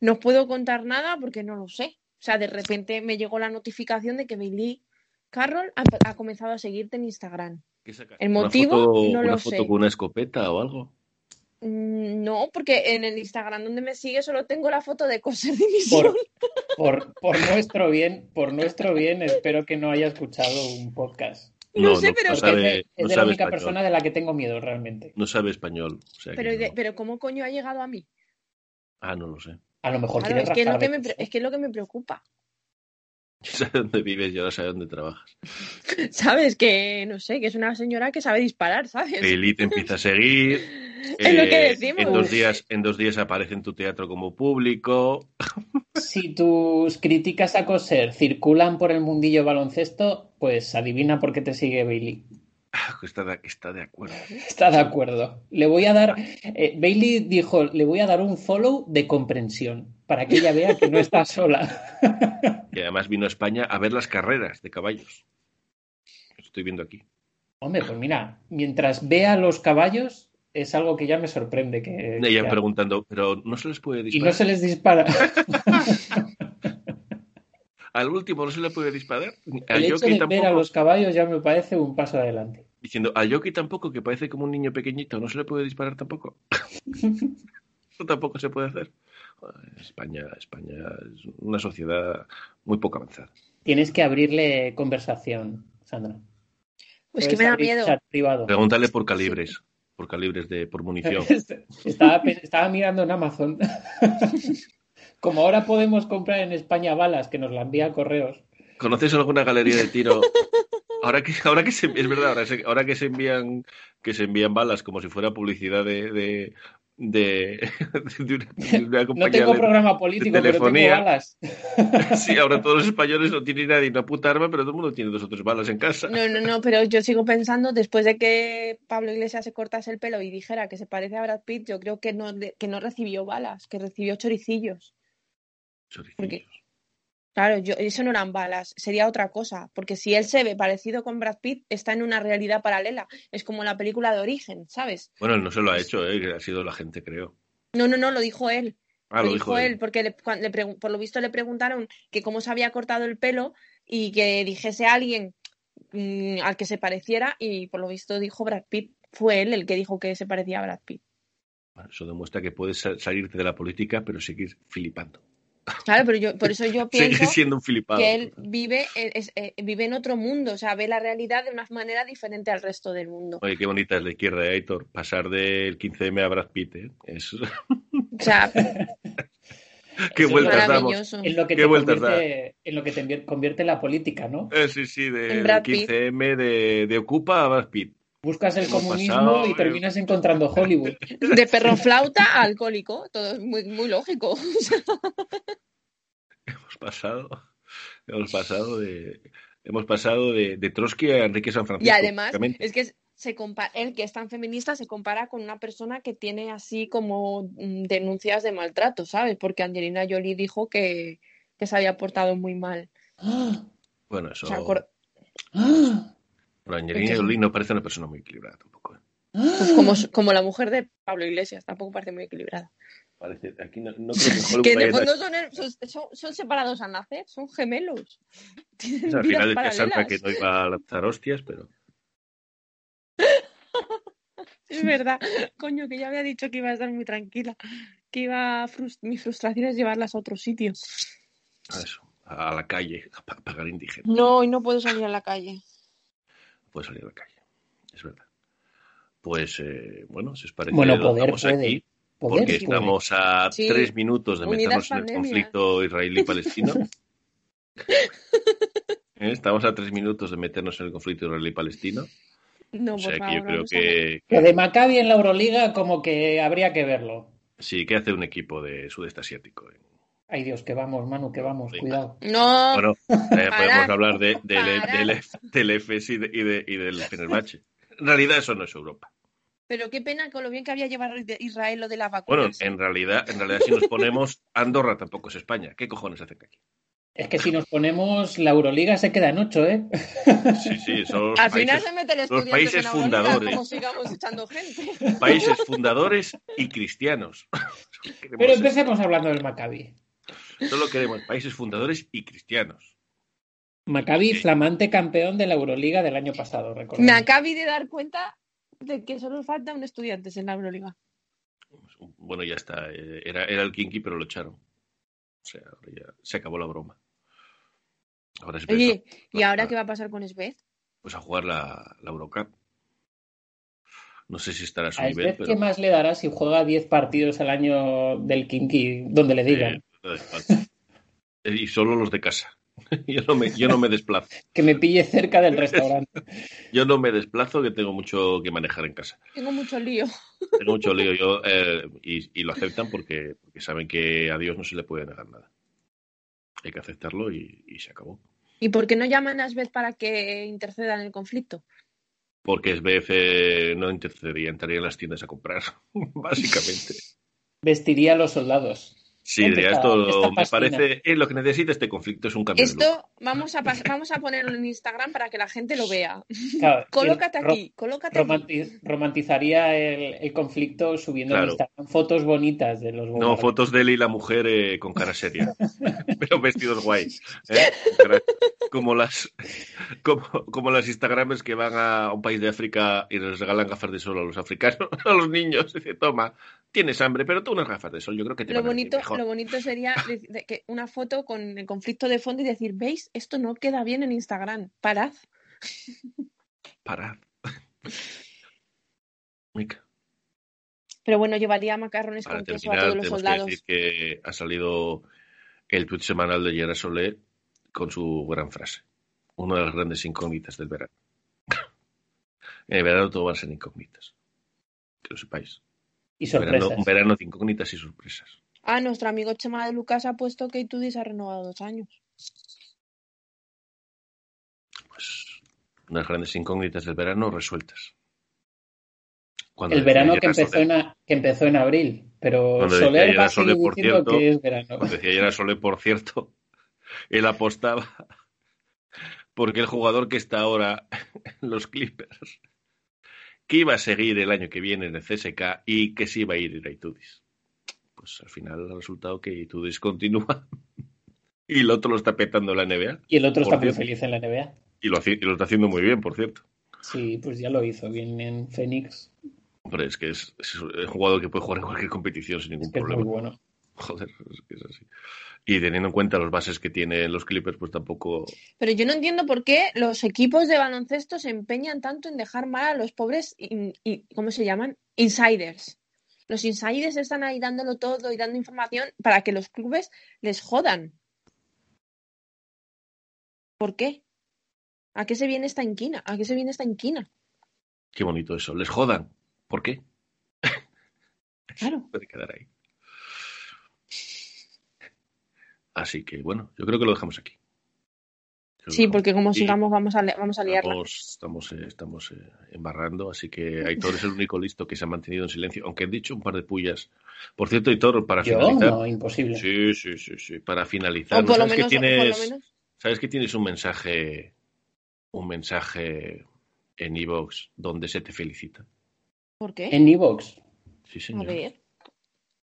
no os puedo contar nada porque no lo sé. O sea, de repente me llegó la notificación de que Bailey Carroll ha, ha comenzado a seguirte en Instagram. ¿Qué sacaste? El ¿Una motivo foto- no una lo foto sé. con una escopeta o algo? Mm, No, porque en el Instagram donde me sigue solo tengo la foto de coser división. Por, (laughs) por, por nuestro bien, por nuestro bien, espero que no haya escuchado un podcast. No sé, pero- no sabe, es no de la única español. persona de la que tengo miedo realmente. No sabe español. o sea que Pero, de- pero ¿cómo coño ha llegado a mí? Ah, no lo sé. A lo mejor Claro, quiere es, que es, lo que me, pre- cosas. es que es lo que me preocupa. (laughs) Yo sé dónde vives y ahora sabe dónde trabajas. ¿Sabes? Que no sé, que es una señora que sabe disparar, ¿sabes? Eli te (laughs) empieza a seguir. Es lo que eh, decimos. En dos, días, en dos días aparece en tu teatro como público. Si tus críticas a coser circulan por el mundillo baloncesto, pues adivina por qué te sigue Bailey. (laughs) Está de, está de acuerdo. (laughs) Está de acuerdo. Le voy a dar. eh, Bailey dijo: Le voy a dar un follow de comprensión para que ella vea que no está (laughs) sola. Y además vino a España a ver las carreras de caballos. Estoy viendo aquí. Hombre, pues mira, mientras vea los caballos, es algo que ya me sorprende. Que, Ella que- preguntando, pero no se les puede y disparar. no se les dispara. Al último no se le puede disparar. El Al hecho jockey de tampoco. ver a los caballos ya me parece un paso adelante. Diciendo, al jockey tampoco, que parece como un niño pequeñito, no se le puede disparar tampoco. (laughs) Eso tampoco se puede hacer. España, España es una sociedad muy poco avanzada. Tienes que abrirle conversación, Sandra. Pues que me da miedo. chat privado. Pregúntale por calibres, por calibres de, por munición. (laughs) Estaba, estaba mirando en Amazon. (laughs) Como ahora podemos comprar en España balas que nos la envía a correos. ¿Conoces alguna galería de tiro? (laughs) Ahora que, ahora que se, es verdad, ahora, se- ahora que se envían, que se envían balas como si fuera publicidad de, de, de, (laughs) de una, de una No tengo de- programa político, pero tengo balas. (laughs) Sí, ahora todos los españoles no tienen nadie una puta arma, pero todo el mundo tiene dos o tres balas en casa. No, no, no, pero yo sigo pensando, después de que Pablo Iglesias se cortase el pelo y dijera que se parece a Brad Pitt, yo creo que no, que no recibió balas, que recibió choricillos. Porque- Claro, yo, eso no eran balas, sería otra cosa, porque si él se ve parecido con Brad Pitt, está en una realidad paralela. Es como la película de Origen, ¿sabes? Bueno, él no se lo ha hecho, ¿eh? ha sido la gente, creo. No, no, no, lo dijo él. Ah, lo dijo él, porque le- le por lo visto le preguntaron que cómo se había cortado el pelo y que dijese a alguien mm, al que se pareciera y por lo visto dijo Brad Pitt. Fue él el que dijo que se parecía a Brad Pitt. Bueno, eso demuestra que puedes sa- salirte de la política, pero seguir filipando. Claro, pero yo por eso yo (laughs) pienso siendo un filipado. que él vive, eh, es- eh, vive en otro mundo, o sea, ve la realidad de una manera diferente al resto del mundo. Oye, qué bonita es la izquierda, ¿eh, Aitor. Pasar del 15M a Brad Pitt, ¿eh? Es... (laughs) O sea, (laughs) Qué Eso vueltas damos. En lo que Qué te vueltas convierte, en lo que te convierte la política, ¿no? Eh, sí, sí, de, Pitt. 15M de, de Ocupa a Brad Pitt. Buscas el comunismo pasado, y eh. terminas encontrando Hollywood. (laughs) De perro flauta a alcohólico, todo es muy, muy lógico. (laughs) Hemos pasado, hemos pasado de, hemos pasado de, de Trotsky a Enrique San Francisco. Y además, es que se compara, él que es tan feminista se compara con una persona que tiene así como mm, denuncias de maltrato, ¿sabes? Porque Angelina Jolie dijo que, que se había portado muy mal. (gasps) Bueno, eso. O sea, acor- (gasps) ¡Ah! Pero Angelina Jolie no parece una persona muy equilibrada tampoco. ¿eh? pues como, como la mujer de Pablo Iglesias, tampoco parece muy equilibrada. Parece, aquí no, no (laughs) creo que Que en el fondo son, son, son- son separados al nacer, son gemelos. Tienen al final decía Santa que no iba a lanzar hostias, pero (laughs) Es verdad, coño, que ya había dicho que iba a estar muy tranquila, que iba a frus- mi frustración es llevarlas a otro sitio. a eso, a la calle, a pa- pagar indigente. No, hoy no puedo salir a la calle. Puede salir a la calle, es verdad. Pues eh, bueno, si os parece, Bueno, lo poder dejamos puede. aquí, Poder porque puede. estamos a Sí. tres minutos de meternos en el conflicto israelí-palestino. (laughs) ¿Eh? Estamos a tres minutos de meternos en el conflicto israelí-palestino. No, O por sea que yo creo que, Lo de Maccabi en la Euroliga como que habría que verlo. sí, que hace un equipo de sudeste asiático. ¿eh? Ay Dios, que vamos, Manu, que vamos, Venga. cuidado. No, Bueno, eh, (laughs) podemos hablar de, del, parad. del, FS y, de- y, de- y del Fenerbahce. En realidad eso no es Europa. pero qué pena con lo bien que había llevado Israel lo de las Bueno, vacunas. en realidad, en realidad si nos ponemos, Andorra tampoco es España. ¿Qué cojones hacen aquí? Es que si nos ponemos, la Euroliga se queda en ocho, ¿eh? (laughs) Sí, sí, son los Al final países, se mete el los países en fundadores. como sigamos echando gente. países fundadores y cristianos. (laughs) Pero empecemos hablando del Maccabi. Solo queremos países fundadores y cristianos. Maccabi, Sí. flamante campeón de la Euroliga del año pasado, Me recordemos. acabo de dar cuenta de que solo faltan estudiantes en la Euroliga. Bueno, ya está. eh, Era, era el Kinky, pero lo echaron. O sea, ahora ya se acabó la broma. Ahora es Oye, ¿y Ah. ahora qué va a pasar con Svez? pues a jugar la, la Eurocup. No sé si estará a su A nivel, Svez, pero ¿qué más le dará si juega 10 partidos al año del Kinky, donde le digan? eh, Eh, y solo los de casa. (laughs) Yo no me, yo no me desplazo. Que me pille cerca del restaurante. (laughs) Yo no me desplazo, que tengo mucho que manejar en casa. Tengo mucho lío. Tengo mucho lío yo (laughs) eh, y, y lo aceptan porque, porque saben que a Dios no se le puede negar nada. Hay que aceptarlo y, y se acabó. ¿Y por qué no llaman a Svez para que interceda en el conflicto? Porque SBF eh, no intercedería, entraría en las tiendas a comprar, básicamente. Vestiría a los soldados. Sí, esto me parece, es lo que necesita este conflicto es un cambio de look. Esto vamos a, vamos a ponerlo en Instagram para que la gente lo vea. Claro, Colócate aquí, colócate aquí. romanti- romantizaría el, el conflicto subiendo en. Instagram fotos bonitas de los No, fotos de él y la mujer eh, con cara seria, (laughs) pero vestidos guay. ¿eh? (laughs) Como las como, como las Instagramers que van a un país de África y les regalan gafas de sol a los africanos, (laughs) a los niños. Dice, toma, tienes hambre, pero tú unas gafas de sol, yo creo que te Lo van a bonito, mejor. lo bonito sería de- de que una foto con el conflicto de fondo y decir, ¿veis? Esto no queda bien en Instagram. Parad. (laughs) Parad. (laughs) Mica, Pero bueno, llevaría macarrones para con queso a terminar, todos los tenemos soldados. que decir que ha salido el tweet semanal de Gerard Solé con su gran frase. Una de las grandes incógnitas del verano. (laughs) en el verano todo va a ser incógnitas. Que lo sepáis. Y Un verano, sorpresas. un verano de incógnitas y sorpresas. Ah, nuestro amigo Chema de Lucas ha puesto que Itudis ha renovado dos años. Pues unas grandes incógnitas del verano resueltas. Cuando El verano que empezó, en, a- que empezó en abril. Pero Cuando Soler va a seguir por diciendo cierto, que es verano. Cuando decía Gerard Solé, por cierto, (laughs) él apostaba (laughs) porque el jugador que está ahora (laughs) en los Clippers, que iba a seguir el año que viene en el CSK y que sí iba a ir a Itudis. Pues al final ha resultado que Itudis continúa (laughs) y el otro lo está petando en la NBA Y el otro está muy feliz en la NBA. y lo, y lo está haciendo muy bien, por cierto. Sí, pues ya lo hizo bien en Phoenix. Hombre, es que es, es un jugador que puede jugar en cualquier competición sin ningún Es que es muy problema. bueno. (laughs) Joder, es que es así. Y teniendo en cuenta los bases que tienen los Clippers, pues tampoco Pero yo no entiendo por qué los equipos de baloncesto se empeñan tanto en dejar mal a los pobres, in- y- ¿cómo se llaman? Insiders. Los insiders están ahí dándolo todo y dando información para que los clubes les jodan. ¿Por qué? ¿A qué se viene esta inquina? ¿A qué se viene esta inquina? Qué bonito eso. Les jodan. ¿Por qué? (laughs) Claro. (laughs) Puede quedar ahí. Así que bueno, yo creo que lo dejamos aquí. Sí, porque como sigamos vamos a, vamos a liarla. Estamos, estamos, eh, estamos eh, embarrando, así que Aitor es el único listo que se ha mantenido en silencio, aunque he dicho un par de pullas. Por cierto, Aitor, para Yo finalizar. no, imposible. Sí, sí, sí, sí. Para finalizar, O ¿no por lo sabes, que por tienes, menos. sabes que tienes un mensaje, un mensaje en iVoox donde se te felicita? ¿Por qué? En Evox. Sí, A señor. ver.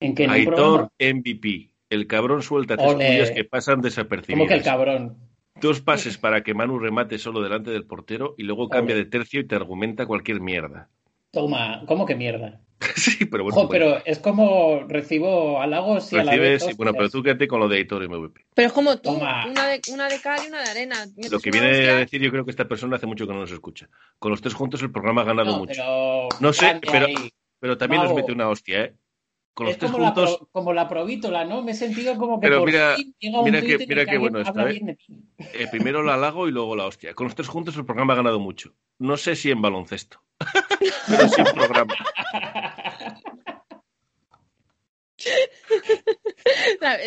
¿En qué? ¿En un Aitor programa? MVP. El cabrón suelta tres Ole. pullas que pasan ¿Cómo que el desapercibidas. cabrón? Dos pases para que Manu remate solo delante del portero y luego cambia de tercio y te argumenta cualquier mierda. Toma, ¿cómo que mierda? (laughs) sí, pero bueno. Ojo, pues, pero es como recibo halagos y a la vez recibes, bueno, pero tú quédate con lo de Aitor MVP. Pero es como tú, Toma. una de, una de cal y una de arena. Lo que viene hostia, a decir, yo creo que esta persona hace mucho que no nos escucha. Con los tres juntos el programa ha ganado No, mucho. pero... No sé, pero-. Pero también nos mete una hostia, ¿eh? Con los Es tres como la, juntos. pro- como la provítola, ¿no? Me he sentido como que Pero por mira- fin llega un mira que- mira qué alguien bueno habla ¿eh? eh, primero la halago y luego la hostia. Con los tres juntos el programa ha ganado mucho. No sé si en baloncesto. (laughs) pero sí en programa. (laughs)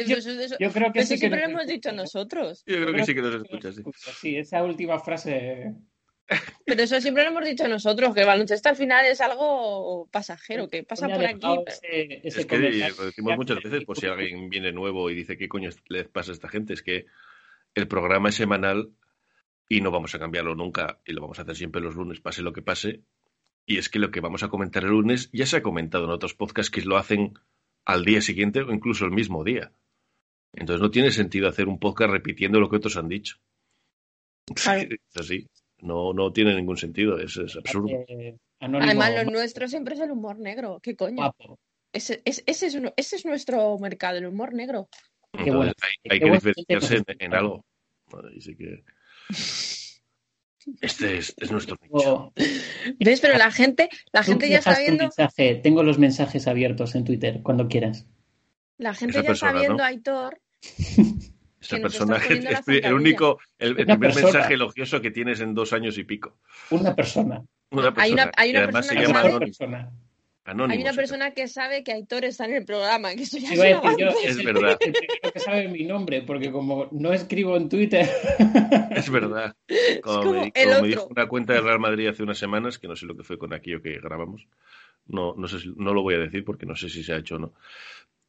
Yo- eso- eso- Yo creo que eso sí que siempre nos lo hemos dicho escucha. nosotros. Yo creo que creo sí que nos que nos escucha, sí. escucha. Sí, esa última frase... Pero eso siempre lo hemos dicho nosotros, que el baloncesto al final es algo pasajero, que pasa por aquí. dejado pero- ese- ese Es que lo decimos muchas veces, pues si alguien viene nuevo y dice qué coño les pasa a esta gente, es que el programa es semanal y no vamos a cambiarlo nunca y lo vamos a hacer siempre los lunes, pase lo que pase. Y es que lo que vamos a comentar el lunes ya se ha comentado en otros podcasts que lo hacen al día siguiente o incluso el mismo día. Entonces no tiene sentido hacer un podcast repitiendo lo que otros han dicho. (laughs) Claro. Es así. No, no tiene ningún sentido, es, es absurdo. Eh, anónimo, Además, lo nuestro siempre es el humor negro. ¿Qué coño? Ese, es- ese, es, ese es nuestro mercado, el humor negro. Qué bueno. Hay, Qué hay que diferenciarse en, en algo. Así que (laughs) este es, es nuestro nicho. O- ¿Ves? Pero la gente, la gente ya está viendo, mensaje. Tengo los mensajes abiertos en Twitter, cuando quieras. la gente Esa ya persona, está viendo ¿no? a Aitor. (laughs) Estás personaje es el único, el, primer persona. mensaje elogioso que tienes en dos años y pico. Una persona. Una persona. Hay una- hay una y además se persona que llama sabe- persona. Anónimo Hay una persona que sabe que Aitor está en el programa, que eso ya es yo. Es el- verdad. el primero que sabe mi nombre, porque como no escribo en Twitter. Es verdad. Como, como me, el como me dijo una cuenta de Real Madrid hace unas semanas, que no sé lo que fue con aquello que grabamos. No, no sé si, no lo voy a decir porque no sé si se ha hecho o no.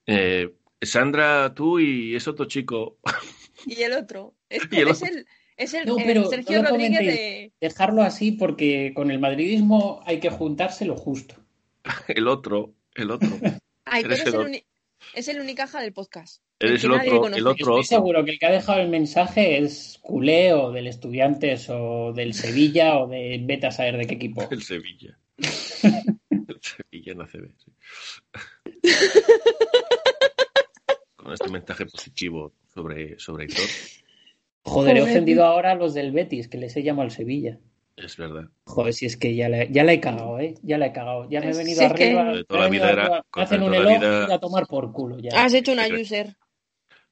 Eh, Sandra, tú y es otro chico. (laughs) Y el otro. Es, el es el, es el, No, el pero Sergio no Rodríguez de. dejarlo así porque con el madridismo hay que juntarse lo justo. (laughs) El otro, el otro. (laughs) Eres es el el, otro. uni- es el unicaja del podcast. Eres El otro, el otro, estoy otro. seguro que el que ha dejado el mensaje es culé o del Estudiantes o del Sevilla o de vete a saber de qué equipo. El Sevilla. El Sevilla en ACB, sí. Con este mensaje positivo sobre, sobre Aitor, (laughs) Joder, he ofendido ahora a los del Betis, que les he llamado al Sevilla. es verdad. Joder, si es que ya la, ya la he cagado, ¿eh? Ya la he cagado. Ya me he venido arriba. Toda la vida era- hacen un la elogio vida- y a tomar por culo ya. Has hecho una user.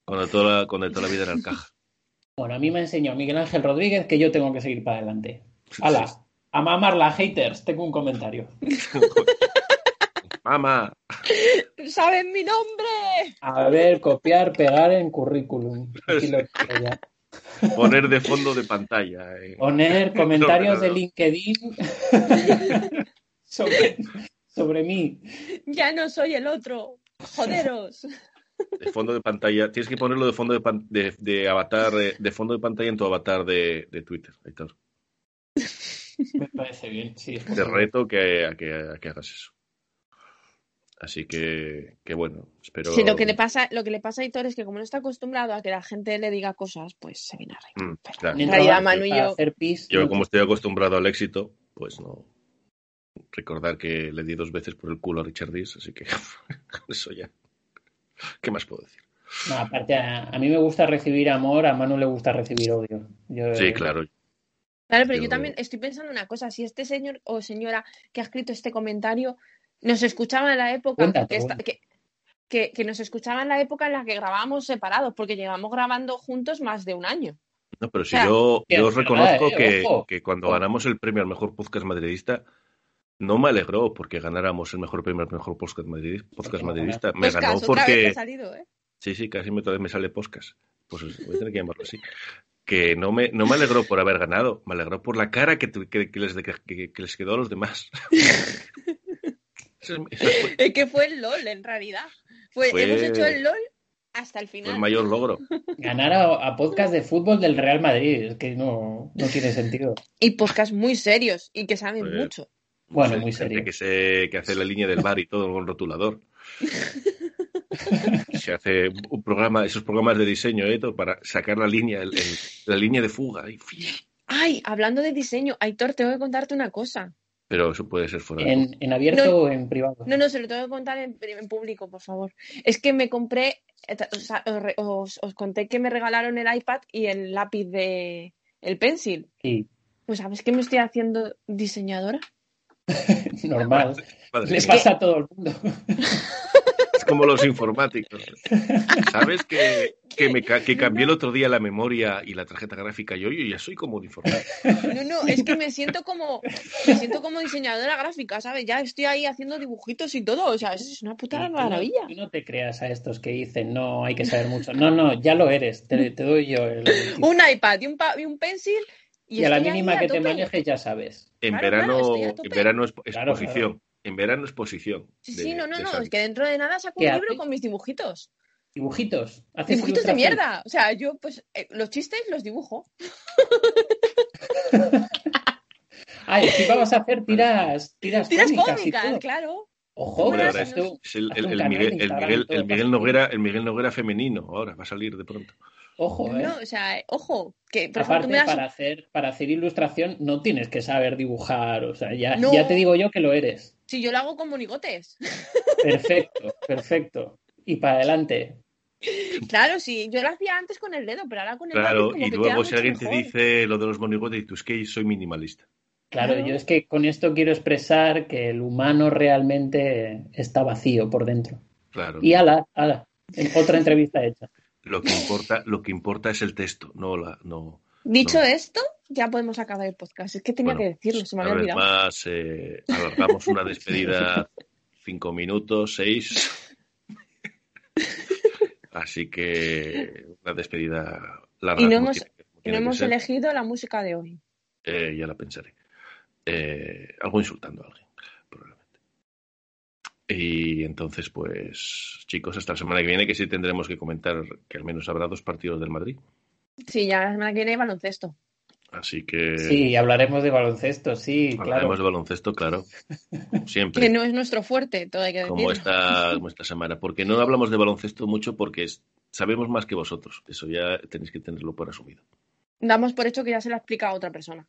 Cuando toda la, cuando toda la vida era el caja. Bueno, a mí me enseñó Miguel Ángel Rodríguez que yo tengo que seguir para adelante. ¡Hala! A mamarla, haters. Tengo un comentario. (laughs) Mamá, ¡Saben mi nombre! A ver, copiar, pegar en currículum. Aquí lo (laughs) tengo ya. poner de fondo de pantalla. eh. Poner comentarios No, no, de. LinkedIn (laughs) sobre, sobre mí. Ya no soy el otro. Joderos. De fondo de pantalla. Tienes que ponerlo de fondo de, pan- de, de avatar, eh, de fondo de pantalla en tu avatar de, de Twitter. Está. Me parece bien, sí. Te reto que, a, que, a que hagas eso. Así que, que bueno, espero. Sí, lo que le pasa, lo que le pasa a Aitor es que como no está acostumbrado a que la gente le diga cosas, pues se viene arriba. Mm, claro. en realidad Manu y yo, pis, como estoy acostumbrado al éxito, pues no. Recordar que le di dos veces por el culo a Richard Dees, así que (laughs) eso ya. ¿Qué más puedo decir? no, aparte, a, a mí me gusta recibir amor, a Manu le gusta recibir odio. Yo, Sí, claro. Claro, pero yo Yo- también estoy pensando una cosa, si este señor o señora que ha escrito este comentario Nos escuchaban en la época Cuéntate, que, esta- bueno. que, que- que nos escuchaban en la época en la que grabábamos separados, porque llevamos grabando juntos más de un año. No, pero si O sea, yo, yo os reconozco verdad, ¿eh? que, cuando Ojo. ganamos el premio al mejor podcast madridista, no me alegró porque ganáramos el mejor premio al mejor podcast, madrid- podcast madridista. Me Pues ganó porque. salido, ¿eh? Sí, sí, casi me, me sale podcast. Pues voy a tener que llamarlo así. Que no me, no me alegró por haber ganado, me alegró por la cara que, tu- que- que les, que les quedó a los demás. (laughs) Es- que fue el LOL, en realidad. Fue, Fue- Hemos hecho el LOL hasta el fue final. el mayor logro. Ganar a, a podcast de fútbol del Real Madrid, es que no, no tiene sentido. Y podcasts muy serios y que saben Pues- mucho. Bueno, Sí, muy gente serio. Que, se, que hace la línea del bar y todo con rotulador. (laughs) se hace un programa, esos programas de diseño ¿eh? todo para sacar la línea, el- el- la línea de fuga. y. Ay, hablando de diseño, Aitor, tengo que contarte una cosa. Pero eso puede ser fuera de ¿En, en abierto No. o en privado? No, no, se lo tengo que contar en, en público, por favor. Es que me compré, eh, o sea, os, re- os- os conté que me regalaron el iPad y el lápiz de el pencil. Sí, Pues ¿sabes que me estoy haciendo diseñadora? (laughs) normal. Madre Les mía, pasa a todo el mundo. (laughs) Como los informáticos. ¿Sabes que, que, me, que cambié el otro día la memoria y la tarjeta gráfica? Yo, yo ya soy como un informático. No, no, es que me siento como me siento como diseñadora gráfica, ¿sabes? Ya estoy ahí haciendo dibujitos y todo, o sea, es una puta no- maravilla. tú no te creas a estos que dicen, no, hay que saber mucho. No, no, ya lo eres. Te, te doy yo el. (laughs) Un iPad y un, pa- y un pencil y, y a la mínima a que te manejes ya sabes. En Claro, verano, claro, en verano es Claro, exposición. En verano exposición. Sí, de- sí, no, no, no, es que dentro de nada saco ¿Qué un libro haces? con mis dibujitos. Dibujitos. Haces Dibujitos de mierda. O sea, yo, pues, eh, los chistes los dibujo. Ah, encima vas a hacer tiras, tiras, Tiras cómicas, claro. Ojo, Hombre, ahora es, el, Miguel, el, Miguel, el Miguel. Noguera, el Miguel Noguera femenino. Ahora va a salir de pronto. Ojo, No, eh. no, o sea, ojo, que por Aparte, das para hacer, para hacer ilustración no tienes que saber dibujar. O sea, ya, No. ya te digo yo que lo eres. Si yo lo hago con monigotes. Perfecto, perfecto. Y para adelante. (laughs) Claro, sí, yo lo hacía antes con el dedo, pero ahora con el Claro, como y que luego queda si alguien te dice lo de los monigotes y tú es que soy minimalista. Claro, Claro. yo es que con esto quiero expresar que el humano realmente está vacío por dentro. Claro. Y ala, ala. Otra entrevista hecha. Lo que importa, lo que importa es el texto, no la, no. Dicho No. esto, ya podemos acabar el podcast. Es que tenía Bueno, que decirlo, se me había olvidado. más, eh, alargamos una despedida (laughs) cinco minutos, seis. Así que una despedida larga. Y no hemos- tiene- Y no elegido la música de hoy. Eh, ya la pensaré. Eh, algo insultando a alguien, probablemente. Y entonces, pues, chicos, hasta la semana que viene, que sí tendremos que comentar que al menos habrá dos partidos del Madrid. Sí, ya la semana que viene hay baloncesto. Así que Sí, hablaremos de baloncesto, sí, hablaremos claro. de baloncesto, claro. (laughs) Siempre. Que no es nuestro fuerte, todo hay que como decirlo. esta, como esta semana. Porque no hablamos de baloncesto mucho porque es- sabemos más que vosotros. Eso ya tenéis que tenerlo por asumido. Damos por hecho que ya se lo ha explicado a otra persona.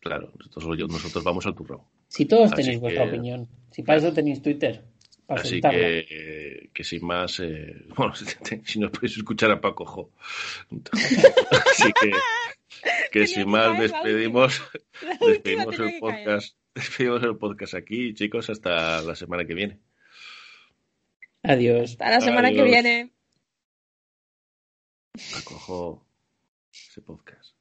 Claro, nosotros, nosotros vamos al turrón. Si todos Así tenéis vuestra opinión. Si para eso tenéis Twitter. Para Así que, eh, que sin más, eh, (laughs) bueno, (laughs) si nos podéis escuchar a Paco Jo. Así que, (laughs) que Tenía sin (laughs) (laughs) que más despedimos, La despedimos el podcast, despedimos el podcast aquí, chicos, hasta la semana que viene. Adiós. Hasta la semana que viene. Paco Jo, ese podcast.